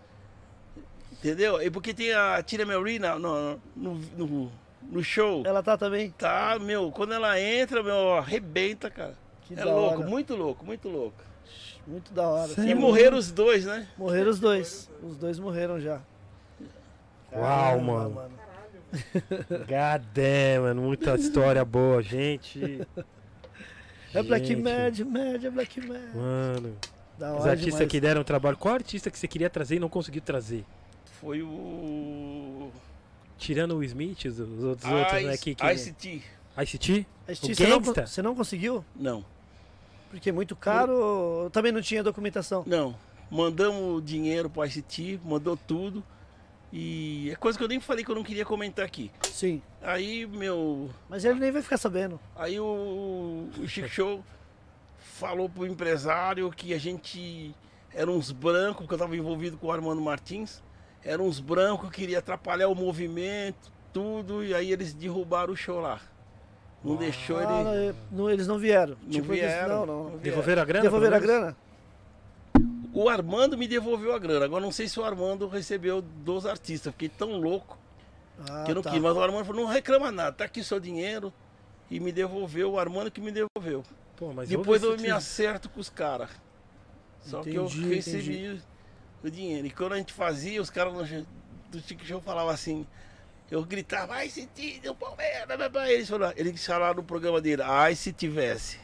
Entendeu? E porque tem a Tina na- no, no, no, no show.
Ela tá também?
Tá, meu, quando ela entra, meu, arrebenta, cara.
Que
é louco,
hora.
muito louco, muito louco.
Muito da hora.
Sério?
E morreram os dois, né?
Morreram os dois. Os dois morreram já.
Uau,
Caramba,
mano. God damn, mano. Muita história boa, gente.
É Black Mad, Mad, é Black Mad.
Mano.
Da
Os artistas
demais.
que deram trabalho. Qual artista que você queria trazer e não conseguiu trazer?
Foi o.
Tirando o Smith, os, os outros, outros né? Que, que...
ICT.
ICT? O
você, não, você não conseguiu?
Não,
Porque é muito caro ou também não tinha documentação?
não. Mandamos dinheiro pro ICT, mandou tudo. E é coisa que eu nem falei que eu não queria comentar aqui.
Sim.
Aí, meu.
Mas ele nem vai ficar sabendo.
Aí o, o Chico Show falou pro empresário que a gente era uns brancos, porque eu estava envolvido com o Armando Martins, eram uns brancos que queria atrapalhar o movimento, tudo, e aí eles derrubaram o show lá. Não deixou
Ah,
ele.
não, não, eles não vieram.
Não
tipo, eles-
vieram.
não, não.
não vieram.
Devolveram a grana?
Devolveram a grana?
O Armando me devolveu a grana. Agora não sei se o Armando recebeu dos artistas. Fiquei tão louco
Ah,
que eu não
tá.
quis. Mas o Armando falou, não reclama nada, tá aqui seu dinheiro. E me devolveu, o Armando que me devolveu.
Pô, mas
Depois eu
esse-
me acerto com os caras. Só que eu
Entendi,
recebi o dinheiro. E quando a gente fazia, os caras do Chico Show falavam assim. Eu gritava, ai se tinha, o Palmeiras, blá, blá, blá." eles falaram, eles falaram no programa dele, ai se tivesse.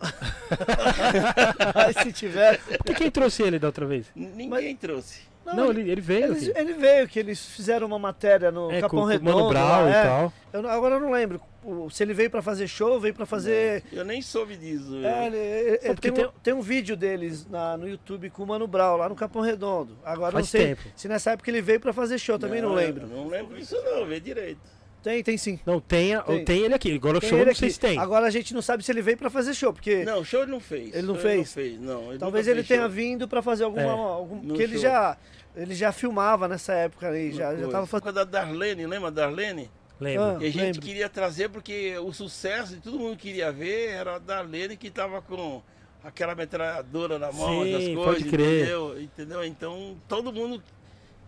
Mas se tiver.
E quem trouxe ele da outra vez?
Ninguém trouxe.
Não, ele, ele veio. Aqui.
ele veio, que eles fizeram uma matéria no
É,
Capão
com, com o
Redondo.
Mano Brown
lá,
e
é.
tal.
Eu não- agora eu não lembro o- se ele veio pra fazer show, veio pra fazer.
Eu nem soube disso.
É, ele- ele- ele
porque
tem, um,
tem-
tem um vídeo deles na- no YouTube com o Mano Brown, lá no Capão Redondo. Agora
Faz
não sei
tempo.
se nessa época ele veio pra fazer show, também não, lembro.
Não lembro disso não, vê direito.
Tem, tem sim.
Não, tem,
Tem.
tem ele aqui. Agora o
Tem
show eu
ele
não sei se tem.
Agora a gente não sabe se ele veio pra fazer show, porque
Não, show ele não fez.
Ele não
Show
fez?
não. ele
talvez ele
fez
tenha
show.
vindo pra fazer alguma.
É.
algum, porque ele já, ele já filmava nessa época aí, já, já tava fazendo.
Da Darlene, lembra da Darlene?
Lembro.
Ah.
E a gente
lembro.
queria trazer porque o sucesso que todo mundo queria ver era a Darlene que tava com aquela metralhadora na mão,
Sim,
das
pode
coisas,
crer.
entendeu? Entendeu? Então todo mundo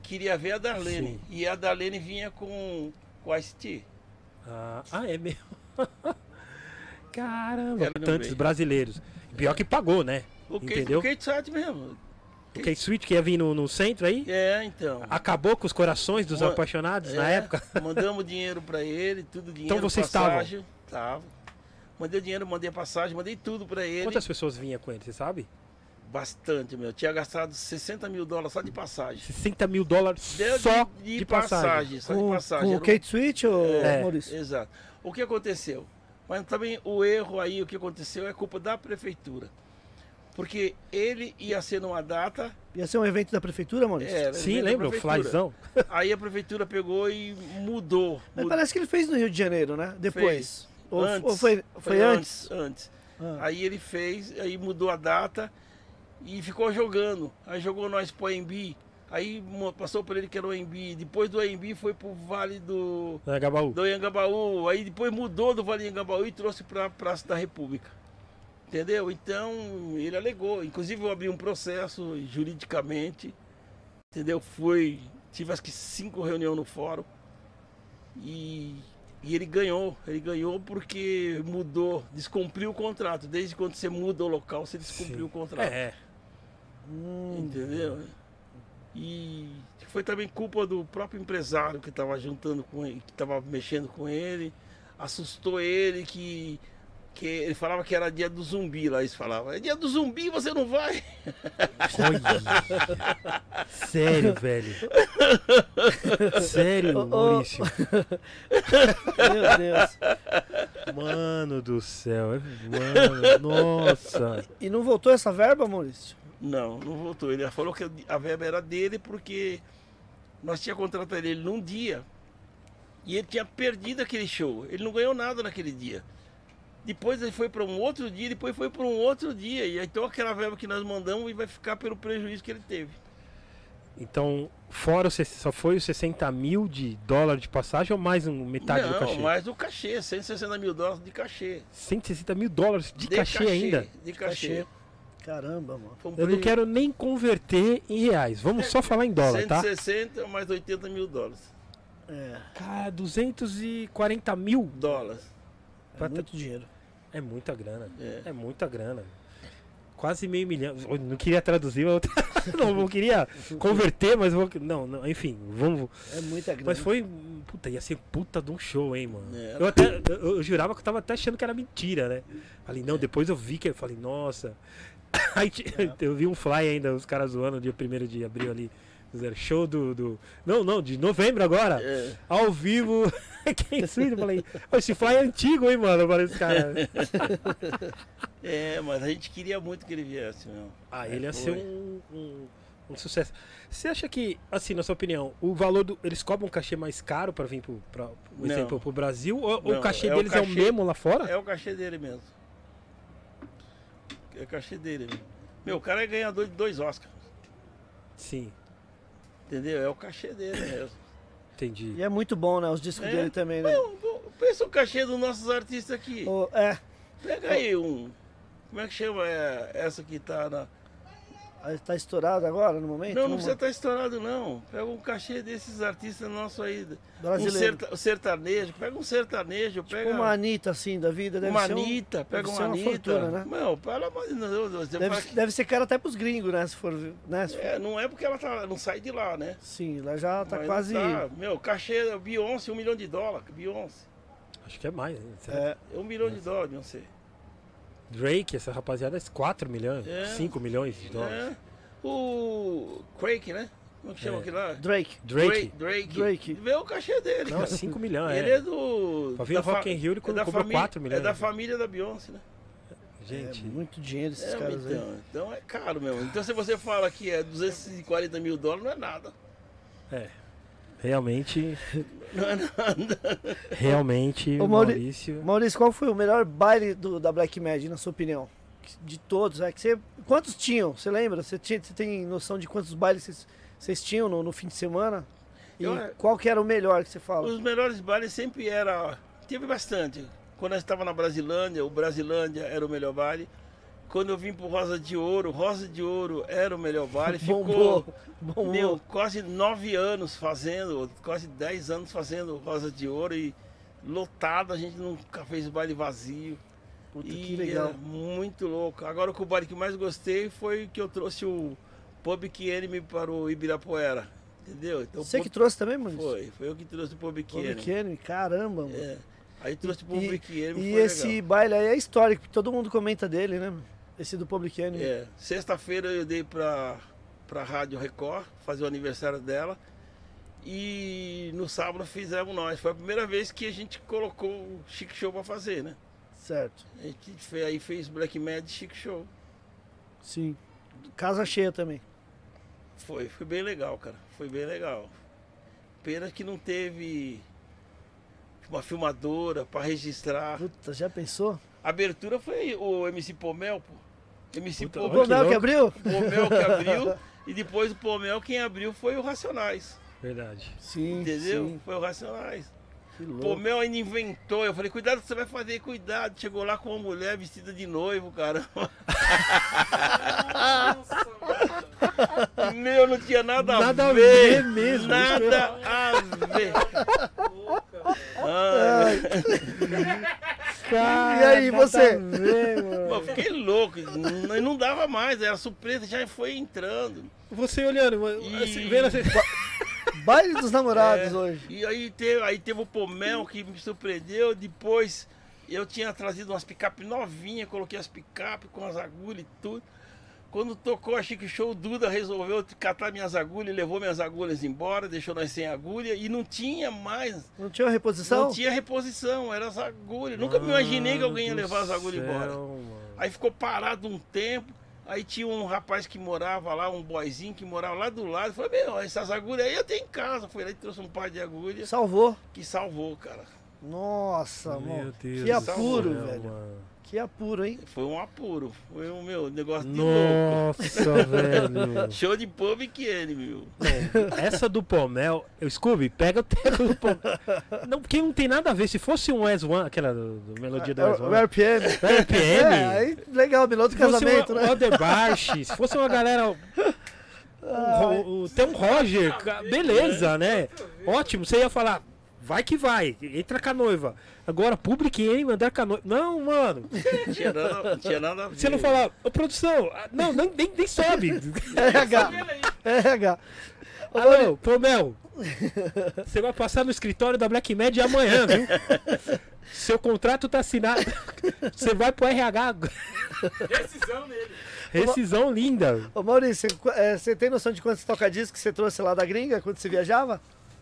queria ver a Darlene.
Sim.
E a Darlene vinha com, com a Ice-T.
Ah, ah, é mesmo. Caramba, tantos brasileiros. Pior que pagou, né?
O que
Entendeu?
o Kate Side mesmo.
O K-Switch que ia vir no, no centro aí,
É, então.
acabou com os corações dos
Ma-
apaixonados na
É,
época.
Mandamos dinheiro pra ele, tudo dinheiro.
Então vocês estavam?
passagem. Tava. Mandei dinheiro, mandei a passagem, mandei tudo pra ele.
Quantas pessoas vinham com ele, você sabe?
Bastante, meu. Tinha gastado 60 mil dólares só de passagem.
60 mil dólares
De-
só
de,
de, passagem.
Só de passagem.
com o
um-
Kate Switch ou
É.
Maurício?
Exato. O que aconteceu? Mas também o erro aí, o que aconteceu é culpa da prefeitura. Porque ele ia ser numa data.
Ia ser um evento da prefeitura, Maurício?
Era
Sim, lembra? O. Flyzão.
Aí a prefeitura pegou e mudou.
Mas
mudou.
parece que ele fez no Rio de Janeiro, né? Depois.
Fez.
Ou,
Antes.
ou foi, foi, antes?
Antes.
Ah.
Aí ele fez, aí mudou a data e ficou jogando. Aí jogou nós pro AMB. Aí passou por ele que era o AMB. Depois do AMB foi pro Vale do,
Na Gabaú.
do Anhangabaú. Aí depois mudou do Vale do Anhangabaú e trouxe pra Praça da República. Entendeu? Então ele alegou. Inclusive eu abri um processo juridicamente. Entendeu? Fui. Tive acho que cinco reuniões no fórum. E, e ele ganhou. Ele ganhou porque mudou, descumpriu o contrato. Desde quando você muda o local, você descumpriu
Sim.
o contrato.
É,
Hum,
Entendeu? E foi também culpa do próprio empresário que estava juntando com ele, que estava mexendo com ele, assustou ele que, que ele falava que era dia do zumbi lá, eles falavam, é dia do zumbi, você não vai.
Olha. Sério, velho. Sério,
ô.
Maurício.
meu Deus.
Mano do céu. é- Mano, nossa.
E não voltou essa verba, Maurício?
Não, não voltou. Ele falou que a verba era dele porque nós tínhamos contratado ele num dia e ele tinha perdido aquele show. Ele não ganhou nada naquele dia. Depois ele foi para um outro dia, depois foi para um outro dia. E então aquela verba que nós mandamos vai ficar pelo prejuízo que ele teve.
Então, fora o, só foi os 60 mil de dólar de passagem ou mais um metade
não,
do cachê?
mais o cachê, 160 mil dólares de cachê.
160 mil dólares de, cachê, ainda.
De cachê.
Caramba, mano.
Comprei
Eu não quero nem converter em reais. Vamos só falar em dólar, tá?
160 mais 80 mil dólares.
É,
Cara, 240 mil
Dólares.
é
Pra-
muito dinheiro.
É muita grana.
É.
É muita grana. Quase meio milhão. Eu não queria traduzir, eu não, não queria converter, mas vou. Não, não, enfim, vamos.
É muita grana.
Mas foi. Puta, ia ser puta de um show, hein, mano.
É.
Eu até. Eu, eu jurava que eu tava até achando que era mentira, né? Falei, não, depois eu vi que eu falei, nossa. Aí ti- eu vi um fly ainda, os caras zoando dia 1 de abril ali. Show do, do. Não, não, de novembro agora.
É.
Ao vivo. Quem suído? Eu falei, "Ô, esse fly é antigo, hein, mano? Eu falei, esse cara.
É, mas a gente queria muito que ele viesse, meu.
Ah,
É,
ele ia
foi.
ser um, um, um sucesso. Você acha que, assim, na sua opinião, o valor do. Eles cobram um cachê mais caro pra vir pro, pra, por exemplo, pro Brasil? Ou,
Não,
o cachê
é o
deles é o
cachê-
mesmo lá fora?
É o cachê dele mesmo. É o cachê dele mesmo. Meu, o cara é ganhador de dois Oscars.
Sim,
Entendeu? É o cachê dele mesmo.
entendi.
E é muito bom, né? Os discos
É.
dele também, né?
Pensa o cachê dos nossos artistas aqui.
Ô, é,
Pega aí um. Como é que chama é, essa que tá na.
Aí tá estourado agora no momento?
Não, não precisa estar estourado, não. Pega um cachê desses artistas nossos aí. Um
Brasileiro.
serta- sertanejo. Pega um sertanejo.
Tipo
Pega
uma Anitta, assim, da vida. Deve
uma
ser um-
Anitta. Pega
deve
uma
ser uma
Anitta.
fortuna, né?
Meu, pelo amor de Deus.
Deve,
que-
deve ser cara até pros gringos, né? Se for. Né? Se for-
É, não é porque ela tá, não sai de lá, né?
Sim, lá já tá
Mas
quase.
não tá. Meu, cachê Beyoncé, um milhão de dólares. Beyoncé.
Acho que é mais. Né?
É,
É um milhão de dólares, Beyoncé.
Drake, essa rapaziada, é 4 milhões,
É.
5 milhões de dólares.
É. O Craig, né? Como é que chama
É.
aquele lá?
Drake.
Drake.
Drake.
Drake.
Vê o cachê dele.
Não,
cara.
5 milhões,
Ele
é.
é do.
Pra vir
da
o Rock in Rio, ele
é
cobrou
família-
4 milhões.
É da família da Beyoncé, né?
Gente,
É muito dinheiro esses
É,
caras aí.
então, então é caro mesmo. Então se você fala que é 240 mil dólares, não é nada.
é. Realmente,
Não é nada.
realmente,
Ô, Mauri-
Maurício...
Maurício, qual foi o melhor baile do- da Black Mad, na sua opinião? De todos, é que você. Quantos tinham? Você lembra? Você, tinha, você tem noção de quantos bailes vocês, vocês tinham no, no fim de semana? E
Eu-
qual que era o melhor que você fala?
Os melhores bailes sempre era. Teve bastante. Quando nós estava na Brasilândia, o Brasilândia era o melhor baile. Quando eu vim pro Rosa de Ouro, Rosa de Ouro era o melhor baile. Ficou,
Bombou.
Meu, quase nove anos fazendo, quase dez anos fazendo Rosa de Ouro e lotado, a gente nunca fez baile vazio.
Puta,
e
que legal.
era muito louco. Agora o baile que mais gostei foi que eu trouxe o Public Enemy para o Ibirapuera. Entendeu? Então,
Você que
Pub-
trouxe também, mano?
Foi, foi eu que trouxe o Public Enemy.
Public Enemy, caramba, mano.
É. Aí trouxe o
E-
Public Enemy.
E
foi
esse
legal.
baile aí é histórico, todo mundo comenta dele, né? Esse do Public Enemy.
É, sexta-feira eu dei pra, pra Rádio Record, fazer o aniversário dela. E no sábado fizemos nós. Foi a primeira vez que a gente colocou o Chic Show pra fazer, né?
Certo.
A gente fe- aí fez Black Mad Chic Show.
Sim. Casa cheia também.
Foi, foi bem legal, cara. Foi bem legal. Pena que não teve uma filmadora pra registrar.
Puta, já pensou?
A abertura foi o MC Pomel, pô. MC
Puta,
O
Pomel,
que
Pomel que abriu?
Pomel que abriu. E depois o Pomel quem abriu foi o Racionais.
Verdade.
Sim,
Entendeu?
sim.
Foi o Racionais. O. Pomel ainda inventou. Eu falei, cuidado que você vai fazer, cuidado. Chegou lá com uma mulher vestida de noivo, cara. Meu, não tinha nada,
Nada
a
a
ver.
ver mesmo,
Nada a ver. Ah,
E aí, você?
ver,
pô, fiquei louco. Não, não dava mais. Era surpresa, já foi entrando.
Você olhando,
E-
assim, vendo assim...
Baile dos namorados
É,
hoje.
E aí teve, aí teve o Pomel que me surpreendeu. Depois eu tinha trazido umas picape novinhas, coloquei as picape com as agulhas e tudo. Quando tocou a Chique Show, o Duda resolveu catar minhas agulhas, levou minhas agulhas embora, deixou nós sem agulha e não tinha mais,
Não tinha reposição?
não tinha reposição, eram as agulhas. Nunca me imaginei que alguém ia
Mano
levar as agulhas
céu,
embora.
mano.
Aí ficou parado um tempo. Aí tinha um rapaz que morava lá, um boyzinho que morava lá do lado. Falei, meu, essas agulhas aí eu tenho em casa. Foi lá e trouxe um par de agulhas
Salvou.
que salvou, cara.
Nossa,
Meu
mano.
Deus
Que apuro,
céu,
velho.
mano.
Que apuro, hein?
Foi um apuro. Foi um meu negócio de louco.
Nossa, velho.
Show de public enemy, meu.
Essa do Pomel, eu Scooby, pega o teco do Pomel. Não, porque não tem nada a ver. Se fosse um S1, aquela do, do melodia do
É, o
S1.
RPM.
RPM.
É, aí, legal, melhor do casamento,
uma,
né?
o Aldebashi, se fosse uma galera. O, o, tem um Roger, beleza, né? Ótimo, você ia falar, vai que vai, entra com a noiva. Agora, public enemy, andar com a noiva. Não, mano.
Não tinha nada, não tinha nada a ver.
Você não falar, ô produção, ah, não, nem, nem, nem sobe.
RH. RH.
Alô, Pomel. Você vai passar no escritório da Black Med amanhã, viu? Seu contrato tá assinado. Você vai pro RH.
Decisão nele.
Rescisão linda.
Ô Maurício, você, é, você tem noção de quantos toca-discos que você trouxe lá da gringa quando você viajava?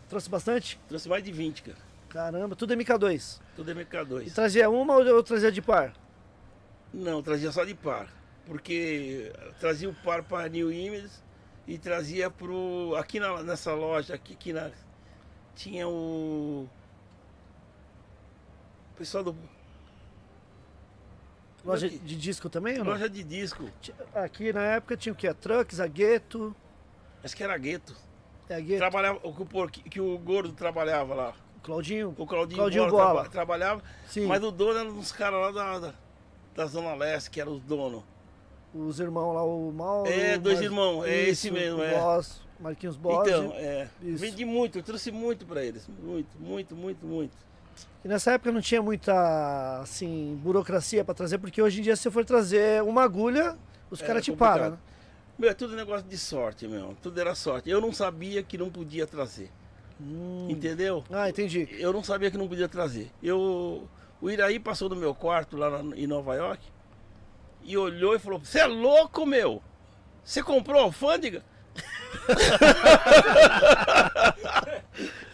Trouxe bastante?
Trouxe mais de 20, cara.
Caramba, tudo MK2.
Tudo
E
MK2.
trazia uma ou trazia de par?
Não, trazia só de par. Porque trazia o par para New Images e trazia pro. Aqui na- nessa loja, aqui, aqui na. Tinha o. o pessoal do.
Loja
Aqui.
de disco também ou não?
Loja de disco.
Aqui na época tinha o que? A Trucks, a Gueto.
Acho que era gueto.
É Gueto.
Trabalhava, o que o, porqui- que o gordo trabalhava lá.
Claudinho.
O Claudinho,
Claudinho
Bola
Bola.
traba- trabalhava.
Sim.
Mas o dono era uns caras lá da, da, da Zona Leste, que eram os donos.
Os irmãos lá, o Mauro.
É, dois
Mar-
irmãos, é esse mesmo,
o
é.
Boss, Marquinhos Boss.
Então, é.
Isso.
Vendi muito, eu trouxe muito pra eles. Muito, muito, muito, muito.
E nessa época não tinha muita, assim, burocracia pra trazer, porque hoje em dia se você for trazer uma agulha, os
É,
caras te pagam, né?
Meu, é tudo negócio de sorte, meu. Tudo era sorte. Eu não sabia que não podia trazer.
Hum.
Entendeu?
Ah, entendi.
Eu não sabia que não podia trazer. Eu, o Iraí passou no meu quarto lá na- em Nova York e olhou e falou: Você é louco, meu? Você comprou alfândega?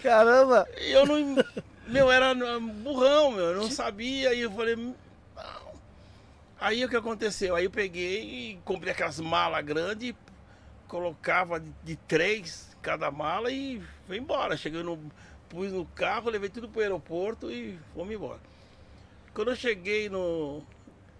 Caramba!
Eu não. Meu, era burrão, meu. Eu não sabia. E eu falei. Aí o que aconteceu? Aí eu peguei e comprei aquelas malas grandes, colocava de, de três cada mala e fui embora. Cheguei no. Pus no carro, levei tudo pro aeroporto e fomos embora. Quando eu cheguei no.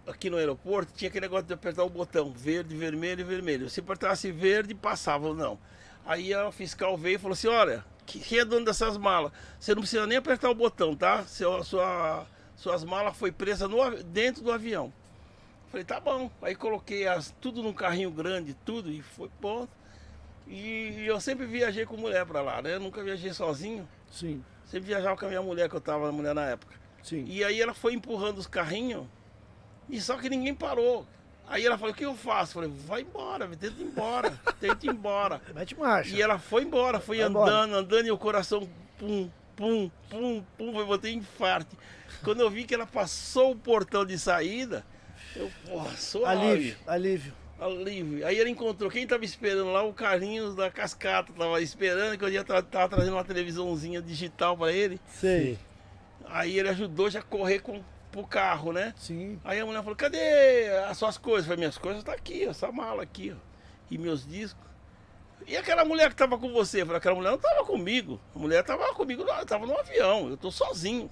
Aqui no aeroporto, tinha aquele negócio de apertar o botão, verde, vermelho e vermelho. Se apertasse verde, passava ou não. Aí a fiscal veio e falou assim, olha, que- quem é dono dessas malas? Você não precisa nem apertar o botão, tá? Seu, sua, suas malas foi presa no dentro do avião. Falei, tá bom. Aí coloquei as, tudo num carrinho grande, tudo, e foi ponto. E eu sempre viajei com mulher pra lá, né? Eu nunca viajei sozinho.
Sim,
Sempre viajava com a minha mulher, que eu tava mulher na época.
sim.
E aí ela foi empurrando os carrinhos, e só que ninguém parou. Aí ela falou, o que eu faço? Eu falei, vai embora, tenta ir embora, tenta ir embora.
Mete marcha.
E ela foi embora, foi
Vai
andando,
embora.
andando, e o coração pum, pum, pum, pum, eu botei infarto. Quando eu vi que ela passou o portão de saída, eu, porra, suave,
Alívio, alívio.
alívio. Aí ele encontrou, quem tava esperando lá, o Carlinhos da Cascata, tava esperando, que eu já tava, tava trazendo uma televisãozinha digital pra ele.
Sei.
Aí ele ajudou já a correr com, pro carro, né?
Sim.
Aí a mulher falou, cadê as suas coisas? Eu falei, minhas coisas tá aqui, ó, essa mala aqui, ó. E meus discos. E aquela mulher que tava com você? Eu falei, aquela mulher não tava comigo. A mulher tava comigo, tava no avião, eu tô sozinho.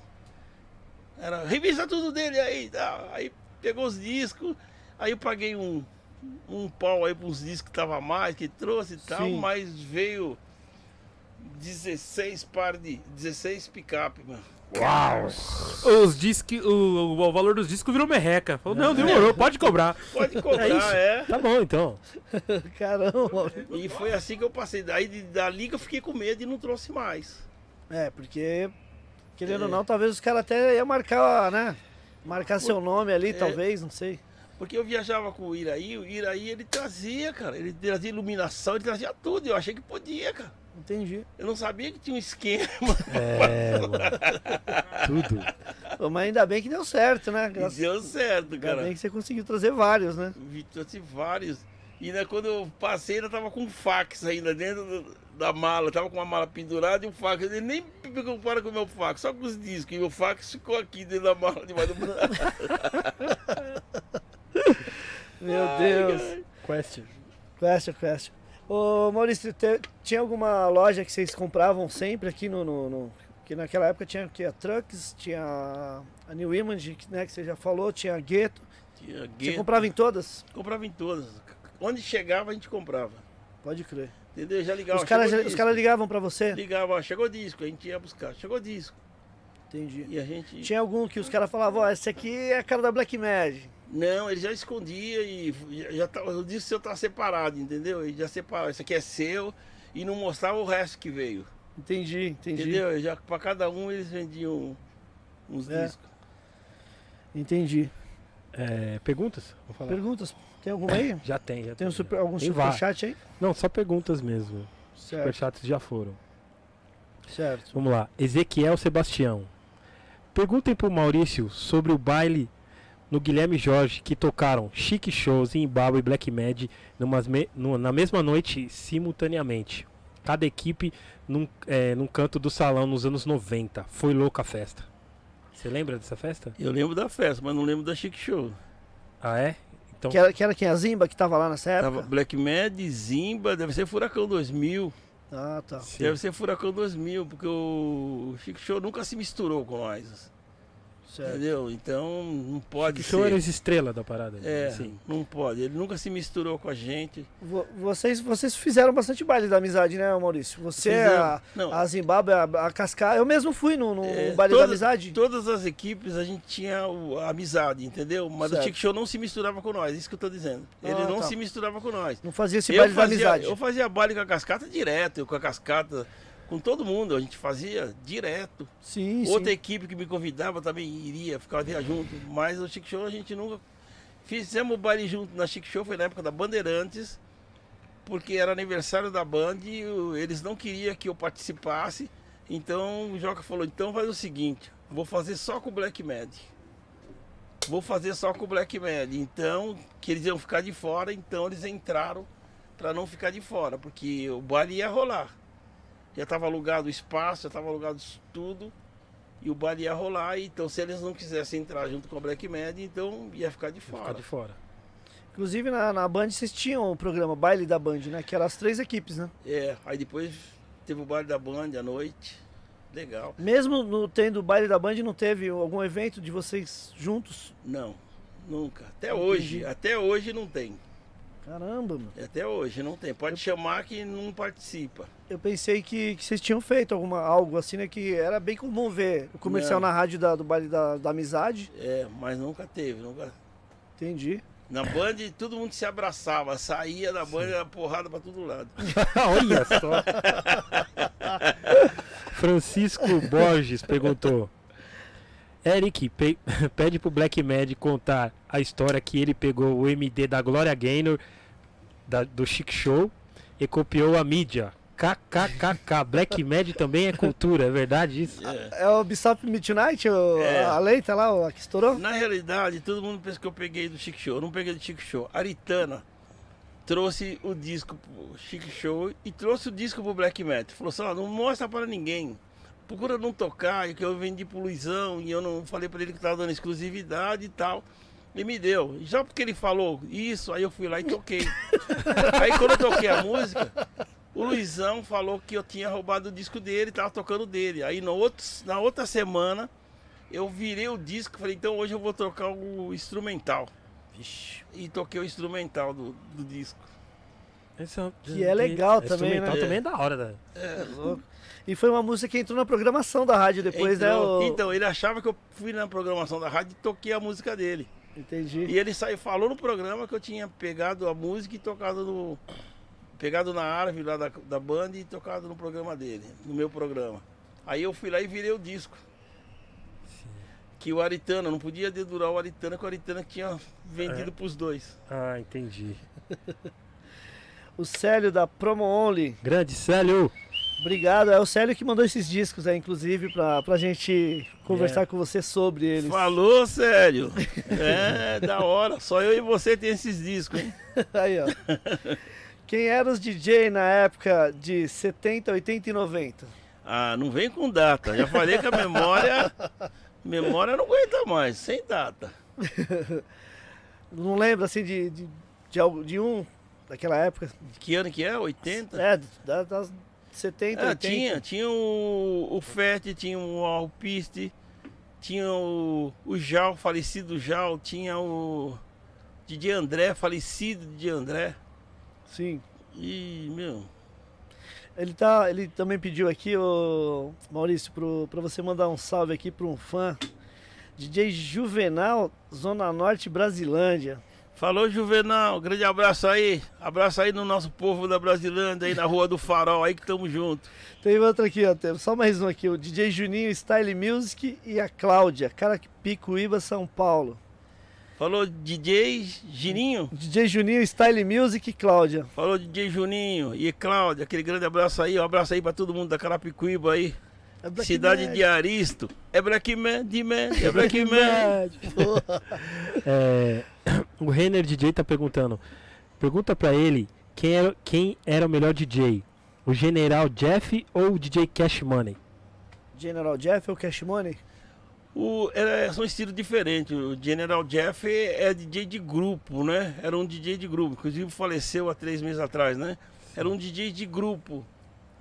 Era, revisa tudo dele aí. tá? Aí pegou os discos, aí eu paguei um, um pau aí para uns discos que tava a mais, que trouxe e tal,
Sim.
mas veio 16 par de. 16 picape, mano.
Uau!
Os discos, o, o valor dos discos virou merreca. Falou, não, demorou, pode cobrar.
Pode cobrar,
É
é.
Tá bom, então.
Caramba.
E foi assim que eu passei. Daí dali que eu fiquei com medo e não trouxe mais.
É, porque, querendo
É.
ou não, talvez os caras até iam marcar, né? Marcar seu nome ali,
É.
talvez, não sei.
Porque eu viajava com o Iraí, o Iraí ele trazia, cara. Ele trazia iluminação, ele trazia tudo. Eu achei que podia, cara.
Entendi.
Eu não sabia que tinha um esquema.
É, mano. Tudo.
Mas ainda bem que deu certo, né? Graças-
deu certo,
Ainda
cara.
bem que você conseguiu trazer vários, né?
Vi- Trouxe vários. E né, quando eu passei, ainda tava com fax ainda dentro do- da mala. Tava com uma mala pendurada e um fax. Ele nem me preocupara com o meu fax, só com os discos. E o fax ficou aqui dentro da mala, debaixo do braço.
Meu
Ai,
Deus.
cara.
Question.
Question, question. Ô Maurício, te- tinha alguma loja que vocês compravam sempre aqui no. no, no- que naquela época tinha que a Trucks, tinha A New Image, que, né, que você já falou, tinha Gueto.
Tinha
Você
gueto,
comprava em todas?
comprava em todas. Onde chegava, a gente comprava.
Pode crer.
Entendeu? Já ligava.
Os caras caras ligavam pra você?
Ligava, ó, chegou disco, a gente ia buscar. Chegou disco.
Entendi.
E a gente.
Tinha algum que os caras falavam, ó, esse aqui é a cara da Black Mad.
Não, ele já escondia e já, tá, o disco seu tá separado, entendeu? Ele já separou. Esse aqui é seu e não mostrava o resto que veio.
Entendi, entendi.
Entendeu? Já pra cada um eles vendiam uns
É.
discos.
Entendi.
É, perguntas? Vou falar.
Perguntas? Tem alguma aí?
Já tem, já
Tem um
já.
super, algum
Tem
superchat aí?
Não, só perguntas mesmo.
Certo,
Superchats já foram.
certo.
Vamos lá. Ezequiel Sebastião. Perguntem pro Maurício sobre o baile no Guilherme Jorge que tocaram Chic Shows, Imbaba e Black Mad me- na mesma noite simultaneamente. Cada equipe num, é, num canto do salão nos anos 90. Foi louca a festa. Você lembra dessa festa?
Eu lembro da festa, mas não lembro da Chic Show.
Ah, é? Então,
Que era, que era quem? A Zimba que tava lá nessa época?
Tava Black Mad, Zimba, deve ser Furacão 2000.
Ah, tá.
sim.
Deve ser Furacão 2000, porque o Chic Show nunca se misturou com nós.
Certo.
Entendeu? Então não pode
Que show era
ser.
as estrelas da parada.
É,
Sim.
não pode. Ele nunca se misturou com a gente.
Vo- Vocês, vocês fizeram bastante baile da amizade, né, Maurício? Você, a, a Zimbábue, a, a Cascá. Eu mesmo fui no, no
É,
baile da amizade.
Todas as equipes a gente tinha o- a amizade, entendeu? Mas
Certo.
o Chic Show não se misturava com nós, isso que eu tô dizendo. Ele
Ah,
não
tá.
se misturava com nós.
Não fazia esse
eu,
baile da
fazia,
amizade.
eu fazia baile com a cascata direto, eu com a cascata, com todo mundo, a gente fazia direto.
Sim,
Outra
sim.
equipe que me convidava também iria, ficava junto. Mas o Chic Show a gente nunca. Fizemos o baile junto na Chic Show, foi na época da Bandeirantes, porque era aniversário da Band e eles não queriam que eu participasse. Então o Joca falou: então faz o seguinte, vou fazer só com o Black Mad. Vou fazer só com o Black Mad. Então, que eles iam ficar de fora, então eles entraram para não ficar de fora, porque o baile ia rolar. Já estava alugado o espaço, já estava alugado tudo. E o baile ia rolar, então se eles não quisessem entrar junto com a Black Mad, então ia ficar de
Ficar
fora.
de fora.
Inclusive na, na Band vocês tinham o programa Baile da Band, né? Que eram as três equipes, né?
É, aí depois teve o baile da Band à noite. Legal.
Mesmo no, tendo o baile da Band, não teve algum evento de vocês juntos?
Não, nunca. Até
Entendi.
hoje, até hoje não tem.
Caramba, mano.
Até hoje não tem. Pode chamar que não participa.
Eu pensei que, que vocês tinham feito alguma, algo assim, né? Que era bem comum ver o comercial
Não.
na rádio da- do baile da, da amizade.
É, mas nunca teve, nunca.
Entendi.
Na Band todo mundo se abraçava, saía da Band era porrada pra todo lado.
Olha só. Francisco Borges perguntou. Eric, pe- pede pro Black Mad contar a história que ele pegou o MD da Gloria Gaynor da- do Chic Show e copiou a mídia. KKKK. Black Mad também é cultura, é verdade isso?
É.
É o Bistop Midnight, o-
É.
a leita lá, a que estourou?
Na realidade, todo mundo pensa que eu peguei do Chic Show. Eu não peguei do Chic Show. A Aritana trouxe o disco pro Chic Show e trouxe o disco pro Black Metal. Falou assim, ó, não mostra para ninguém. Procura não tocar, e que eu vendi pro Luizão e eu não falei para ele que tava dando exclusividade e tal. E me deu. E já porque ele falou isso, aí eu fui lá e toquei. aí quando eu toquei a música, o Luizão falou que eu tinha roubado o disco dele, tava tocando dele. Aí no outro, na outra semana, eu virei o disco, falei, então hoje eu vou tocar o instrumental. E toquei o instrumental do, do disco.
Esse é-
Que é legal também,
instrumental
né?
também é da hora. Da...
É louco. E foi uma música que entrou na programação da rádio depois,
Entrou-
né? o-
Então, ele achava que eu fui na programação da rádio e toquei a música dele.
Entendi.
E ele saiu, falou no programa que eu tinha pegado a música e tocado no. Pegado na árvore lá da, da banda e tocado no programa dele, no meu programa. Aí eu fui lá e virei o disco. Que o Aritana, não podia dedurar o Aritana, que o Aritana tinha vendido
É.
pros dois.
Ah, entendi.
O Célio da Promo Only.
Grande Célio.
Obrigado. É o Célio que mandou esses discos aí, inclusive, pra, pra gente conversar
É.
com você sobre eles.
Falou, sério? É, da hora. Só eu e você tem esses discos, hein?
Aí, ó. Quem era os DJ na época de 70, 80 e 90?
Ah, não vem com data. Já falei que a memória. Memória não aguenta mais, sem data.
Não lembro, assim, de, de, de, de um daquela época?
Que ano que é? 80?
É, da- das 70,
Ah,
80.
tinha, tinha o, o FET, tinha o Alpiste, tinha o, o Jal, falecido Jal, tinha o DJ André, falecido DJ André.
Sim.
E, meu,
Ele, tá, ele também pediu aqui, ô, Maurício, pro, pra você mandar um salve aqui pra um fã. DJ Juvenal, Zona Norte, Brasilândia.
Falou Juvenal, grande abraço aí. Abraço aí no nosso povo da Brasilândia, aí na Rua do Farol, aí que tamo junto.
Tem outro aqui, ó. Tem só mais um aqui. O DJ Juninho Style Music e a Cláudia, Carapicuíba, São Paulo.
Falou DJ Gininho,
DJ Juninho Style Music e Cláudia.
falou DJ Juninho e Cláudia, aquele grande abraço aí, um abraço aí pra todo mundo da Carapicuíba aí.
É Black
Cidade
Mad.
de Aristo. É Black Man, de Man, é Black Man.
É, o Renner DJ tá perguntando. Pergunta pra ele quem era, quem era o melhor DJ. O General Jeff ou o DJ Cash Money?
General Jeff ou Cash Money?
O, era, são estilos diferentes. O General Jeff é DJ de grupo, né? Era um DJ de grupo. Inclusive faleceu há três meses atrás, né? Era um DJ de grupo.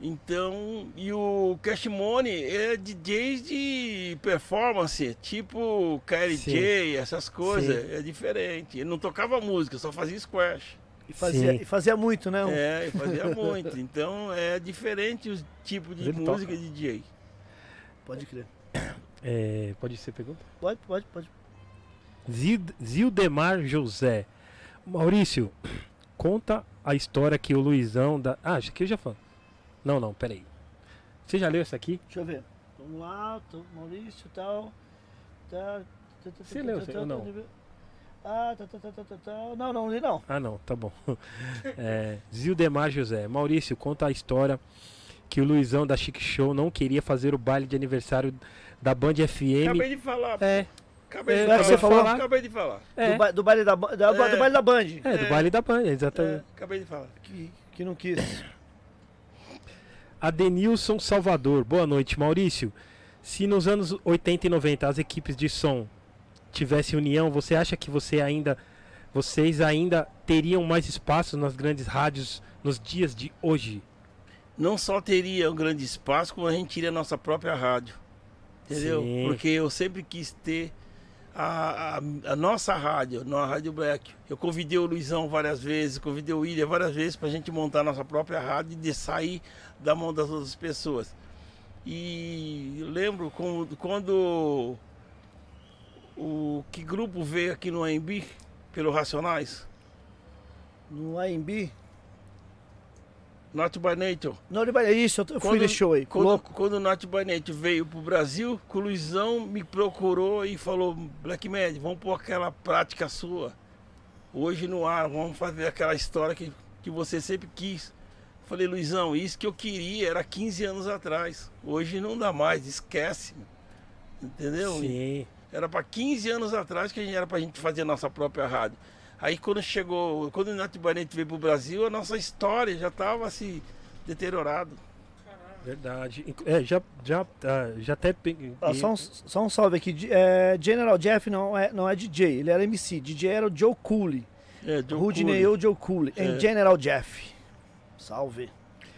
Então, e o Cash Money é DJ de performance, tipo KLJ, essas coisas. É diferente. Ele não tocava música, só fazia squash.
E fazia,
Sim.
e fazia muito, né?
É, e fazia muito. Então é diferente os tipos de
Ele
música
toca.
de DJ.
Pode crer.
É, pode ser pergunta?
Pode, pode, pode.
Zildemar José. Maurício, conta a história que o Luizão da. Ah, acho que eu já falei. Não, não, peraí. Você já leu essa aqui?
Deixa eu ver. Vamos lá, tô, Maurício e tal. Tá, tá, tá,
Você
tá,
leu,
tá, tá,
ou não?
Ah, tá, tá, tá, tá, tá, tá. Não, não, li não.
Ah, não, tá bom. É, Zildemar José. Maurício, conta a história que o Luizão da Chic Show não queria fazer o baile de aniversário da Band FM.
Acabei de falar.
É,
Acabei
É,
de
vai que
falar.
você falou?
Acabei de falar.
Do, ba- do baile da, ba- da-
É.
do baile da Band.
é, do
É.
baile da Band,
É,
exatamente.
acabei de falar.
Que, que não quis.
Adenilson Salvador, boa noite, Maurício. Se nos anos 80 e 90 as equipes de som tivessem união, você acha que você ainda, vocês ainda teriam mais espaço nas grandes rádios nos dias de hoje?
Não só teria um grande espaço, como a gente teria a nossa própria rádio. Entendeu?
Sim.
Porque eu sempre quis ter a, a, nossa rádio, a Rádio Black. Eu convidei o Luizão várias vezes, convidei o William várias vezes para a gente montar a nossa própria rádio e de sair da mão das outras pessoas. E lembro com- quando o que grupo veio aqui no AMB pelo Racionais,
No AMB.
Not by Nature.
Ele vai- é isso, eu, fui
Quando-
nesse show aí.
Quando,
Louco.
quando o Nath Barnett veio pro Brasil, o Luizão me procurou e falou, Black Mad, vamos pôr aquela prática sua hoje no ar, vamos fazer aquela história que, que você sempre quis. Falei, Luizão, isso que eu queria era 15 anos atrás. Hoje não dá mais, esquece. Entendeu?
Sim.
Era para 15 anos atrás que a gente era pra gente fazer a nossa própria rádio. Aí quando chegou, quando o Nath Barnett veio pro Brasil, a nossa história já tava assim deteriorado.
Verdade. É, já, já, ah, já até.
Ah, só, um, só um salve aqui. é, General Jeff não é, não é DJ, ele era MC. DJ era o Joe Cooley.
É, Joe
Rudney
Cooley.
ou Joe Cooley.
É.
Em General Jeff. Salve.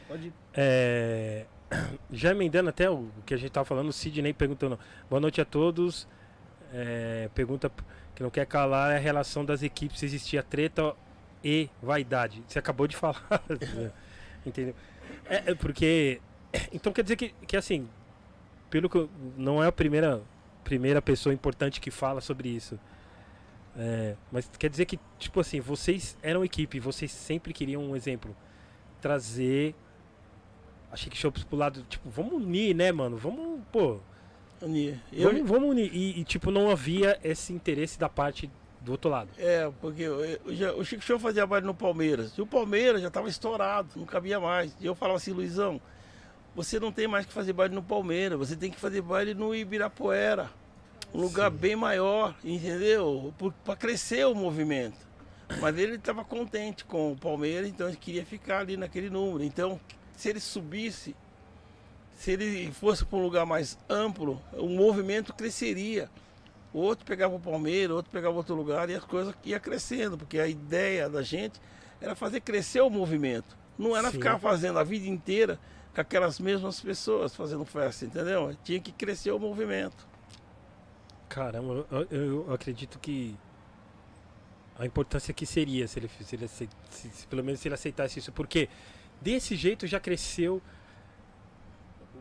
Pode ir.
É, já emendando até o que a gente tava falando, o Sidney perguntando. Boa noite a todos. É, pergunta que não quer calar é a relação das equipes, existia treta e vaidade. Você acabou de falar. né? Entendeu? É, é porque. Então quer dizer que, que assim, pelo que eu- não é a primeira, primeira pessoa importante que fala sobre isso. É, mas quer dizer que, tipo assim, vocês eram equipe, vocês sempre queriam um exemplo. Trazer a Chique Shops pro lado, tipo, vamos unir, né, mano? Vamos, pô,
Ani, Eu,
vamos, vamos unir. E, e, tipo, não havia esse interesse da parte do outro lado.
É, porque eu- eu já- o Chico Show fazia baile no Palmeiras. E o Palmeiras já estava estourado, não cabia mais. E eu falava assim, Luizão, você não tem mais que fazer baile no Palmeiras, você tem que fazer baile no Ibirapuera. Um lugar
Sim.
bem maior, entendeu? Para crescer o movimento. Mas ele estava contente com o Palmeiras, então ele queria ficar ali naquele número. Então, se ele subisse, se ele fosse para um lugar mais amplo, o movimento cresceria. Outro pegava o Palmeiras, outro pegava outro lugar e as coisas iam crescendo, porque a ideia da gente era fazer crescer o movimento. Não era
Sim.
ficar fazendo a vida inteira com aquelas mesmas pessoas fazendo festa, entendeu? Tinha que crescer o movimento.
Caramba, eu, eu- acredito que a importância que seria se ele, se ele se- se- pelo menos se ele aceitasse isso, porque desse jeito já cresceu.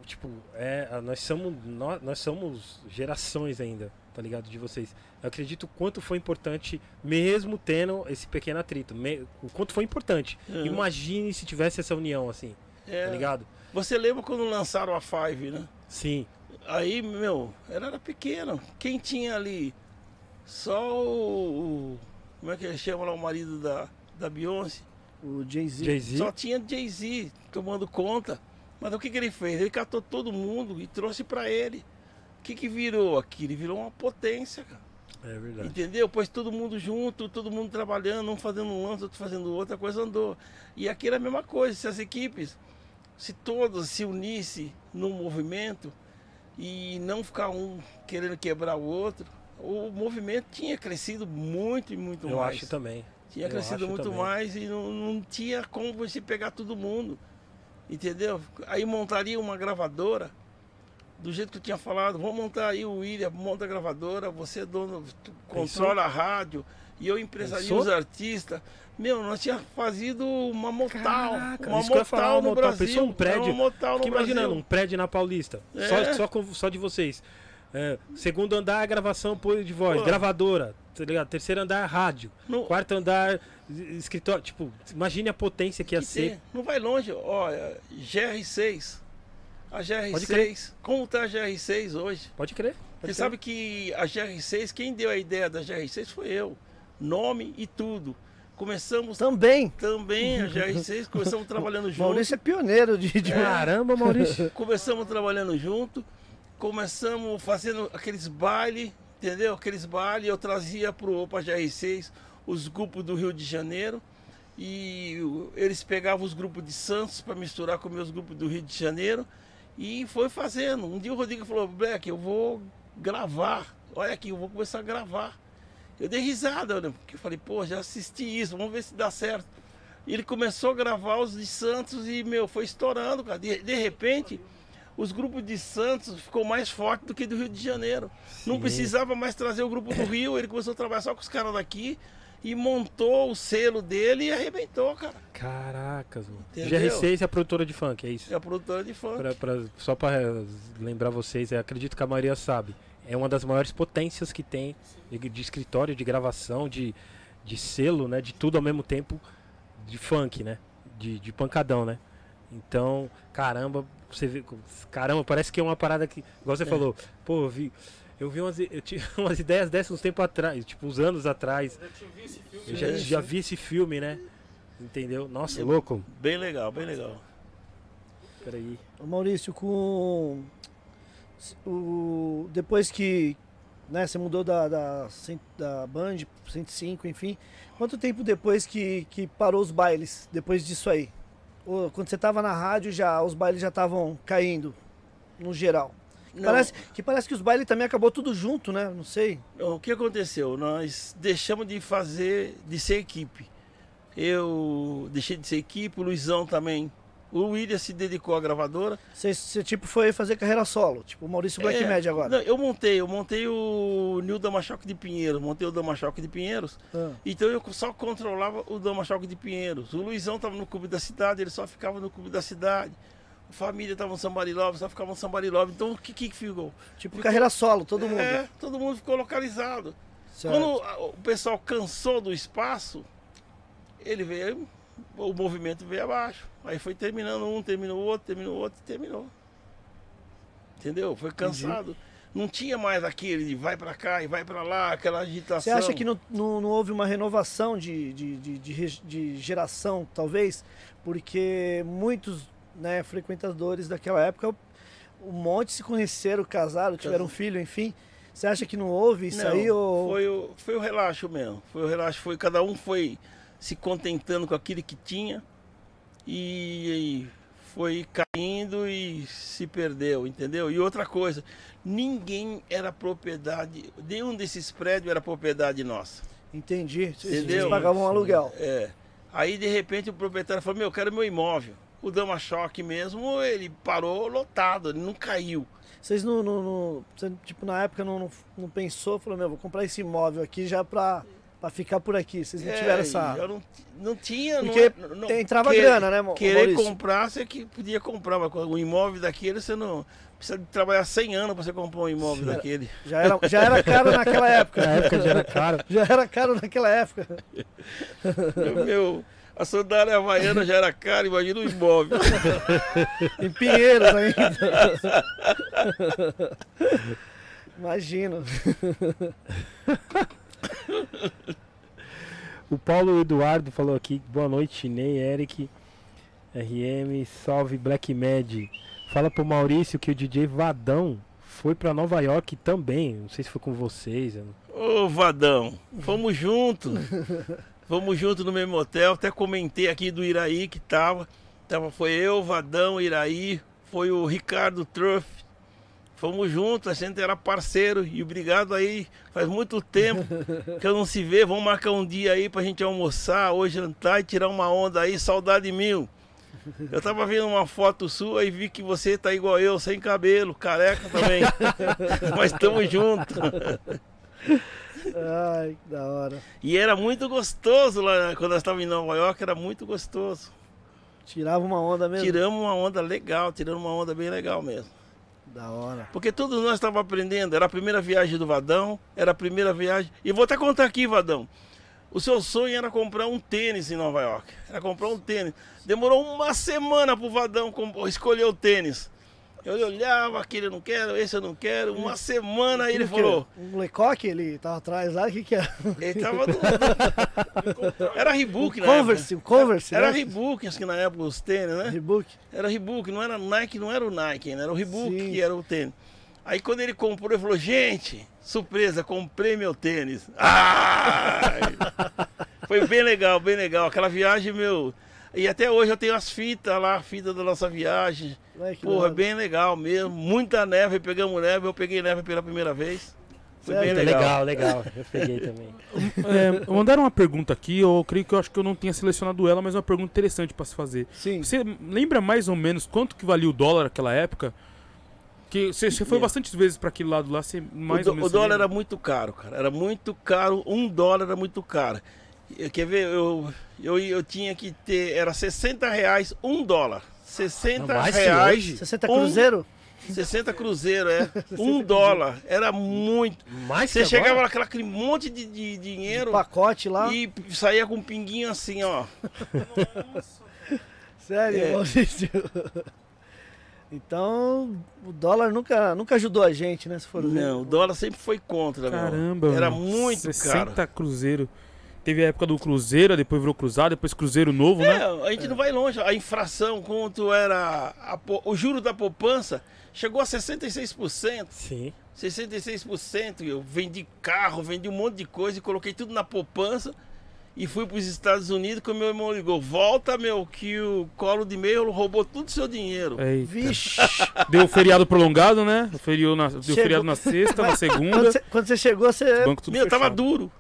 Tipo, é, a- nós somos nós, nós somos gerações ainda, tá ligado? De vocês. Eu acredito o quanto foi importante, mesmo tendo esse pequeno atrito, me- o quanto foi importante.
Uhum.
Imagine se tivesse essa união assim,
É.
tá ligado?
Você lembra quando lançaram a Five, né?
Sim.
Aí, meu, ela era pequena. Quem tinha ali? Só o. o- como é que ele chama lá o marido da, da Beyoncé?
O Jay-Z.
Jay-Z.
Só tinha Jay-Z tomando conta. Mas o que, que ele fez? Ele catou todo mundo e trouxe pra ele. O que, que virou aqui? Ele virou uma potência, cara.
É verdade.
Entendeu? Pôs todo mundo junto, todo mundo trabalhando, um fazendo um lance, outro fazendo outro, a coisa andou. E aqui era a mesma coisa, se as equipes, se todas se unissem num movimento e não ficar um querendo quebrar o outro, o movimento tinha crescido muito e muito
Eu
mais.
acho também.
Tinha
eu
crescido muito
também.
mais e não, não tinha como você pegar todo mundo. Entendeu? Aí montaria uma gravadora, do jeito que eu tinha falado, vamos montar aí o William, monta a gravadora, você é dono, controla a rádio, e eu empresaria
Pensou?
os artistas. Meu, nós tínhamos fazido uma motal.
Caraca,
uma
falar,
motal
uma
no
motal.
Brasil.
Pensou um prédio?
Uma motal no
imaginando, um
Brasil.
prédio na Paulista.
É.
Só, só, com- só de vocês. É, segundo andar, gravação, apoio de voz.
Pô.
Gravadora. Tá ligado? Terceiro andar, rádio.
No-
Quarto andar, es- escritório. Tipo, imagine a potência que ia
que
ser.
Não vai longe, olha, GR6. A
Pode crer.
GR6, como tá a GR6 hoje?
Pode crer.
Você
pode
sabe que a GR6, quem deu a ideia da GR6 foi eu. Nome e tudo. Começamos
Também.
também a GR6, começamos trabalhando junto.
Maurício é pioneiro de. de-
Caramba, Maurício.
Começamos trabalhando junto, começamos fazendo aqueles bailes, entendeu? Aqueles bailes, eu trazia para GR6 os grupos do Rio de Janeiro e o- eles pegavam os grupos de Santos para misturar com meus grupos do Rio de Janeiro e foi fazendo. Um dia o Rodrigo falou: Black, eu vou gravar. Olha aqui, eu vou começar a gravar. Eu dei risada, né? Porque eu falei, pô, já assisti isso, vamos ver se dá certo. E ele começou a gravar os de Santos e, meu, foi estourando, cara. De, de repente, os grupos de Santos ficou mais forte do que do Rio de Janeiro. Não
Sim.
precisava mais trazer o grupo do Rio, ele começou a trabalhar só com os caras daqui e montou o selo dele e arrebentou, cara.
Caracas, mano.
Entendeu?
GR6 é a produtora de funk, é isso?
É a produtora de funk.
Pra- pra- só para lembrar vocês, eu acredito que a maioria sabe. É uma das maiores potências que tem de, de escritório, de gravação, de, de selo, né? De tudo ao mesmo tempo de funk, né? De, de pancadão, né? Então, caramba, você vê. Caramba, parece que é uma parada que. Igual você
É.
falou, pô, eu vi. Eu vi umas, eu tinha umas ideias dessas uns tempos atrás, tipo, uns anos atrás. Eu já,
É,
já
sim.
vi esse filme, né? Entendeu? Nossa,
Eu-
louco.
Bem legal, bem legal.
Peraí.
Ô, Maurício, com. O, depois que né, você mudou da, da, da Band, 105, enfim. Quanto tempo depois que, que parou os bailes, depois disso aí? Quando você tava na rádio, já os bailes já estavam caindo, no geral.
Não,
Parece, que parece que os bailes também acabou tudo junto, né? Não sei.
O que aconteceu? Nós deixamos de fazer, de ser equipe. Eu deixei de ser equipe, o Luizão também. O William se dedicou à gravadora.
Você, você, tipo foi fazer carreira solo, tipo o Maurício Black
É,
agora.
Não, eu montei, eu montei o Nil Damachoque de Pinheiros, montei o Damachoque de Pinheiros.
Ah,
Então eu só controlava o Damachoque de Pinheiros. O Luizão estava no clube da cidade, ele só ficava no clube da cidade. A família estava no Somebody Love, só ficava no Somebody Love. Então o que que ficou?
tipo carreira solo, todo mundo.
É, todo mundo ficou localizado.
Certo.
Quando o pessoal cansou do espaço, ele veio, o movimento veio abaixo. Aí foi terminando um, terminou outro, terminou outro e terminou. Entendeu? Foi cansado. Não tinha mais aquele de vai pra cá e vai pra lá, aquela agitação.
Você acha que não, não, não houve uma renovação de, de, de, de, de geração, talvez? Porque muitos né, frequentadores daquela época, um monte se conheceram, casaram, tiveram um filho, enfim. Você acha que não houve isso
Não,
aí? Ou...
foi, o, foi o relaxo mesmo. Foi o relaxo, foi cada um foi se contentando com aquilo que tinha e, foi caindo e se perdeu, entendeu? E outra coisa, ninguém era propriedade, nenhum desses prédios era propriedade nossa.
Entendi. Vocês
Entendeu?
pagavam um aluguel.
É. Aí de repente o proprietário falou, meu, eu quero meu imóvel. o Dama Choque mesmo, ele parou lotado, ele não caiu.
Vocês não, não, não- tipo, na época não, não, não pensou, falou, meu, vou comprar esse imóvel aqui já pra, pra ficar por aqui. Vocês não tiveram
É,
essa.
Eu não, não tinha. não
Porque
é- não,
entrava
que-
grana, né, Mo-
Querer
Maurício?
comprar, você que podia comprar, mas com o imóvel daquele você não. Precisa de trabalhar 100 anos pra você comprar um imóvel daquele.
Já era, já era caro naquela época.
Na época já era caro.
Já era caro naquela época.
meu, meu, a sandália havaiana já era cara, imagina o imóvel.
Em Pinheiros ainda. Imagino.
O Paulo Eduardo falou aqui, boa noite, Ney, Eric, RM, salve Black Mad. Fala pro Maurício que o DJ Vadão foi pra Nova York também. Não sei se foi com vocês.
Ô Vadão, fomos juntos. Fomos juntos no mesmo hotel. Até comentei aqui do Iraí que tava. tava foi eu, Vadão, Iraí, foi o Ricardo Truff. Fomos juntos, a gente era parceiro. E obrigado aí, faz muito tempo que eu não se vê. Vamos marcar um dia aí pra gente almoçar, ou jantar e tirar uma onda aí, saudade mil. Eu tava vendo uma foto sua e vi que você tá igual eu, sem cabelo, careca também. Mas tamo junto.
Ai, que da hora.
E era muito gostoso lá, né? quando nós estávamos em Nova York, era muito gostoso.
Tirava uma onda mesmo.
Tiramos uma onda legal, tiramos uma onda bem legal mesmo.
Da hora.
Porque todos nós estávamos aprendendo, era a primeira viagem do Vadão, era a primeira viagem. E vou até contar aqui, Vadão. O seu sonho era comprar um tênis em Nova York. Era comprar um tênis. Demorou uma semana pro Vadão escolher o tênis. Eu olhava, aquele eu não quero, esse eu não quero. Uma semana aí ele
O
falou.
Um Lecoque, ele tava atrás lá, o que que é?
Ele tava. do- Era Reebok, na
Converse, um Converse,
Era
né?
Reebok, acho que na época os tênis, né?
Reebok.
Era Reebok, não era Nike, não era o Nike, né? era o Reebok
Sim.
que era o tênis. Aí quando ele comprou, ele falou, gente, surpresa, comprei meu tênis. Ai! Foi bem legal, bem legal. Aquela viagem, meu. E até hoje eu tenho as fitas lá, a fita da nossa viagem.
Ai,
Porra, bem legal mesmo. Muita neve, pegamos neve, eu peguei neve pela primeira vez. Foi bem legal.
legal, legal. Eu peguei também.
É, mandaram uma pergunta aqui, eu creio que eu acho que eu não tinha selecionado ela, mas é uma pergunta interessante pra se fazer.
Sim.
Você lembra mais ou menos quanto que valia o dólar naquela época? Que você, você foi
Yeah.
bastantes vezes pra aquele lado lá, você mais
o,
ou menos.
o dólar
lembra?
era muito caro, cara. Era muito caro. Um dólar era muito caro. Quer ver? Eu, eu, eu tinha que ter. Era 60 reais um dólar. 60
Não,
reais.
hoje?
60
um-
cruzeiro?
60 cruzeiro, é. Um dólar. Era muito.
Mais
Você chegava
agora?
naquela aquele monte de, de dinheiro
pacote lá.
e saía com um pinguinho assim, ó.
Sério,
É.
Então, o dólar nunca, nunca ajudou a gente, né? Se for ver.
Não, o dólar sempre foi contra, meu.
Caramba,
Era
mano,
muito
60
caro.
cruzeiro. Teve a época do Cruzeiro, depois virou Cruzado, depois Cruzeiro Novo, né?
É, a gente não vai longe. A infração, quanto era a o juro da poupança, chegou a 66%.
Sim.
66%. Eu vendi carro, vendi um monte de coisa e coloquei tudo na poupança. E fui para os Estados Unidos que o meu irmão ligou. Volta, meu, que o colo de meio roubou todo o seu dinheiro.
Eita.
Vixe.
Deu feriado prolongado, né? Feriou na, deu
Chegou-
feriado na sexta, na
Quando
segunda.
você, quando você chegou, você
Banco tudo
meu, tava
fechado.
duro.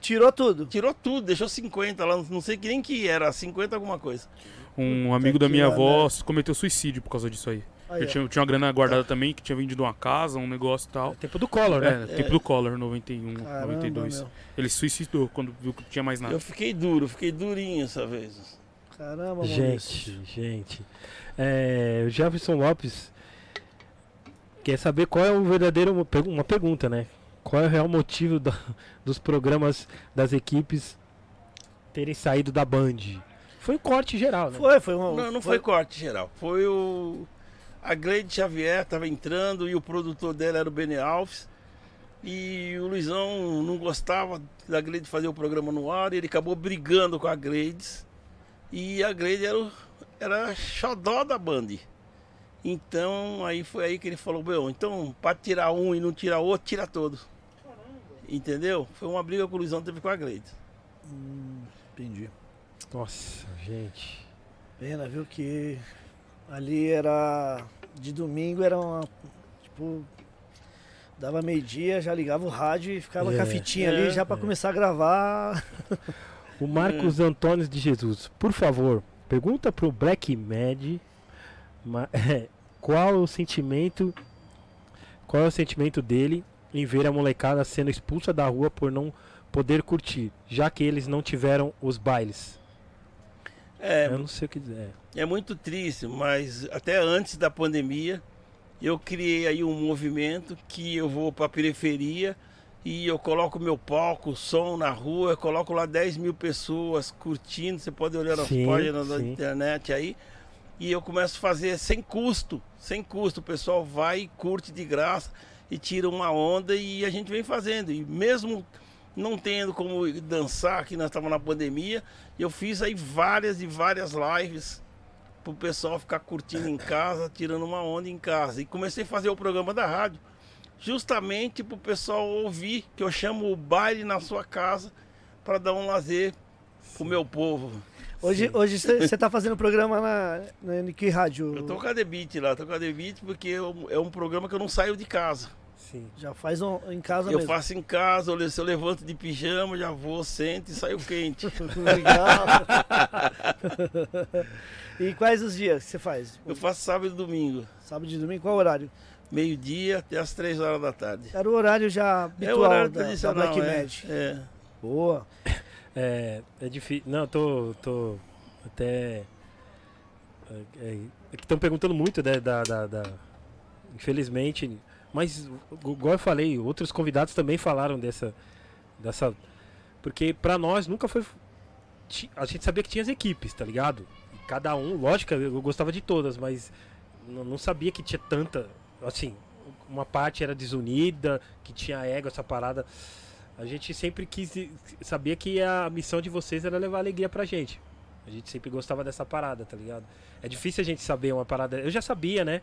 Tirou tudo.
Tirou tudo, deixou 50 lá. Não sei que nem que era, 50 alguma coisa.
Um amigo da minha
lá,
avó cometeu suicídio por causa disso aí.
Aí,
Ele
ó.
tinha, tinha uma grana guardada também, que tinha vendido uma casa, um negócio e tal.
Tempo do Collor, né?
É, tempo do Collor, 91,
Caramba,
92.
meu.
Ele se suicidou quando viu que não tinha mais nada.
Eu fiquei duro, fiquei durinho essa vez.
Caramba, Maurício.
Gente, gente. É, o Jefferson Lopes quer saber qual é o verdadeiro. Uma pergunta, né? Qual é o real motivo da- dos programas das equipes terem saído da Band? Foi o corte geral, né?
Foi, foi uma.
Não, não foi corte geral. Foi o. A Gleide Xavier estava entrando e o produtor dela era o Bene Alves. E o Luizão não gostava da Gleide fazer o programa no ar, e ele acabou brigando com a Gleides. E a Gleide era, o, era a xodó da Band. Então aí foi aí que ele falou, meu, então para tirar um e não tirar outro, tira todos. Entendeu? Foi uma briga que o Luizão teve com a Gleide.
Hum, entendi.
Nossa, gente.
Pena, viu? Que ali era. De domingo era uma. Tipo. Dava meio-dia, já ligava o rádio e ficava
É,
com a fitinha
é,
ali já pra
é.
começar a gravar.
O Marcos Antônio de Jesus, por favor, Pergunta pro Black Mad ma- qual o sentimento qual é o sentimento dele em ver a molecada sendo expulsa da rua por não poder curtir, já que eles não tiveram os bailes.
É,
Eu não sei o que dizer.
É muito triste, mas até antes da pandemia eu criei aí um movimento que eu vou para a periferia e eu coloco meu palco, som na rua, eu coloco lá 10 mil pessoas curtindo, você pode olhar nas
Sim,
páginas da
sim.
internet aí. E eu começo a fazer sem custo, sem custo. O pessoal vai e curte de graça e tira uma onda e a gente vem fazendo. E mesmo não tendo como dançar, que nós estávamos na pandemia, eu fiz aí várias e várias lives pro pessoal ficar curtindo em casa, tirando uma onda em casa. E comecei a fazer o programa da rádio, justamente pro pessoal ouvir que eu chamo o baile na sua casa para dar um lazer pro meu povo.
Hoje
Sim.
hoje você tá fazendo programa na, na Nick Rádio.
Eu tô com a Debit lá, tô com a Debit porque eu- é um programa que eu não saio de casa.
Sim.
Já faz um- em casa
Eu
mesmo.
faço em casa, eu se eu levanto de pijama, já vou, sento e saio quente.
Legal. e quais os dias que você faz?
Eu faço sábado e domingo,
Sábado e domingo, qual horário?
meio-dia até as três horas da tarde.
Era o horário já
É
habitual
o horário
da, da Black
é.
Mad.
é.
Boa.
É, é difícil. Não, eu tô, tô até. É, é, é que estão perguntando muito, né? Da, da, da- Infelizmente. Mas, gu- igual eu falei, outros convidados também falaram dessa. dessa porque pra nós nunca foi. A gente sabia que tinha as equipes, tá ligado? E cada um, lógico, eu gostava de todas, mas não sabia que tinha tanta. Assim, uma parte era desunida, que tinha ego, essa parada. A gente sempre quis sabia que a missão de vocês era levar alegria pra gente. A gente sempre gostava dessa parada, tá ligado? É difícil a gente saber uma parada. Eu já sabia, né?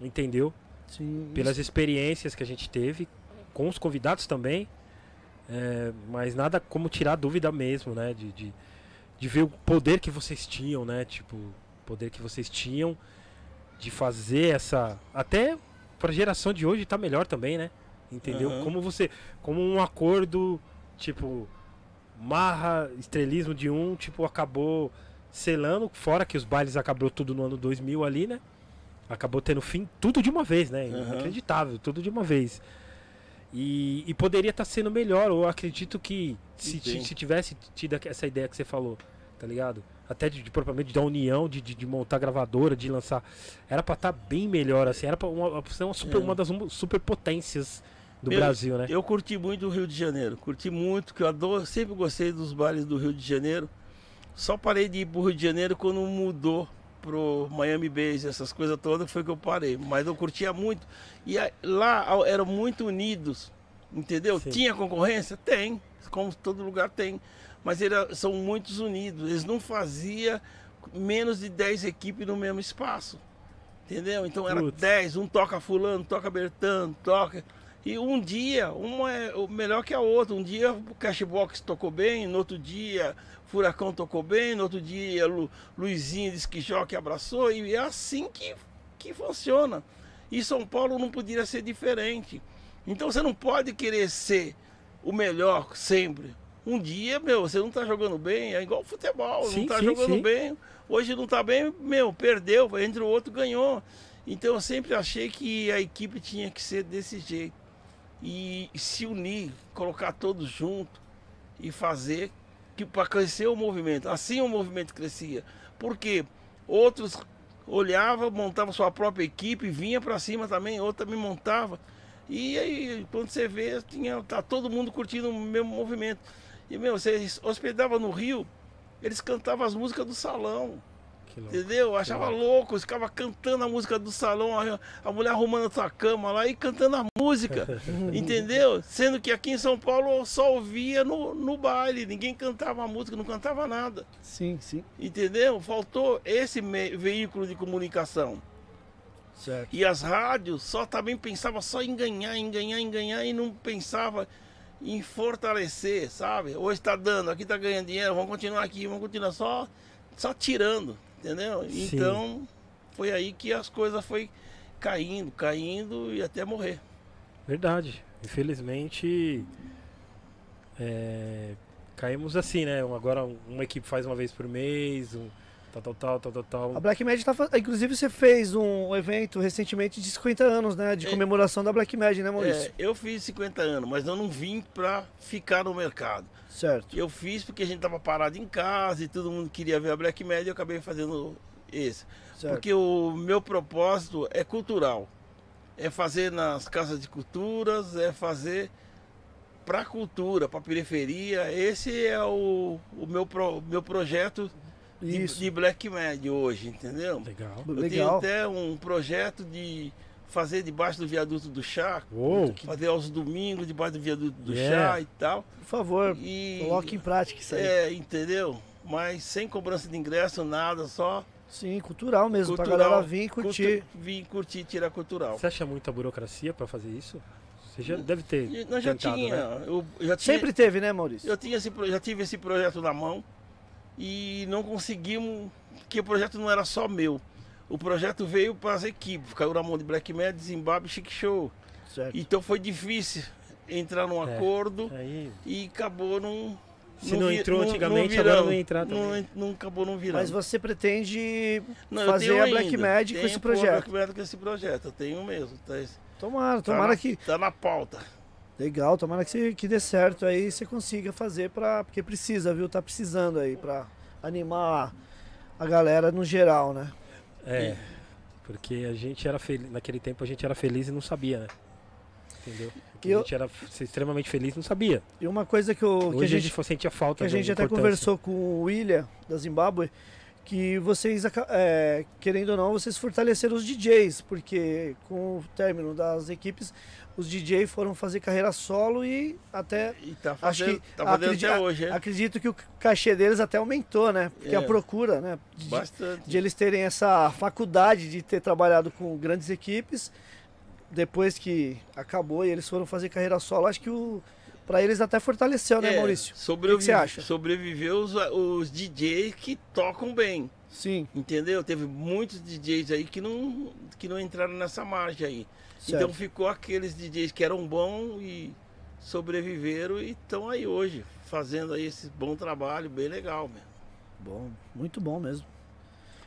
Entendeu?
Sim.
Pelas experiências que a gente teve, com os convidados também. É, mas nada como tirar dúvida mesmo, né? De, de, de ver o poder que vocês tinham, né? Tipo, o poder que vocês tinham de fazer essa. Até pra geração de hoje tá melhor também, né? Entendeu?
Aham.
Como você. Como um acordo, tipo, marra, estrelismo de um, tipo, acabou selando, fora que os bailes acabou tudo no ano 2000 ali, né? Acabou tendo fim tudo de uma vez, né?
Aham.
Inacreditável, tudo de uma vez. E, e poderia estar sendo melhor, eu acredito que se, se tivesse tido essa ideia que você falou, tá ligado? Até de, de propriamente da união, de, de, de montar gravadora, de lançar. Era pra estar bem melhor, assim. Era pra uma, ser uma, super,
É.
uma das superpotências do
Meu,
Brasil, né?
Eu curti muito o Rio de Janeiro, curti muito, que eu adoro, sempre gostei dos bailes do Rio de Janeiro. Só parei de ir pro Rio de Janeiro quando mudou pro Miami Base, essas coisas todas, foi que eu parei. Mas eu curtia muito. E lá eram muito unidos, entendeu?
Sim.
Tinha concorrência? Tem, como todo lugar tem. Mas eles são muitos unidos. Eles não faziam menos de 10 equipes no mesmo espaço. Entendeu? Então era
Putz.
10, um toca fulano, toca Bertano, toca. E um dia, uma é o melhor que a outra. Um dia o Cashbox tocou bem, no outro dia Furacão tocou bem, no outro dia Lu, Luizinho disse que joga abraçou. E é assim que, que funciona. E São Paulo não poderia ser diferente. Então você não pode querer ser o melhor sempre. Um dia, meu, você não tá jogando bem, é igual futebol,
Sim,
não tá
sim,
jogando
sim.
bem. Hoje não tá bem, meu, perdeu, entre o outro ganhou. Então eu sempre achei que a equipe tinha que ser desse jeito. E se unir, colocar todos juntos e fazer que para crescer o movimento. Assim o movimento crescia. Porque outros olhavam, montavam sua própria equipe, vinha para cima também, outro também montava. E aí, quando você vê, tinha, tá todo mundo curtindo o mesmo movimento. E, meu, você hospedava no Rio, eles cantavam as músicas do salão. Entendeu? Eu achava louco, eles ficavam cantando a música do salão, a, a mulher arrumando a sua cama lá e cantando a música. entendeu? Sendo que aqui em São Paulo eu só ouvia no, no baile, ninguém cantava a música, não cantava nada.
Sim, sim.
Entendeu? Faltou esse veículo de comunicação.
Certo.
E as rádios só também pensava só em ganhar, em ganhar, em ganhar e não pensava em fortalecer, sabe? Hoje está dando, aqui está ganhando dinheiro, vamos continuar aqui, vamos continuar só, só tirando, entendeu?
Sim.
Então foi aí que as coisas foi caindo, caindo e até morrer.
Verdade. Infelizmente. é, caímos assim, né? Agora uma equipe faz uma vez por mês. um- tal, tal, tal, tal, tal, tal.
A Black Mad tá. Inclusive, você fez um evento recentemente de 50 anos, né? De
É.
comemoração da Black Mad, né, Maurício?
É, eu fiz 50 anos, mas eu não vim pra ficar no mercado.
Certo.
Eu fiz porque a gente tava parado em casa e todo mundo queria ver a Black Media, eu acabei fazendo esse.
certo.
Porque o meu propósito é cultural. É fazer nas casas de culturas, é fazer pra cultura, pra periferia. Esse é o, o meu, pro- meu projeto de, de Black Media hoje, entendeu?
Legal.
Eu tenho
Legal.
até um projeto de fazer debaixo do viaduto do chá,
Uou!
fazer aos domingos debaixo do viaduto do
Yeah.
chá e tal.
Por favor,
E
coloque em prática isso aí.
é, entendeu? Mas sem cobrança de ingresso, nada, só
Sim, cultural mesmo,
cultural.
pra galera vir curtir.
cultu- vir curtir, tirar cultural.
Você acha muita burocracia pra fazer isso? Você já deve ter.
Nós já
tentado,
tinha,
né?
eu já tinha,
Sempre teve, né, Maurício?
eu tinha esse, já tive esse projeto na mão e não conseguimos, porque o projeto não era só meu. O projeto veio para as equipes, caiu na mão de Black Mad, Zimbabwe, Chic Show.
Certo.
Então foi difícil entrar num
É.
acordo
Aí,
e acabou num.
se não
vi-
entrou
não-
antigamente,
não
agora não entrar também.
Não, não acabou não virando.
Mas você pretende
Não,
fazer a Black. Mad com esse
pôr a
projeto.
Black Mad com esse projeto, eu tenho mesmo. Tá,
Tomara,
tá
tomara
na,
que.
Tá na pauta.
Legal, tomara que, você, que dê certo aí e você consiga fazer pra. Porque precisa, viu? Tá precisando aí pra animar a galera no geral, né?
É. Porque a gente era feliz. Naquele tempo a gente era feliz e não sabia, né? Entendeu? Porque
Eu-
A gente era extremamente feliz e não sabia.
E uma coisa que, eu, que a
Hoje a
gente
gente sentia falta
que a gente até conversou com o William da Zimbábue que vocês é, querendo ou não vocês fortaleceram os DJs porque com o término das equipes os DJs foram fazer carreira solo e até
E tá
acho
fazendo,
que
tá fazendo
acredi-
até hoje, é?
acredito que o cachê deles até aumentou né porque
É.
a procura né de,
Bastante.
de eles terem essa faculdade de ter trabalhado com grandes equipes depois que acabou e eles foram fazer carreira solo acho que o para eles até fortaleceu né
É,
Maurício
Sobrevive,
O que que você acha?
Sobreviveu os, os DJs que tocam bem,
sim
entendeu? Teve muitos DJs aí que não, que não entraram nessa margem aí.
Certo.
Então ficou aqueles DJs que eram bons e sobreviveram e estão aí hoje, fazendo aí esse bom trabalho, bem legal, meu.
Bom, muito bom mesmo.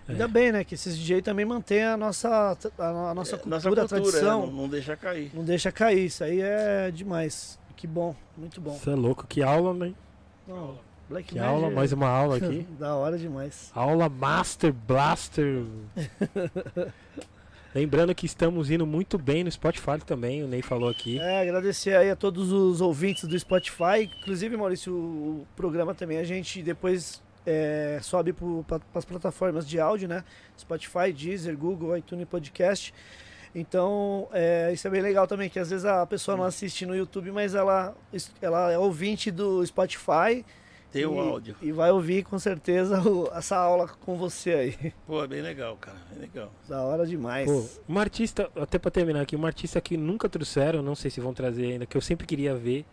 É.
Ainda bem, né? Que esses DJ também mantém a nossa, a, nossa
É,
cultura, a
cultura, é,
tradição.
não, não deixa cair.
Não deixa cair. Isso aí é demais. Que bom, muito bom.
Você é louco, que aula, né?
Não, Black
Que
Mad
aula, mais uma aula aqui.
da hora demais.
Aula Master Blaster. Lembrando que estamos indo muito bem no Spotify também, o Ney falou aqui.
É, agradecer aí a todos os ouvintes do Spotify. Inclusive, Maurício, o programa também a gente depois é, sobe para as plataformas de áudio, né? Spotify, Deezer, Google, iTunes Podcast. Então, é, isso é bem legal também, que às vezes a pessoa não assiste no YouTube, mas ela, ela é ouvinte do Spotify.
Tem o
e,
áudio.
E vai ouvir com certeza o- essa aula com você aí.
Pô, é bem legal, cara. Bem legal.
Da hora demais.
Pô, uma artista, até pra terminar aqui, uma artista que nunca trouxeram, não sei se vão trazer ainda, que eu sempre queria ver,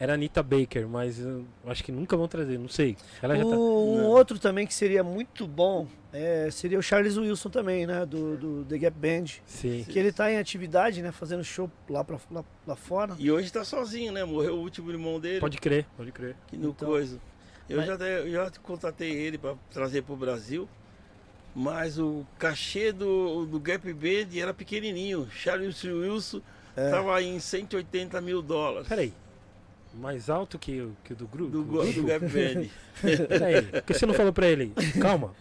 era a Anitta Baker, mas eu acho que nunca vão trazer, não sei. Ela já tá.
Um
Não.
outro também que seria muito bom é, seria o Charles Wilson também, né? Do, do The Gap Band.
Sim.
Que ele tá em atividade, né? Fazendo show lá, pra, lá, lá fora.
E hoje tá sozinho, né? Morreu o último irmão dele.
Pode crer, pode crer.
Que no
Então,
coisa. Eu
mas-
já, eu já contatei ele para trazer pro Brasil, mas o cachê do, do Gap Band era pequenininho. Charles Wilson
É.
tava em 180 mil dólares.
Peraí. Mais alto que, o- que o do grupo?
Do, go- do Gap Band.
Peraí, por que você não falou pra ele? Calma.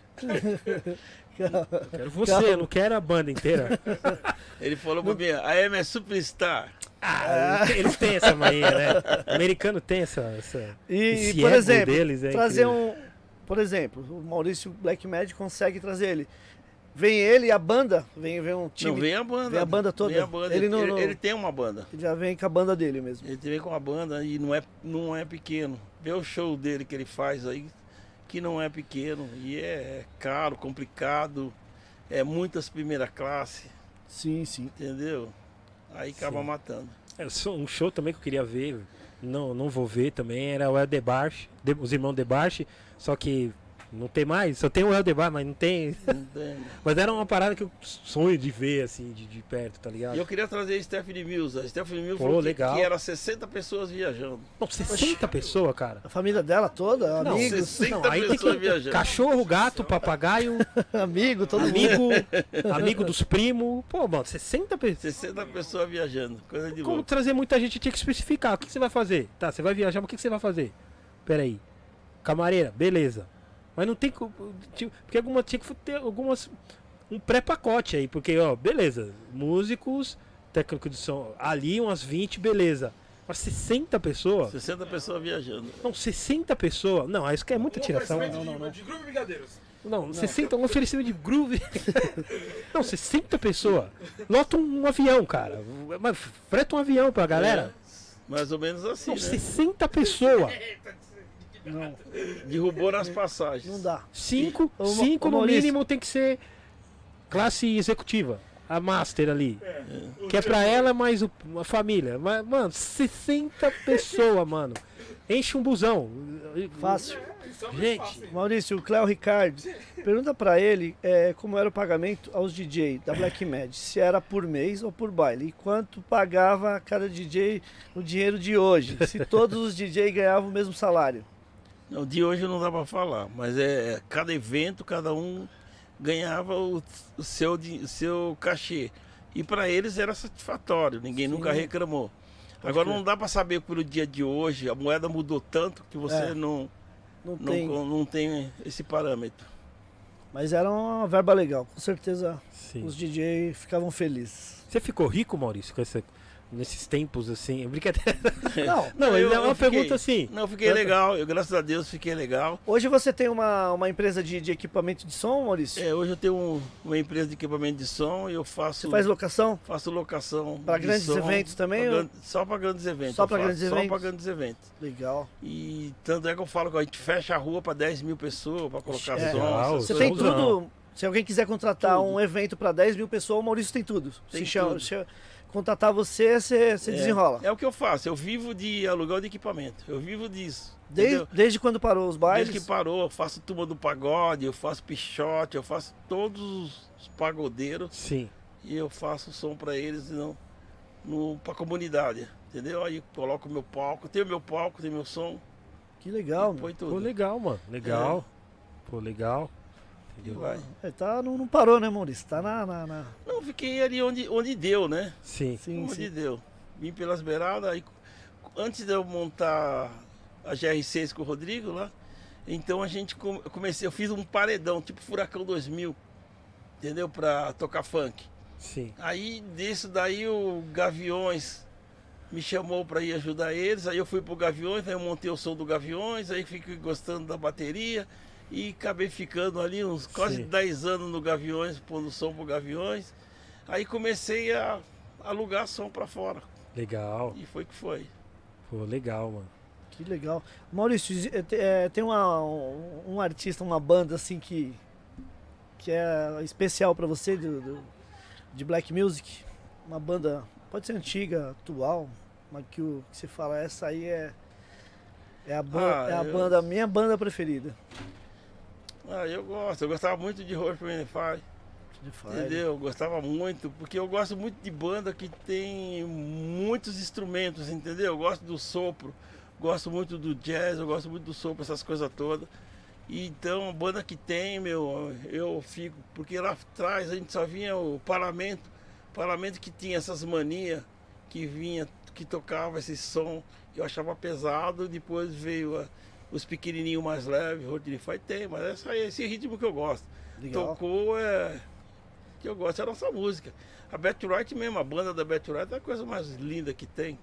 Eu quero você, eu não quero a banda inteira.
Ele falou pra mim, a M é superstar.
Ah, eles têm essa mania, né? O americano tem essa. essa
E,
esse
por exemplo,
deles é
trazer
incrível.
um. Por exemplo, o Maurício Black Mad consegue trazer ele. Vem ele e a banda, vem, vem um time.
Não, vem a banda.
vem a banda toda.
Vem a banda.
Ele
Ele,
não-
ele-
não-
ele tem uma banda.
Ele já vem com a banda dele mesmo.
Ele vem com a banda e não é, não é pequeno. Vê o show dele que ele faz aí, que não é pequeno. E é caro, complicado. É muitas primeira classe,
Sim, sim.
entendeu? Aí acaba
Sim.
matando.
É, um show também que eu queria ver, não, não vou ver também, era o Debarche, De- os irmãos Debarche, só que Não tem mais? Só tem o Eldebar, mas não tem.
Não tem.
Mas era uma parada que eu sonho de ver, assim, de, de perto, tá ligado?
E eu queria trazer a Stephanie Mills. A Stephanie Mills
Pô,
falou que,
legal.
que era 60 pessoas viajando.
Não, 60 pessoas, cara.
A família dela toda,
Não,
amigos,
60
Não, aí tem
pessoas
que.
viajando.
Cachorro, gato, papagaio,
amigo, todo mundo.
amigo, amigo dos primos. Pô, mano, 60 pessoas.
60 pessoas viajando. Coisa de
Como
louco.
trazer muita gente tinha que especificar. O que, que você vai fazer? Tá, você vai viajar, mas o que, que você vai fazer? Pera aí. Camareira, beleza. Mas não tem. co- tinha- Porque alguma, tinha que ter algumas. Um pré-pacote aí. Porque, ó, beleza. Músicos, técnico de som. Ali umas 20, beleza. Mas 60 pessoas?
60 pessoas viajando.
Não, 60 pessoas. Não, isso que é muita tiração.
Não, não, não. De Grupo Brigadeiros.
Não, 60, um oferecimento de groove. não, 60 pessoas. Lota um, avião, cara. Mas freta um avião pra galera.
Mais ou menos assim,
Não,
né?
60 pessoas.
Não,
Derrubou nas passagens.
não dá.
Cinco,
Ma-
cinco no
Maurício.
mínimo tem que ser classe executiva. A master ali. Que é pra ela mais o- uma família. Mas, mano, 60 pessoas, mano. Enche um busão.
Fácil.
Gente,
Maurício, o Cléo Ricardo, pergunta pra ele é, como era o pagamento aos DJ da Black Mad, se era por mês ou por baile, e quanto pagava cada DJ no dinheiro de hoje, se todos os DJ ganhavam o mesmo salário.
Não, de hoje não dá pra falar, mas é é, cada evento, cada um ganhava o, o seu, o seu cachê. E pra eles era satisfatório, ninguém nunca reclamou. Agora
crer.
não dá pra saber pelo dia de hoje, a moeda mudou tanto que você
É,
não,
Não
não,
tem,
não tem esse parâmetro.
mas era uma verba legal, com certeza
sim.
os DJ ficavam felizes.
Você ficou rico, Maurício, com essa, nesses tempos assim? Brincadeira.
Não,
Não,
eu-
é uma
eu fiquei-
pergunta assim.
Não, eu fiquei legal, eu graças a Deus fiquei legal.
hoje você tem uma, uma empresa de, de equipamento de som, Maurício?
É, hoje eu tenho um- uma empresa de equipamento de som e eu faço,
Você faz locação?
faço locação.
Pra
de
grandes
som,
eventos também,
pra
ou-
gran- Só para grandes eventos.
Só
faço,
grandes
Só
eventos?
para grandes eventos.
Legal.
E tanto é que eu falo que a gente fecha a rua para 10 mil pessoas, para colocar
É.
som.
Legal,
Você
Som
tem tudo. Se alguém quiser contratar
Tudo.
um evento para 10 mil pessoas, o Maurício tem tudo.
Tem
se chama-
tudo.
se contratar você, você, você
É,
desenrola.
É o que eu faço, eu vivo de aluguel de equipamento. Eu vivo disso.
Desde, desde quando parou os bailes?
Desde que parou, eu faço turma do pagode, eu faço pichote, eu faço todos os pagodeiros
Sim.
e eu faço som para eles não, no, pra comunidade. Entendeu? Aí eu coloco meu palco, tenho meu palco, tenho meu som,
Que legal,
põe
Pô,
tudo.
legal, mano. Legal. Pô, legal.
E vai.
É, tá, não, não parou, né, Maurício? Tá na. na, na-
Não, fiquei ali onde, onde deu, né?
Sim.
Sim,
onde
sim.
deu. Vim pelas beiradas, aí antes de eu montar a GR6 com o Rodrigo lá, então a gente come- eu comecei, eu fiz um paredão, tipo Furacão 2000, entendeu? Pra tocar funk.
Sim.
Aí disso daí o Gaviões me chamou para ir ajudar eles, aí eu fui pro Gaviões, aí eu montei o som do Gaviões, aí fiquei gostando da bateria e acabei ficando ali uns quase
Sim.
10 anos no Gaviões, pondo som pro Gaviões. Aí comecei a alugar som para fora
Legal.
e foi que foi.
Pô, legal, mano.
Que legal. Maurício, é, te- tem uma, um, um artista, uma banda assim que. que é especial pra você do, do- de black music? Uma banda, pode ser antiga, atual, mas que, o, que você fala, essa aí é. É a, ban
Ah,
é a
eu-
banda, minha banda preferida.
Ah, eu gosto, eu gostava muito de.
De Fire.
Entendeu? Eu gostava muito, porque eu gosto muito de banda que tem muitos instrumentos, entendeu? Eu gosto do sopro, gosto muito do jazz, eu gosto muito do sopro, essas coisas todas. E então, a banda que tem, meu, eu fico, porque lá atrás a gente só vinha o parlamento, parlamento que tinha essas manias, que vinha, que tocava esse som, eu achava pesado, depois veio a- os pequenininhos mais leves, Rodrigues tem, mas essa, é esse ritmo que eu gosto
Legal.
tocou é que eu gosto é a nossa música. A Beth Wright mesmo, a banda da Beth Wright é a coisa mais linda que tem.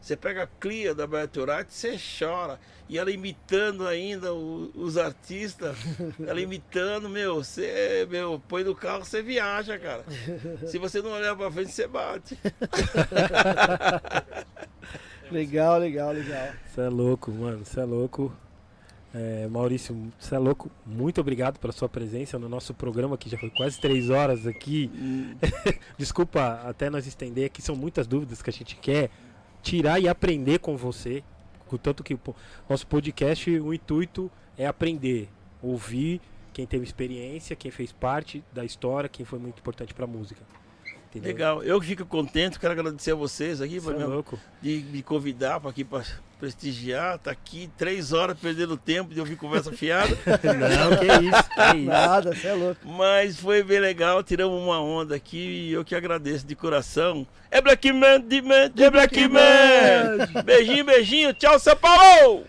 Você pega a cria da Beth Wright, você chora. E ela imitando ainda o- os artistas, ela imitando, meu, você, meu, põe no carro, você viaja, cara. Se você não olhar pra frente, você bate.
Legal, legal, legal.
Você é louco, mano. Você é louco. É, Maurício, você é louco. Muito obrigado pela sua presença no nosso programa, que já foi quase três horas aqui. Desculpa até nós estender aqui, são muitas dúvidas que a gente quer tirar e aprender com você. Contanto que o nosso podcast, o intuito é aprender. ouvir quem teve experiência, quem fez parte da história, quem foi muito importante pra música. Entendeu?
Legal. Eu fico contente, quero agradecer a vocês aqui por
é
me- de me convidar para aqui para prestigiar. Tá aqui três horas perdendo tempo de ouvir conversa fiada.
Não, que isso, que isso.
Nada, você é louco.
Mas foi bem legal, tiramos uma onda aqui e eu que agradeço de coração. É Black Man, de Man, é Black Man! Beijinho, beijinho, tchau, São Paulo!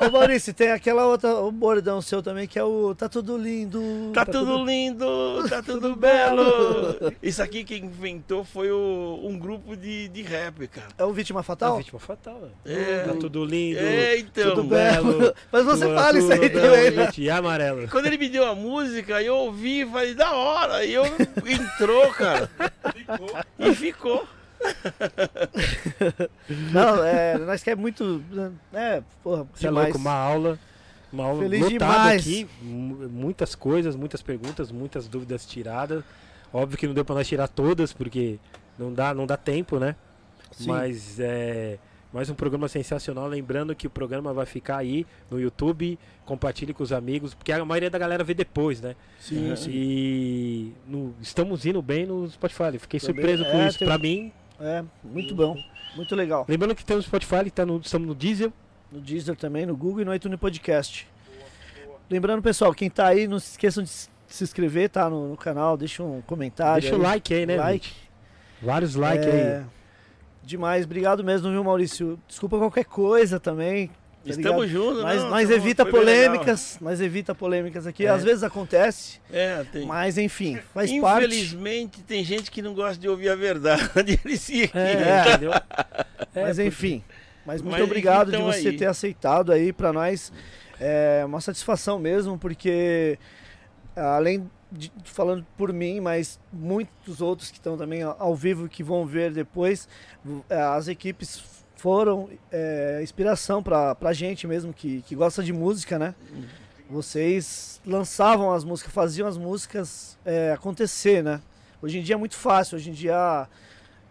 Ô, ô Maurício, tem aquela outra, o bordão seu também, que é o Tá Tudo Lindo.
Tá tudo lindo, tá tudo belo! Isso aqui quem inventou foi o- um grupo de, de rap, cara.
É o Vítima
Tá
Fatal?
vítima fatal, velho.
É.
Tudo lindo.
É, então.
tudo belo.
Mas você
tudo-
fala isso aí
tudo
também, né?
E amarelo.
Quando ele me deu a música, eu ouvi e falei, da hora. E eu entrou, cara. E ficou.
Não, é, nós quer muito. É, porra,
Você é
demais.
louco, uma aula. Uma aula
Feliz demais.
aqui. mu- Muitas coisas, muitas perguntas, muitas dúvidas tiradas. Óbvio que não deu pra nós tirar todas, porque não dá, não dá tempo, né?
Sim.
Mas é mais um programa sensacional. Lembrando que o programa vai ficar aí no YouTube. Compartilhe com os amigos, porque a maioria da galera vê depois, né?
Sim, sim.
E no- estamos indo bem no Spotify. Fiquei
Também,
surpreso com
é,
isso.
tem-
Pra mim,
É, muito bom. Muito legal.
lembrando que temos Spotify, tá no, estamos no Diesel.
No Deezer também, no Google e no iTunes Podcast. Lembrando, pessoal, quem tá aí, não se esqueçam de se inscrever, tá? No, no canal, deixa um comentário.
Deixa o
aí.
like aí, né?
Like.
gente? Vários likes
É,
aí.
Demais, obrigado mesmo, viu, Maurício? Desculpa qualquer coisa também. tá
Estamos juntos,
Mas
não,
nós
tá
evita polêmicas, nós evita polêmicas aqui.
É.
Às vezes acontece,
É, tem.
mas enfim, faz parte.
Infelizmente, tem gente que não gosta de ouvir a verdade. Eles se
É, entendeu? É,
mas enfim. Mas muito
Mas
obrigado de
então
você
aí.
ter aceitado aí pra nós. É uma satisfação mesmo, porque além de falando por mim, mas muitos outros que estão também ao vivo que vão ver depois, é, as equipes foram é, inspiração pra, pra gente mesmo que, que gosta de música, né? Vocês lançavam as músicas, faziam as músicas é, acontecer, né? Hoje em dia é muito fácil, hoje em dia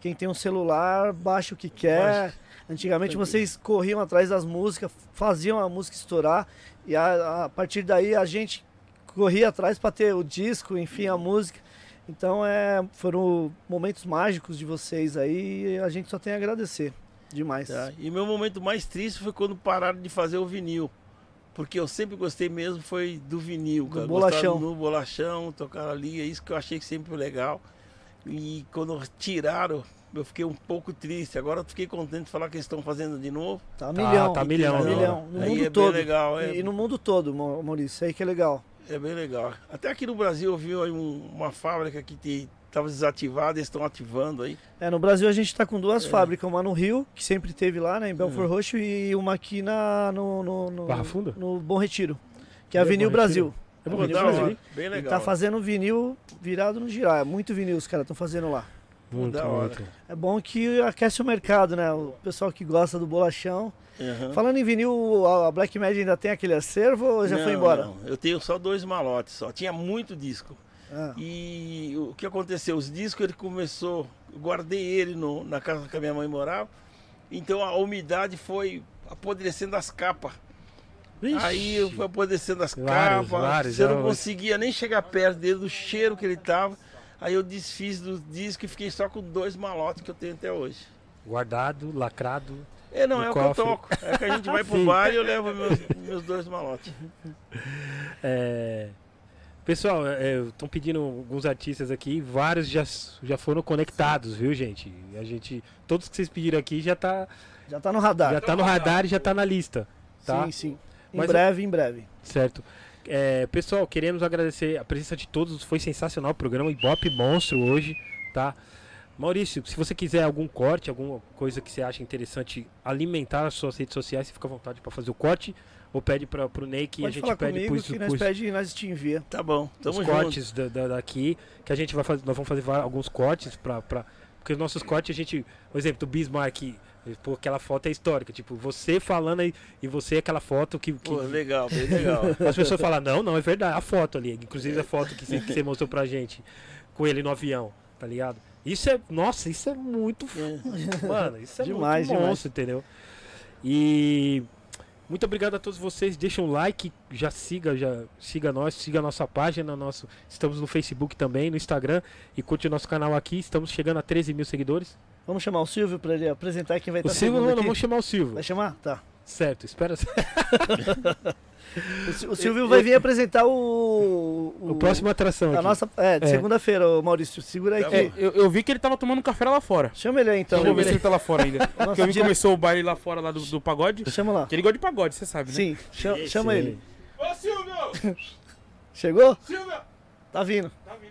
quem tem um celular baixa o que quer. Antigamente vocês corriam atrás das músicas, faziam a música estourar e a, a partir daí a gente corria atrás para ter o disco, enfim, a música. Então é, foram momentos mágicos de vocês aí e a gente só tem a agradecer demais.
Tá? E meu momento mais triste foi quando pararam de fazer o vinil. Porque eu sempre gostei mesmo foi do vinil,
Do
cara.
bolachão.
No bolachão, tocar ali, é isso que eu achei sempre legal. E quando tiraram, eu fiquei um pouco triste. Agora eu fiquei contente de falar que eles estão fazendo de novo.
Tá
Tá-
milhão.
tá milhão
tá
agora.
milhão. No
Aí
mundo
é bem
todo.
legal, é.
E, no mundo todo, Mau- Maurício, aí que é legal.
É bem legal. Até aqui no Brasil eu vi aí um- uma fábrica que estava desativada, eles estão ativando aí.
É, no Brasil a gente tá com duas
É.
fábricas, uma no Rio, que sempre teve lá, né, em Belfort Roxo, e uma aqui na, no, no, no-
Barra Funda?
no Bom Retiro, que é a Vinil
Retiro.
Brasil.
É bom,
da
Brasil.
Bem legal.
tá fazendo vinil virado no girar. É muito vinil os caras estão fazendo lá.
Muito,
Da hora.
muito.
É bom que aquece o mercado, né? O pessoal que gosta do bolachão.
Aham.
Falando em vinil, a Black Mad ainda tem aquele acervo ou já foi
Não,
embora?
não. Eu tenho só dois malotes só. Tinha muito disco.
Ah,
E o que aconteceu? Os discos ele começou, eu guardei ele no- na casa que a minha mãe morava. Então a umidade foi apodrecendo as capas.
Vixe.
Aí eu fui apodrecendo as
Vários,
capas.
vários,
você não conseguia nem chegar perto dele, do cheiro que ele tava. Aí eu desfiz dos discos e fiquei só com dois malotes que eu tenho até hoje.
Guardado, lacrado.
É, não, é o
cofre.
que eu toco. É que a gente vai pro bar e eu levo meus, meus dois malotes.
É, Pessoal, estão pedindo alguns artistas aqui, vários já, já foram conectados, viu, gente? A gente, todos que vocês pediram aqui já tá,
já tá no radar.
já tá no radar e já tá na lista, tá?
Sim, sim. Em
Mas-
breve, em breve.
Certo. É, pessoal, queremos agradecer a presença de todos. Foi sensacional o programa Ibope Monstro hoje, tá? Maurício, se você quiser algum corte, alguma coisa que você acha interessante alimentar as suas redes sociais, você fica à vontade para fazer o corte ou pede para pro Ney que
Pode
a gente pede
comigo
pros,
que nós
pros-
pede e nós te envia.
Tá bom,
os
tamo junto.
cortes da, da- daqui, que a gente vai fazer, nós vamos fazer alguns cortes para porque os nossos cortes a gente, por exemplo, do Bismarck, pô, aquela foto é histórica, tipo, você falando aí e você aquela foto que, que
Pô, legal, bem legal.
as pessoas falam, não, não, é verdade, a foto ali, inclusive a foto que você, que você mostrou pra gente, com ele no avião, tá ligado? Isso é, nossa, isso é muito,
É.
mano, isso é
Demais,
muito
demais.
monstro, entendeu? E Muito obrigado a todos vocês. Deixa um like, já siga, já siga nós, siga a nossa página, nosso, estamos no Facebook também, no Instagram e curte o nosso canal aqui. Estamos chegando a 13 mil seguidores.
Vamos chamar o Silvio pra ele apresentar quem vai
O
estar
Silvio, não, não vamos chamar o Silvio.
Vai chamar? Tá.
Certo, espera.
O, Sil- o Silvio vai vir apresentar o.
O próximo atração
A
aqui.
nossa. É, de
É.
segunda-feira, Maurício. Segura aí.
É,
que-
eu, eu vi que ele tava tomando café lá fora.
Chama ele aí então.
Deixa eu ver se ele tá lá fora ainda. Porque
Nossa,
eu vi que
dire-
começou o baile lá fora lá do, do pagode.
Chama lá.
Que ele gosta de pagode, você sabe, né?
Sim, chama, chama ele.
Ô Silvio!
Chegou?
Silvio!
Tá vindo.
Tá vindo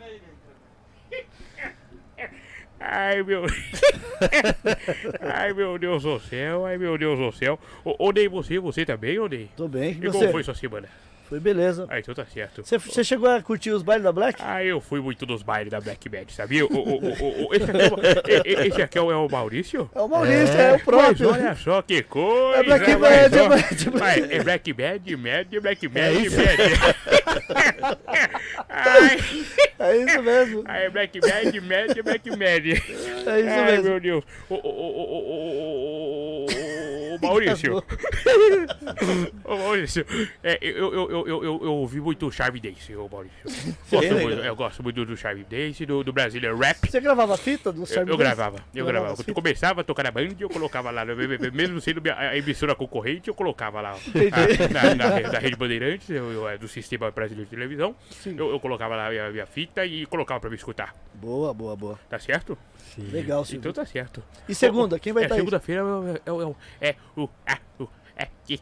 Ai, meu. ai, meu Deus do céu, ai, meu Deus do céu. Ô, ô Ney, você, você tá bem, ô Ney?
Tô bem. E
E
você?
como foi sua semana?
Foi beleza.
Ah, então tá certo.
Você, chegou a curtir os bailes da Black?
Ah, eu fui muito nos bailes da Black Bad, sabia? O, o, o, o, o- esse aqui, é o, e- e- esse aqui é o, é o Maurício?
É o Maurício, é, o
Mas
próprio.
olha só que coisa!
É Black
mas
Bad, é Black Bad.
É Black Bad, Mad, Black Bad,
isso?
Mad. Ai,
É isso mesmo.
ai, Black Bad, Mad, Black Mad.
É isso
Ai,
mesmo.
meu Deus. Ô, ô, ô, ô, ô, ô, ô, ô, ô, Maurício. Ô, Maurício, é, eu, eu, eu, eu, eu, eu ouvi muito Charme Dance, ô Maurício. Gosto
legal.
muito, eu gosto muito do Charme Dance, do, do Brazilian Rap.
Você gravava fita do
Eu,
Charme
eu
Dance?
gravava, eu
Gravava
Quando começava a tocar na band, eu colocava lá, no- mesmo sendo a emissora concorrente, eu colocava lá na, na, na Rede Bandeirantes, eu, eu, é do Sistema Brasileiro de Televisão.
Sim.
Eu, eu colocava lá a minha, minha fita e colocava pra me escutar.
Boa, boa, boa.
Tá certo?
Legal, Silvio.
Então tá certo.
E segunda, quem vai
é,
estar aí?
Segunda-feira é, o- é, o- é o. É o. É, que-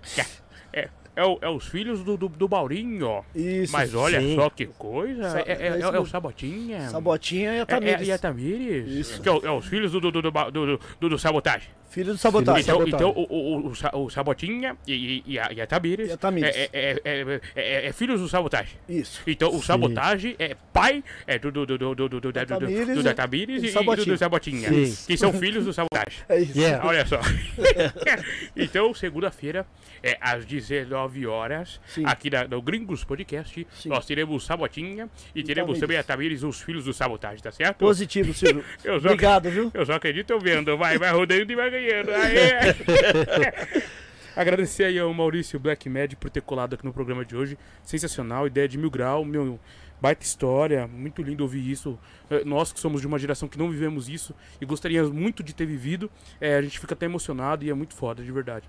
é, é, o- é os filhos do, do, do Maurinho.
Isso.
Mas olha
sim.
só que coisa.
Sa-
É, é,
é
é, é o. Sabotinha.
Sabotinha e a
É, é,
Tamires.
e a Tamires.
Isso.
Que é, é os filhos do, do, do, do, do, do, do Sabotagem.
Filho do Sabotagem.
Então, então o, o, o, o Sabotinha e, e, e a, e a Tamires.
E a Tamires.
É, é, é, é, é, é filhos do Sabotagem.
Isso.
Então o Sabotagem é pai é do, do, do, do, do, do, do, da- do, do,
Tamires
do
e-
da Tamires
e
e, e do,
Sabotinha.
do Sabotinha.
Sim.
Que são filhos do Sabotagem.
É isso.
Yeah.
Olha só. então, segunda-feira, é, às 19 horas,
Sim.
aqui na- no Gringos Podcast,
Sim.
nós teremos Sabotinha e teremos
Tamires.
também a Tamires, os filhos do Sabotagem, tá certo?
Positivo, Silvio. Obrigado, viu?
Eu só acredito eu vendo. Vai, vai rodando e vai ganhando. Aê!
Agradecer aí ao Maurício Black Mad por ter colado aqui no programa de hoje. Sensacional, ideia de mil grau, meu, baita história, muito lindo ouvir isso. Eh, Nós que somos de uma geração que não vivemos isso e gostaríamos muito de ter vivido, eh, a gente fica até emocionado e é muito foda, de verdade.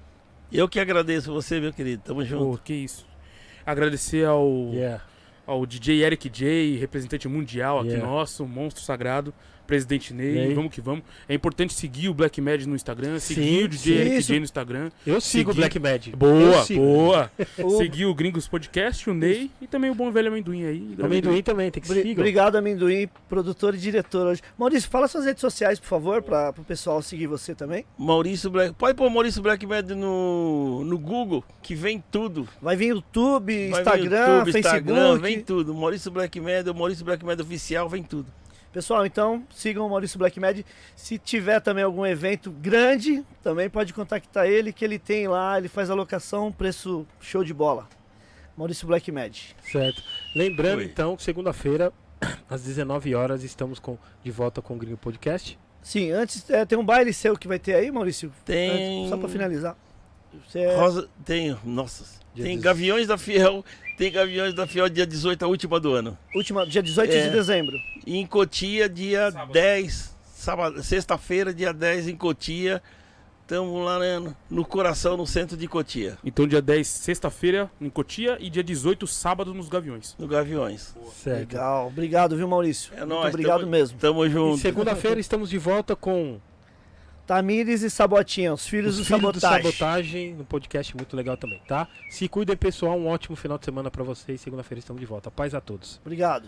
Eu que agradeço você, meu querido. Tamo junto.
Pô, que isso. Agradecer ao,
Yeah.
ao DJ Eric J, representante mundial aqui
Yeah.
nosso, monstro sagrado, presidente Ney,
Ney.
vamos que vamos. É importante seguir o Black Mad no Instagram,
Sim,
seguir o DJ
sim,
Eric
isso.
J no Instagram.
Eu sigo o Black Mad.
Boa, boa.
O-
Seguir o Gringos Podcast, o Ney e também o Bom Velho Amendoim aí.
O amendoim também, tem que
Bri-
seguir.
Obrigado, Amendoim, produtor e diretor hoje. Maurício, fala suas redes sociais, por favor, para o pessoal seguir você também.
Maurício Black. Pode pôr Maurício Black Med no, no Google, que vem tudo.
Vai vir YouTube,
Vai
Instagram,
YouTube,
Facebook.
Instagram, vem tudo. Maurício Black Med, o Maurício Black Med oficial, vem tudo.
Pessoal, então sigam o Maurício Black Mad. Se tiver também algum evento grande, também pode contactar ele, que ele tem lá, ele faz alocação, preço show de bola. Maurício Black Mad.
Certo. Lembrando,
Oi.
então, segunda-feira, às 19 horas, estamos com, de volta com o Gringo Podcast.
Sim, antes é, tem um baile seu que vai ter aí, Maurício?
Tem.
Antes, só pra finalizar. Você é-
Rosa, tem, nossa.
Dia
tem
18.
Gaviões da Fiel. Tem Gaviões da Fiel dia 18, a última do ano.
última, dia 18
É.
de dezembro.
E em Cotia, dia 10, sábado, sexta-feira, dia 10 em Cotia. Estamos lá né, no coração, no centro de Cotia,
Então, dia 10, sexta-feira, em Cotia, e dia 18, sábado, nos Gaviões.
no Gaviões.
Certo.
Legal. Obrigado, viu, Maurício?
É
Muito
nóis,
obrigado
tamo-
mesmo.
Tamo junto.
segunda-feira estamos de volta com
Tamires e Sabotinha, os filhos
os
do
filhos do
Sabotagem.
Sabotagem, no podcast muito legal também, tá? Se cuidem, pessoal. Um ótimo final de semana pra vocês. Segunda-feira estamos de volta. Paz a todos.
Obrigado.